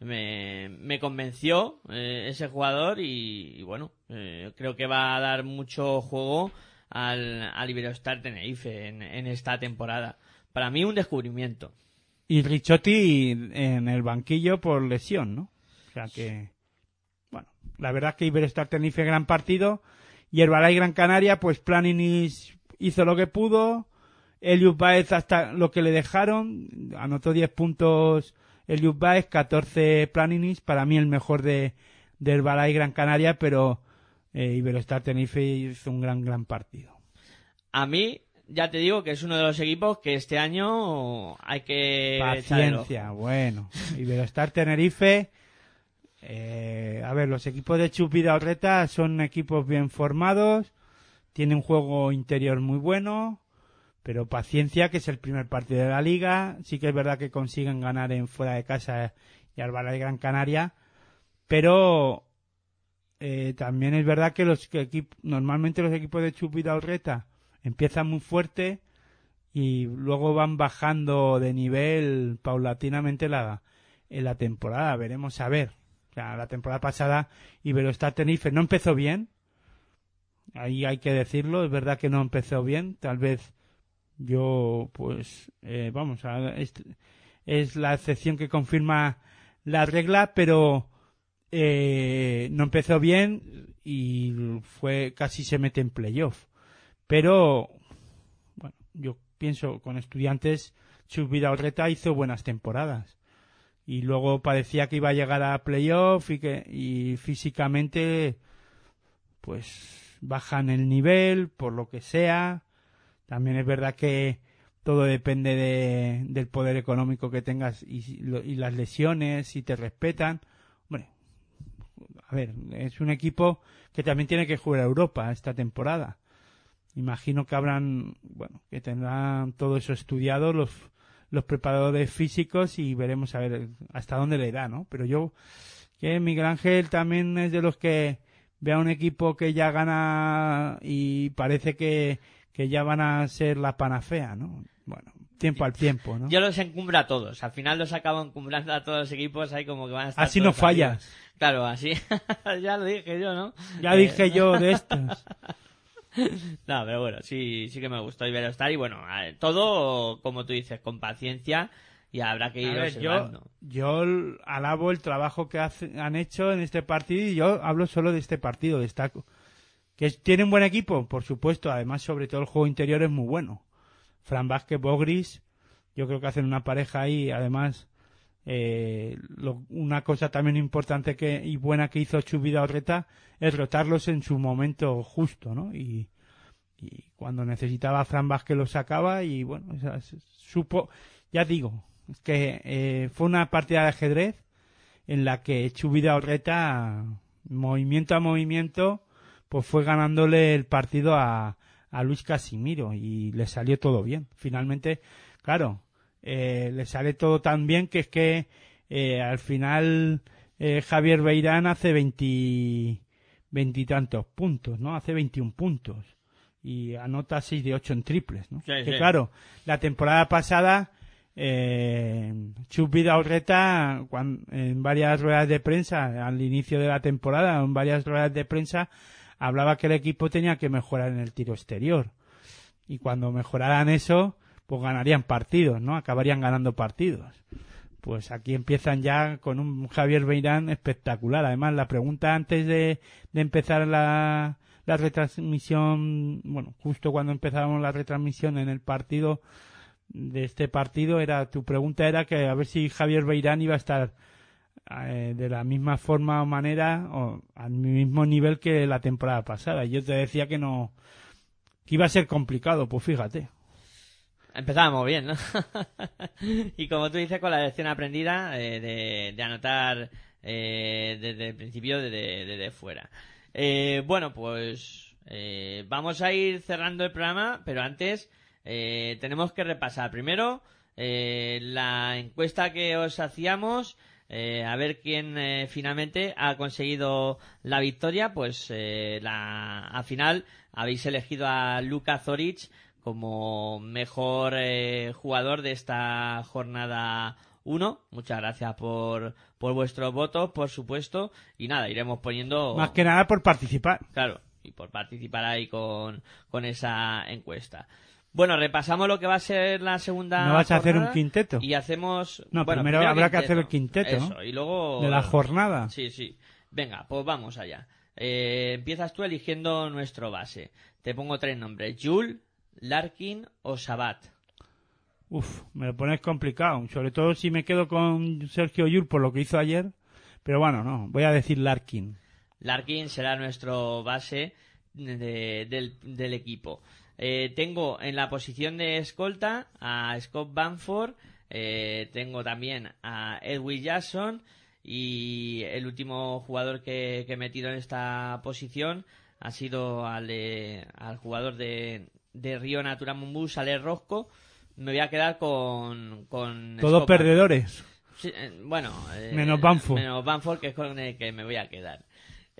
me, convenció eh, ese jugador y, y bueno, eh, creo que va a dar mucho juego al, al Iberostar Tenerife en, esta temporada. Para mí un descubrimiento. Y Richotti en el banquillo por lesión, ¿no? O sea que, bueno, la verdad es que Iberostar Tenerife gran partido y Herbalay Gran Canaria, pues Planinis hizo lo que pudo, Eliud Baez hasta lo que le dejaron, anotó 10 puntos Eliud Baez, 14 Planinis, para mí el mejor de, de Herbalay Gran Canaria, pero eh, Iberostar Tenerife hizo un gran, gran partido. A mí, ya te digo que es uno de los equipos que este año hay que. Paciencia, bueno. Iberostar Tenerife. eh, a ver, los equipos de Chup Orreta son equipos bien formados. Tienen un juego interior muy bueno. Pero paciencia, que es el primer partido de la liga. Sí que es verdad que consiguen ganar en fuera de casa y de Gran Canaria. Pero eh, también es verdad que los que normalmente los equipos de Chup Orreta empiezan muy fuerte y luego van bajando de nivel paulatinamente la, en la temporada. Veremos a ver. O sea, la temporada pasada Iberostar Tenerife no empezó bien. Ahí hay que decirlo. Es verdad que no empezó bien. Tal vez yo, pues, eh, vamos, a, es, es la excepción que confirma la regla, pero eh, no empezó bien y fue casi se mete en playoff. Pero, bueno, yo pienso con estudiantes, Chus Vidaurreta hizo buenas temporadas. Y luego parecía que iba a llegar a playoff y que y físicamente pues bajan el nivel por lo que sea. También es verdad que todo depende de, del poder económico que tengas y, y las lesiones, si te respetan. A ver, es un equipo que también tiene que jugar a Europa esta temporada imagino que habrán, bueno, que tendrán todo eso estudiado los, los preparadores físicos y veremos a ver hasta dónde le da, ¿no? Pero yo Que Miguel Ángel también es de los que ve a un equipo que ya gana y parece que, que ya van a ser la panacea, ¿no? Bueno, tiempo al tiempo, ¿no? Yo los encumbro a todos. Al final los acabo encumbrando a todos los equipos. Ahí como que van a estar. Así no fallas. Claro, así. ya lo dije yo, ¿no? Ya Eh, dije yo de estos. No, pero bueno, sí, sí que me gustó Iberostar. Y bueno, ver, todo, como tú dices, con paciencia. Y habrá que ir A ver, yo, observando. yo alabo el trabajo que hace- han hecho en este partido y yo hablo solo de este partido, destaco. Que tiene un buen equipo, por supuesto, además sobre todo el juego interior es muy bueno. Fran Vázquez, Bogris, yo creo que hacen una pareja ahí, además eh, lo- una cosa también importante que y buena que hizo Chubida Orreta es rotarlos en su momento justo, ¿no? Y, cuando necesitaba a Fran Vázquez lo sacaba y bueno, supo, ya digo, que eh, fue una partida de ajedrez en la que Chubida Orreta, movimiento a movimiento, pues fue ganándole el partido a, a Luis Casimiro y le salió todo bien. Finalmente, claro, eh, le sale todo tan bien que es que eh, al final eh, Javier Beirán hace 20 veintitantos puntos, ¿no? Hace 21 puntos y anota 6 de 8 en triples, ¿no? Sí, que sí. claro, la temporada pasada eh, Chus Vidaurreta en varias ruedas de prensa al inicio de la temporada, en varias ruedas de prensa hablaba que el equipo tenía que mejorar en el tiro exterior y cuando mejoraran eso pues ganarían partidos, ¿no? Acabarían ganando partidos. Pues aquí empiezan ya con un Javier Beirán espectacular. Además, la pregunta antes de, de empezar la, la retransmisión, bueno, justo cuando empezábamos la retransmisión en el partido de este partido, era tu pregunta era que a ver si Javier Beirán iba a estar eh, de la misma forma o manera o al mismo nivel que la temporada pasada. Yo te decía que no, que iba a ser complicado, pues fíjate. Empezábamos bien, ¿no? y como tú dices, con la lección aprendida eh, de, anotar eh, desde el principio, desde, desde fuera. Eh, bueno, pues vamos a ir cerrando el programa, pero antes tenemos que repasar primero la encuesta que os hacíamos. Eh, a ver quién eh, finalmente ha conseguido la victoria. Pues eh, la, al final habéis elegido a Luka Zoric como mejor eh, jugador de esta jornada 1. Muchas gracias por, por vuestros votos, por supuesto. Y nada, iremos poniendo. Más que nada por participar. Claro, y por participar ahí con, con esa encuesta. Bueno, repasamos lo que va a ser la segunda. ¿No vas a hacer un quinteto? Y hacemos. No, bueno, primero habrá que hacer el quinteto, ¿no? Eso, y luego. De la jornada. Sí, sí. Venga, pues vamos allá. Eh, empiezas tú eligiendo nuestro base. Te pongo tres nombres: Jul, Larkin o Sabat. Uf, me lo pones complicado. Sobre todo si me quedo con Sergio Yul por lo que hizo ayer. Pero bueno, no, voy a decir Larkin. Larkin será nuestro base de- del, del equipo. Eh, tengo en la posición de escolta a Scott Banford, eh, tengo también a Edwin Jackson y el último jugador que, que he metido en esta posición ha sido al, de- al jugador de, de Río Natura Mumbus, Ale Rosco. Me voy a quedar con... con Todos Scott perdedores. Sí, eh, bueno, eh, Menos Banford. Menos Banford, que es con el que me voy a quedar.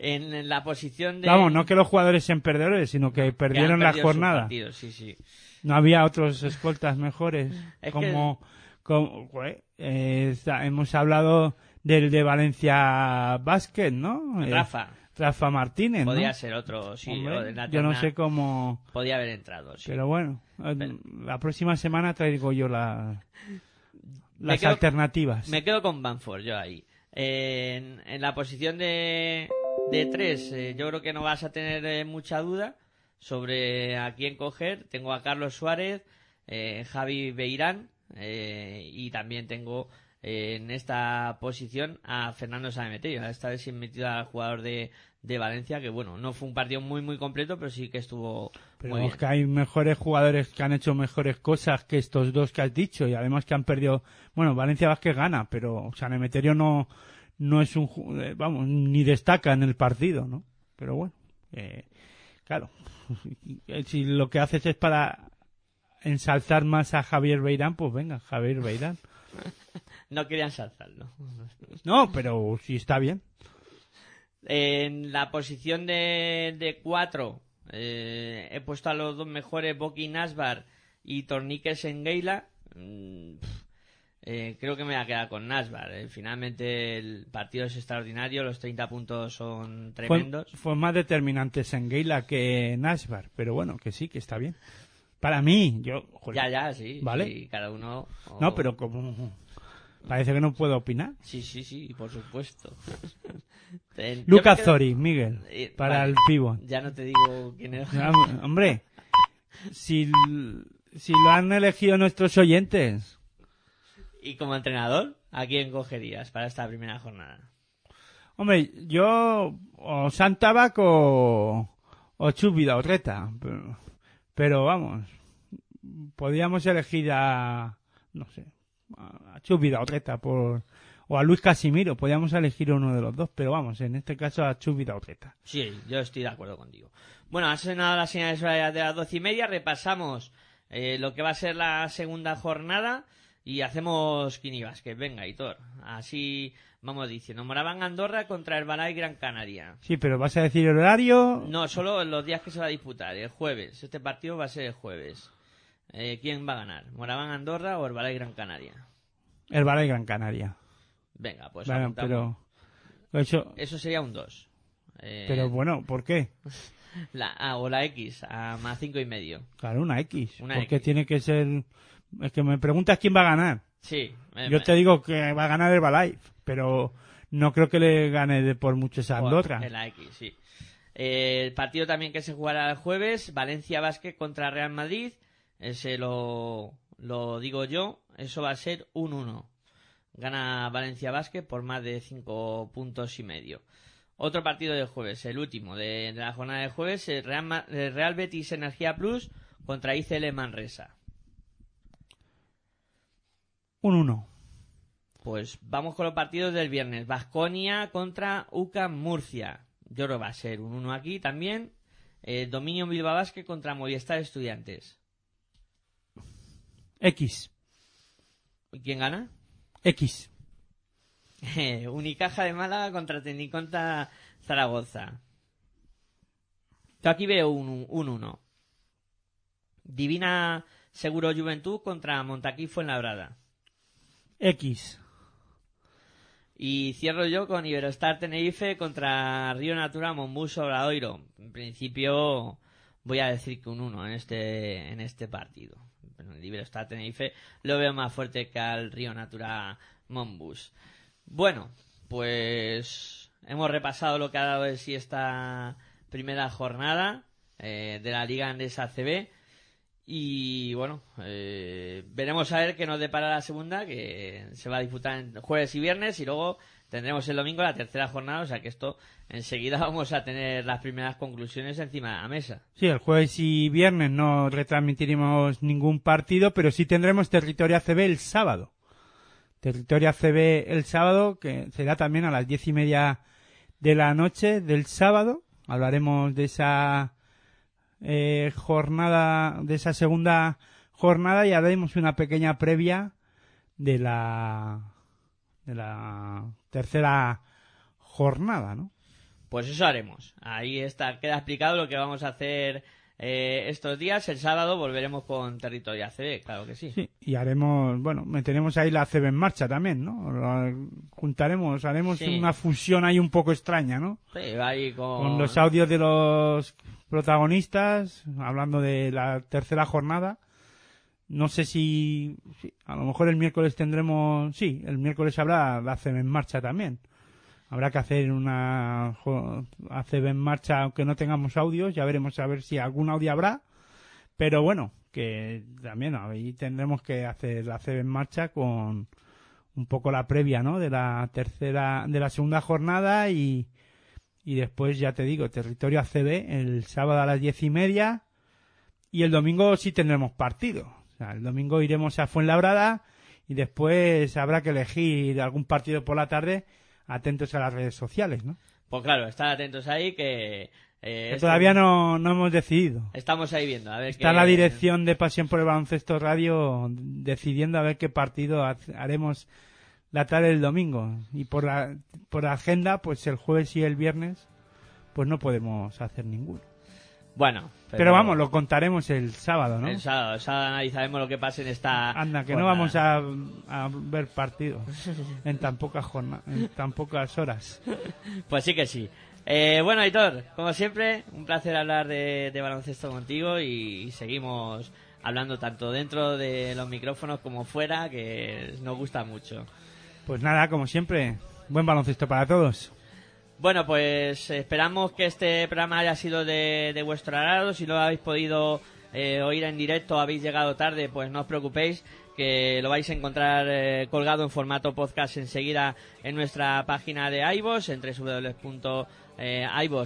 En, la posición de. Vamos, no que los jugadores sean perdedores, sino que perdieron la jornada. partidos, sí, sí. No había otros escoltas mejores. Es como, eh, está- hemos hablado del de Valencia Basket, ¿no? Eh, Rafa, Rafa Martínez, ¿no? podía ser otro, sí. Hombre, yo no sé cómo... Podía haber entrado, sí. Pero bueno, Pero- la próxima semana traigo yo la, Me las quedo- alternativas. Me quedo con Banford, yo ahí. En, en la posición de, de tres, eh, yo creo que no vas a tener eh, mucha duda sobre a quién coger. Tengo a Carlos Suárez, eh, Javi Beirán eh, y también tengo eh, en esta posición a Fernando Sanemeterio. Esta vez he metido al jugador de, de Valencia, que bueno, no fue un partido muy muy completo, pero sí que estuvo Pero muy bien. que hay mejores jugadores que han hecho mejores cosas que estos dos que has dicho y además que han perdido. Bueno, Valencia Vázquez gana, pero San Emeterio no, no es un. eh, Vamos, ni destaca en el partido, ¿no? Pero bueno, eh, claro. Si lo que haces es para ensalzar más a Javier Beirán, pues venga, Javier Beirán. No querían saltarlo. No, pero sí está bien. En la posición de, de cuatro eh, he puesto a los dos mejores, Boki Nasbar y Torniques en Geila. Mm, eh, creo que me voy a quedar con Nasbar. Eh, finalmente el partido es extraordinario, los 30 puntos son tremendos. fue más determinante Sengeila que Nashbar, pero bueno, que sí, que está bien. Para mí, yo... joder, Ya, ya, sí. Vale. sí, cada uno. o- No, pero como... Parece que no puedo opinar. Sí, sí, sí, por supuesto. Yo Lucas quedo- Zori, Miguel, Eh, para vale. el pivot. Ya no te digo quién. Ya, Hombre, si, si lo han elegido nuestros oyentes, Y como entrenador, ¿a quién cogerías para esta primera jornada? hombre, yo o Santabac o, o Chubida o Treta, pero, pero vamos, podríamos elegir a, no sé, a Chubida o Treta por, o a Luis Casimiro, podríamos elegir uno de los dos, pero vamos, en este caso a Chubida o Treta. Sí, yo estoy de acuerdo contigo. Bueno, ha sonado las señales de las doce y media. Repasamos eh, lo que va a ser la segunda jornada y hacemos Quinibasket. Venga, Hitor. Así vamos diciendo. Moraván Andorra contra el Balay Gran Canaria. Sí, pero vas a decir el horario, No, solo los días que se va a disputar. El jueves. Este partido va a ser el jueves. Eh, ¿Quién va a ganar? ¿Moraván Andorra o el Balay Gran Canaria? el Balay Gran Canaria. Venga, pues Bueno, pero, eso, Eso sería un 2. pero bueno, ¿por qué? la A o la X a más cinco y medio. Claro, una X. Una porque X. tiene que ser. Es que me preguntas quién va a ganar. Sí. Yo te digo que va a ganar el Balay, pero no creo que le gane de por mucho esa Andorra. X, sí. Eh, el partido también que se jugará el jueves, Valencia Basket contra Real Madrid. Ese lo, lo digo yo. Eso va a ser un 1. Gana Valencia Basket por más de 5 puntos y medio. Otro partido del jueves, el último de, de la jornada del jueves, el Real, el Real Betis Energía Plus contra ICL Manresa. Un 1. Pues vamos con los partidos del viernes. Vasconia contra UCAM Murcia. Yo creo que va a ser un 1 aquí también. Eh, Dominio Bilbao Basket contra Movistar Estudiantes. X. ¿Y quién gana? X. Eh, Unicaja de Málaga contra Tecniconta Zaragoza. Yo aquí veo un 1. Divina Seguro Juventud contra Montaquí Fuenlabrada. X. Y cierro yo con Iberostar Tenerife contra Río Natura Monbus Obradoiro. En principio voy a decir que un 1 en este, en este partido. El Iberostar Tenerife lo veo más fuerte que al Río Natura Monbus. Bueno, pues hemos repasado lo que ha dado de sí esta primera jornada eh, de la Liga Andesa CB. Y bueno, eh, veremos a ver qué nos depara la segunda, que se va a disputar en jueves y viernes, y luego tendremos el domingo la tercera jornada, o sea que esto enseguida vamos a tener las primeras conclusiones encima de la mesa. Sí, el jueves y viernes no retransmitiremos ningún partido, pero sí tendremos Territorio ACB el sábado. Territorio ACB el sábado, que será también a las diez y media de la noche del sábado. Hablaremos de esa eh, jornada, de esa segunda jornada y haremos una pequeña previa de la de la tercera jornada, ¿no? Pues eso haremos. Ahí está, queda explicado lo que vamos a hacer eh, estos días. El sábado volveremos con Territorio ACB, claro que sí. Sí, y haremos, bueno, meteremos ahí la CB en marcha también, ¿no? Juntaremos, haremos Sí. una fusión ahí un poco extraña, ¿no? Sí, va ahí con... Con los audios de los protagonistas, hablando de la tercera jornada. No sé si, a lo mejor el miércoles tendremos, sí, el miércoles habrá la CB en marcha también. Habrá que hacer una ACB en marcha aunque no tengamos audios, ya veremos a ver si algún audio habrá. Pero bueno, que también ahí tendremos que hacer la ACB en marcha con un poco la previa, ¿no? De la tercera, de la segunda jornada y, y después ya te digo, territorio ACB el sábado a las diez y media y el domingo sí tendremos partido. O sea, el domingo iremos a Fuenlabrada y después habrá que elegir algún partido por la tarde atentos a las redes sociales, ¿no? Pues claro, estar atentos ahí que... eh, Que todavía no, no hemos decidido. Estamos ahí viendo, a ver Está la dirección de Pasión por el Baloncesto Radio decidiendo a ver qué partido ha- haremos la tarde del domingo. Y por la, por la agenda, pues el jueves y el viernes, pues no podemos hacer ninguno. Bueno, Pero, vamos, lo contaremos el sábado, ¿no? El sábado, el sábado analizaremos lo que pase en esta. Anda, que no vamos a, a ver partidos en tan pocas jornadas, en tan pocas horas. Pues sí que sí. Eh, bueno, Aitor, como siempre, un placer hablar de, de baloncesto contigo y, y seguimos hablando tanto dentro de los micrófonos como fuera, que nos gusta mucho. Pues nada, como siempre, buen baloncesto para todos. Bueno, pues esperamos que este programa haya sido de, de vuestro agrado. Si no lo habéis podido eh, oír en directo, habéis llegado tarde, pues no os preocupéis, que lo vais a encontrar eh, colgado en formato podcast enseguida en nuestra página de iVoox, en www.iVoox.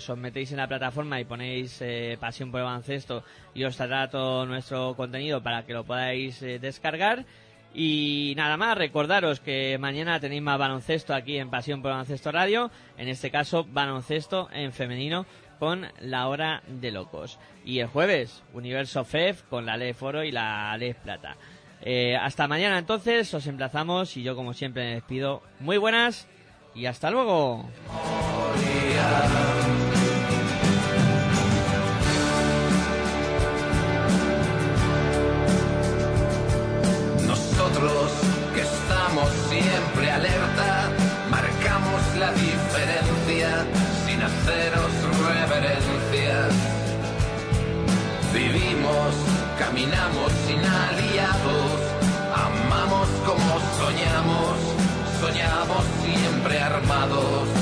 Os metéis en la plataforma y ponéis eh, Pasión por el Baloncesto y os saldrá todo nuestro contenido para que lo podáis eh, descargar. Y nada más, recordaros que mañana tenéis más baloncesto aquí en Pasión por Baloncesto Radio, en este caso baloncesto en femenino con la hora de locos. Y el jueves, Universo FEF con la Ley Foro y la Ley Plata. Eh, hasta mañana entonces, os emplazamos y yo como siempre me despido. Muy buenas y hasta luego. Haceros reverencia. Vivimos, caminamos sin aliados, amamos como soñamos, soñamos siempre armados.